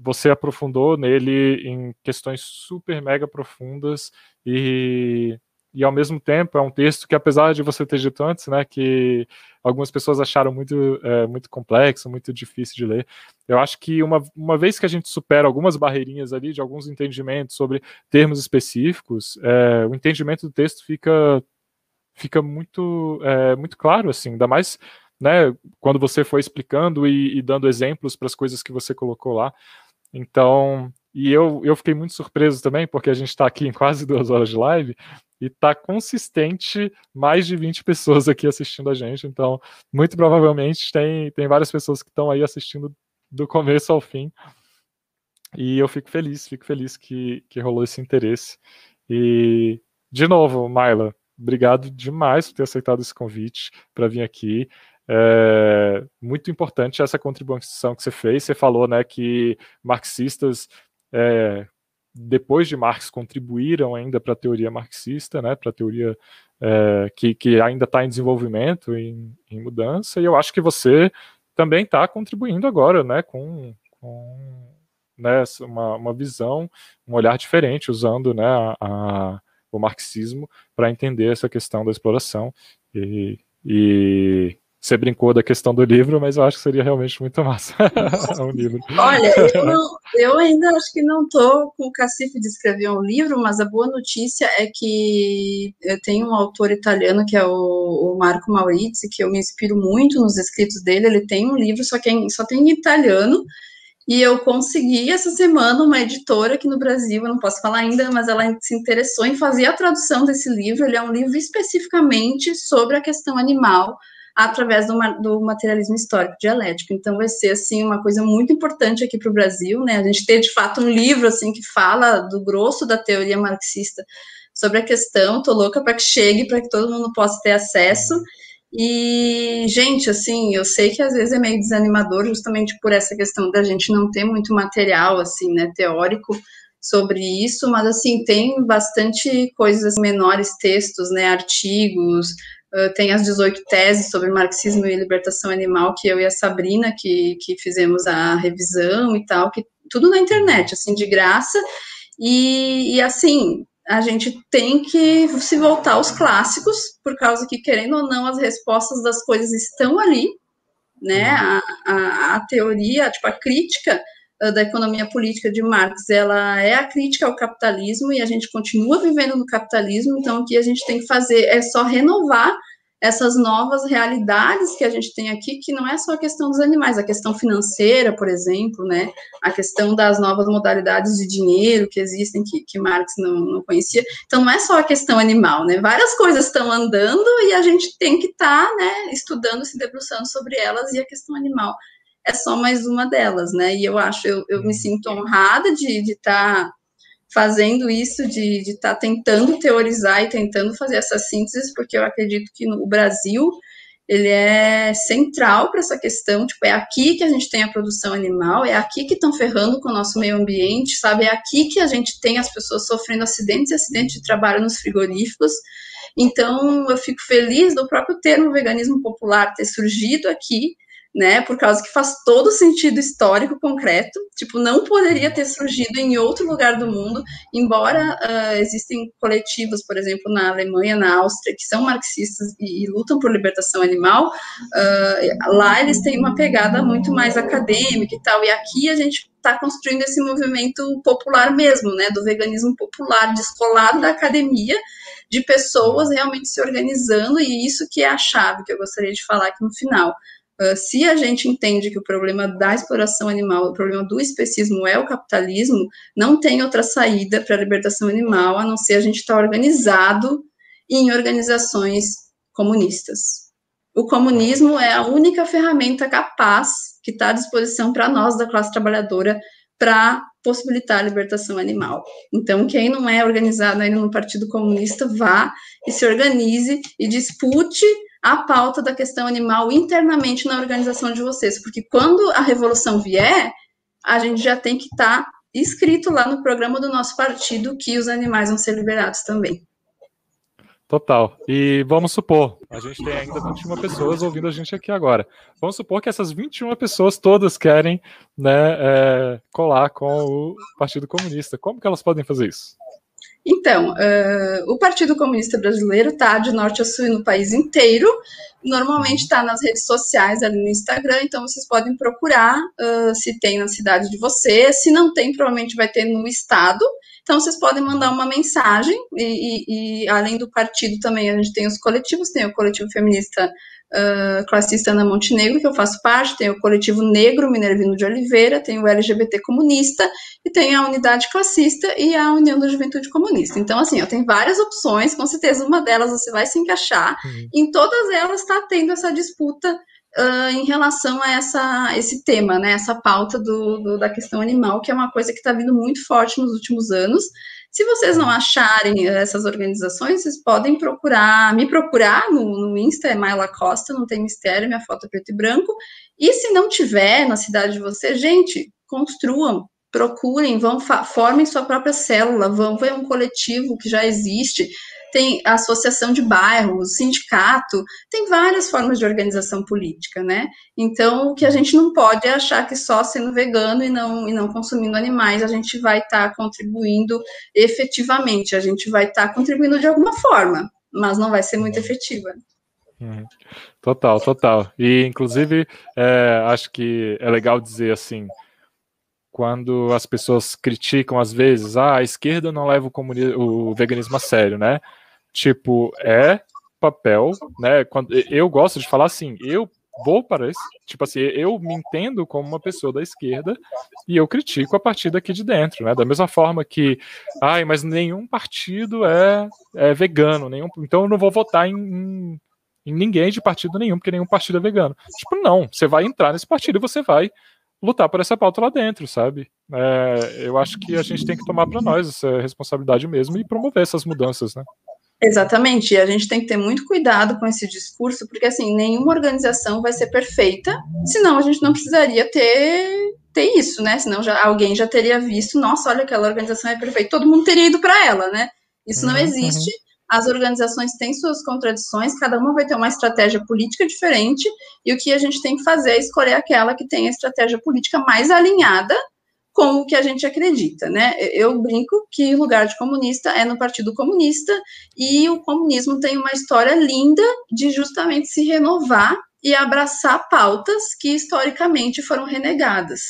você aprofundou nele em questões super mega profundas e, e ao mesmo tempo é um texto que apesar de você ter dito antes, né, que algumas pessoas acharam muito, é, muito complexo, muito difícil de ler, eu acho que uma, uma vez que a gente supera algumas barreirinhas ali de alguns entendimentos sobre termos específicos, é, o entendimento do texto fica fica muito é, muito claro assim, ainda mais né, quando você foi explicando e, e dando exemplos para as coisas que você colocou lá. Então, e eu, eu fiquei muito surpreso também, porque a gente está aqui em quase duas horas de live e está consistente mais de 20 pessoas aqui assistindo a gente. Então, muito provavelmente tem, tem várias pessoas que estão aí assistindo do começo ao fim. E eu fico feliz, fico feliz que, que rolou esse interesse. E, de novo, Maila, obrigado demais por ter aceitado esse convite para vir aqui. É muito importante essa contribuição que você fez. Você falou né, que marxistas, é, depois de Marx, contribuíram ainda para a teoria marxista, né, para a teoria é, que, que ainda está em desenvolvimento, em, em, mudança, e eu acho que você também está contribuindo agora né, com, com né, uma, uma visão, um olhar diferente, usando né, a, a, o marxismo para entender essa questão da exploração. E, e você brincou da questão do livro, mas eu acho que seria realmente muito massa um livro. Olha, eu, não, eu, ainda acho que não estou com o cacife de escrever um livro, mas a boa notícia é que eu tenho um autor italiano que é o, o Marco Maurizi, que eu me inspiro muito nos escritos dele. Ele tem um livro, só, que é, só tem em italiano, e eu consegui essa semana uma editora aqui no Brasil, eu não posso falar ainda, mas ela se interessou em fazer a tradução desse livro. Ele é um livro especificamente sobre a questão animal através do, do, materialismo histórico dialético. Então, vai ser, assim, uma coisa muito importante aqui para o Brasil, né, a gente ter, de fato, um livro, assim, que fala do grosso da teoria marxista sobre a questão, Estou louca para que chegue, para que todo mundo possa ter acesso, e, gente, assim, eu sei que às vezes é meio desanimador, justamente por essa questão da gente não ter muito material, assim, né, teórico, sobre isso, mas assim tem bastante coisas menores, textos, né, artigos, tem as 18 teses sobre marxismo e libertação animal que eu e a Sabrina que, que fizemos a revisão e tal, que tudo na internet, assim, de graça. E, e assim, a gente tem que se voltar aos clássicos, por causa que, querendo ou não, as respostas das coisas estão ali, né? Uhum. A, a, a teoria, tipo, a crítica da economia política de Marx, ela é a crítica ao capitalismo e a gente continua vivendo no capitalismo, então o que a gente tem que fazer é só renovar essas novas realidades que a gente tem aqui, que não é só a questão dos animais, a questão financeira, por exemplo, né, a questão das novas modalidades de dinheiro que existem, que, que Marx não, não conhecia, então não é só a questão animal, né, várias coisas estão andando e a gente tem que estar, tá, né, estudando, se debruçando sobre elas, e a questão animal é só mais uma delas, né? E eu acho, eu, eu me uhum. sinto honrada de estar tá fazendo isso, de estar tá tentando teorizar e tentando fazer essas sínteses, porque eu acredito que no Brasil ele é central para essa questão, tipo, é aqui que a gente tem a produção animal, é aqui que estão ferrando com o nosso meio ambiente, sabe? É aqui que a gente tem as pessoas sofrendo acidentes e acidentes de trabalho nos frigoríficos. Então, eu fico feliz do próprio termo veganismo popular ter surgido aqui, né? Por causa que faz todo sentido histórico concreto, tipo, não poderia ter surgido em outro lugar do mundo, embora uh, existem coletivos, por exemplo, na Alemanha, na Áustria, que são marxistas e, e lutam por libertação animal, uh, lá eles têm uma pegada muito mais acadêmica e tal, e aqui a gente está construindo esse movimento popular mesmo, né? Do veganismo popular, descolado da academia, de pessoas realmente se organizando, e isso que é a chave que eu gostaria de falar aqui no final. Uh, se a gente entende que o problema da exploração animal, o problema do especismo é o capitalismo, não tem outra saída para a libertação animal a não ser a gente estar tá organizado em organizações comunistas. O comunismo é a única ferramenta capaz que está à disposição para nós da classe trabalhadora para possibilitar a libertação animal. Então, quem não é organizado ainda no Partido Comunista, vá e se organize e dispute a pauta da questão animal internamente na organização de vocês, porque quando a revolução vier, a gente já tem que estar tá escrito lá no programa do nosso partido que os animais vão ser liberados também. Total. E vamos supor, a gente tem ainda 21 pessoas ouvindo a gente aqui agora. Vamos supor que essas 21 pessoas todas querem né, é, colar com o Partido Comunista. Como que elas podem fazer isso? Então, uh, o Partido Comunista Brasileiro está de norte a sul no país inteiro. Normalmente está nas redes sociais, ali no Instagram, então vocês podem procurar uh, se tem na cidade de vocês. Se não tem, provavelmente vai ter no estado. Então, vocês podem mandar uma mensagem, e, e, e além do partido também, a gente tem os coletivos, tem o coletivo feminista uh, classista Ana Montenegro, que eu faço parte, tem o coletivo negro Minervino de Oliveira, tem o LGBT comunista, e tem a unidade classista e a União da Juventude Comunista. Então, assim, eu tenho várias opções, com certeza uma delas você vai se encaixar, uhum. em todas elas está tendo essa disputa Uh, em relação a essa, esse tema, né, essa pauta do, do, da questão animal, que é uma coisa que está vindo muito forte nos últimos anos, se vocês não acharem essas organizações, vocês podem procurar, me procurar no, no Insta, é Maila Costa, não tem mistério, minha foto é preto e branco. E se não tiver na cidade de vocês, gente, construam, procurem, vão formem sua própria célula, vão ver um coletivo que já existe tem associação de bairros, sindicato, tem várias formas de organização política, né? Então, o que a gente não pode é achar que só sendo vegano e não, e não consumindo animais a gente vai estar tá contribuindo efetivamente, a gente vai estar tá contribuindo de alguma forma, mas não vai ser muito efetiva. Uhum. Total, total. E, inclusive, é, acho que é legal dizer assim, quando as pessoas criticam às vezes, ah, a esquerda não leva o, o veganismo a sério, né? Tipo, é papel, né? Quando eu gosto de falar assim, eu vou para esse, tipo assim, eu me entendo como uma pessoa da esquerda e eu critico a partir daqui de dentro, né? Da mesma forma que, ai, mas nenhum partido é, é vegano, nenhum, então eu não vou votar em, em, em ninguém de partido nenhum, porque nenhum partido é vegano. Tipo, não, você vai entrar nesse partido e você vai lutar por essa pauta lá dentro, sabe? É, eu acho que a gente tem que tomar para nós essa responsabilidade mesmo e promover essas mudanças, né? Exatamente, e a gente tem que ter muito cuidado com esse discurso, porque assim, nenhuma organização vai ser perfeita, senão a gente não precisaria ter, ter isso, né? Senão já, alguém já teria visto, nossa, olha, aquela organização é perfeita, todo mundo teria ido para ela, né? Isso uhum, não existe. Uhum. As organizações têm suas contradições, cada uma vai ter uma estratégia política diferente, e o que a gente tem que fazer é escolher aquela que tem a estratégia política mais alinhada com o que a gente acredita, né? Eu brinco que o lugar de comunista é no Partido Comunista e o comunismo tem uma história linda de justamente se renovar e abraçar pautas que historicamente foram renegadas,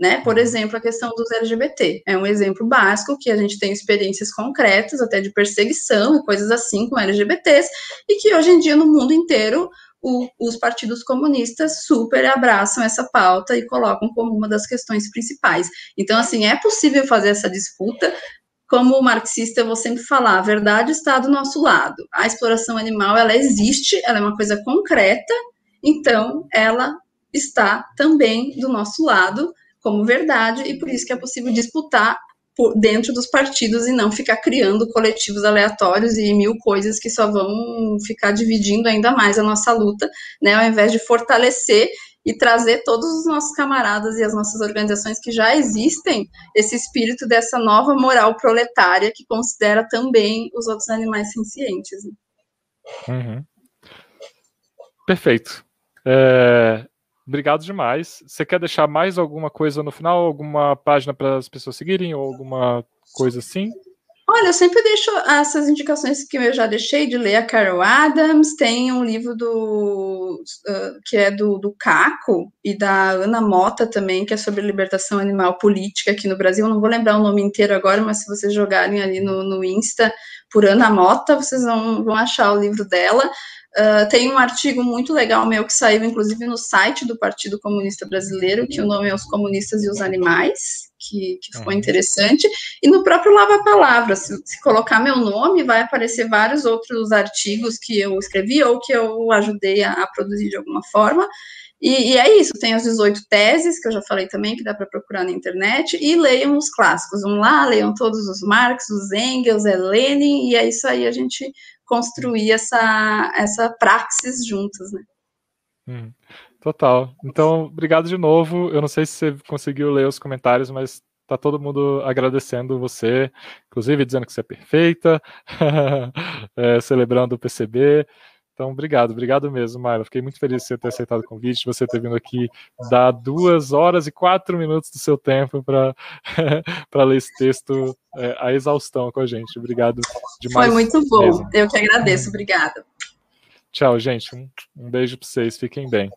né? Por uhum. exemplo, a questão dos LGBT é um exemplo básico que a gente tem experiências concretas até de perseguição e coisas assim com LGBTs e que hoje em dia no mundo inteiro o, os partidos comunistas super abraçam essa pauta e colocam como uma das questões principais. Então, assim, é possível fazer essa disputa. Como marxista, eu vou sempre falar, a verdade está do nosso lado. A exploração animal, ela existe, ela é uma coisa concreta, então ela está também do nosso lado como verdade, e por isso que é possível disputar por dentro dos partidos e não ficar criando coletivos aleatórios e mil coisas que só vão ficar dividindo ainda mais a nossa luta, né, ao invés de fortalecer e trazer todos os nossos camaradas e as nossas organizações que já existem esse espírito dessa nova moral proletária que considera também os outros animais sencientes. Uhum. Perfeito. É, obrigado demais. Você quer deixar mais alguma coisa no final? Alguma página para as pessoas seguirem ou alguma coisa assim? Olha, eu sempre deixo essas indicações que eu já deixei de ler a Carol Adams, tem um livro do uh, que é do, do Caco e da Ana Mota também, que é sobre libertação animal política aqui no Brasil. Não vou lembrar o nome inteiro agora, mas se vocês jogarem ali no, no Insta por Ana Mota, vocês vão, vão achar o livro dela. Uh, tem um artigo muito legal meu que saiu, inclusive, no site do Partido Comunista Brasileiro, que o nome é Os Comunistas e os Animais, que, que ficou uhum. interessante. E no próprio Lava Palavra, se, se, colocar meu nome, vai aparecer vários outros artigos que eu escrevi ou que eu ajudei a, a produzir de alguma forma. E, e, é isso, tem as 18 teses, que eu já falei também, que dá para procurar na internet, e leiam os clássicos. Vamos lá, leiam todos os Marx, os Engels, é Lenin, e é isso aí a gente construir essa, essa praxis juntos, né? Hum, total. Então, obrigado de novo. Eu não sei se você conseguiu ler os comentários, mas tá todo mundo agradecendo você, inclusive dizendo que você é perfeita, é, celebrando o PCB. Então, obrigado, obrigado mesmo, Marla. Fiquei muito feliz de você ter aceitado o convite, você ter vindo aqui dar duas horas e quatro minutos do seu tempo para ler esse texto é, a exaustão com a gente. Obrigado demais. Foi muito bom. Mesmo. Eu que agradeço. Obrigada. Tchau, gente. Um, um beijo para vocês. Fiquem bem.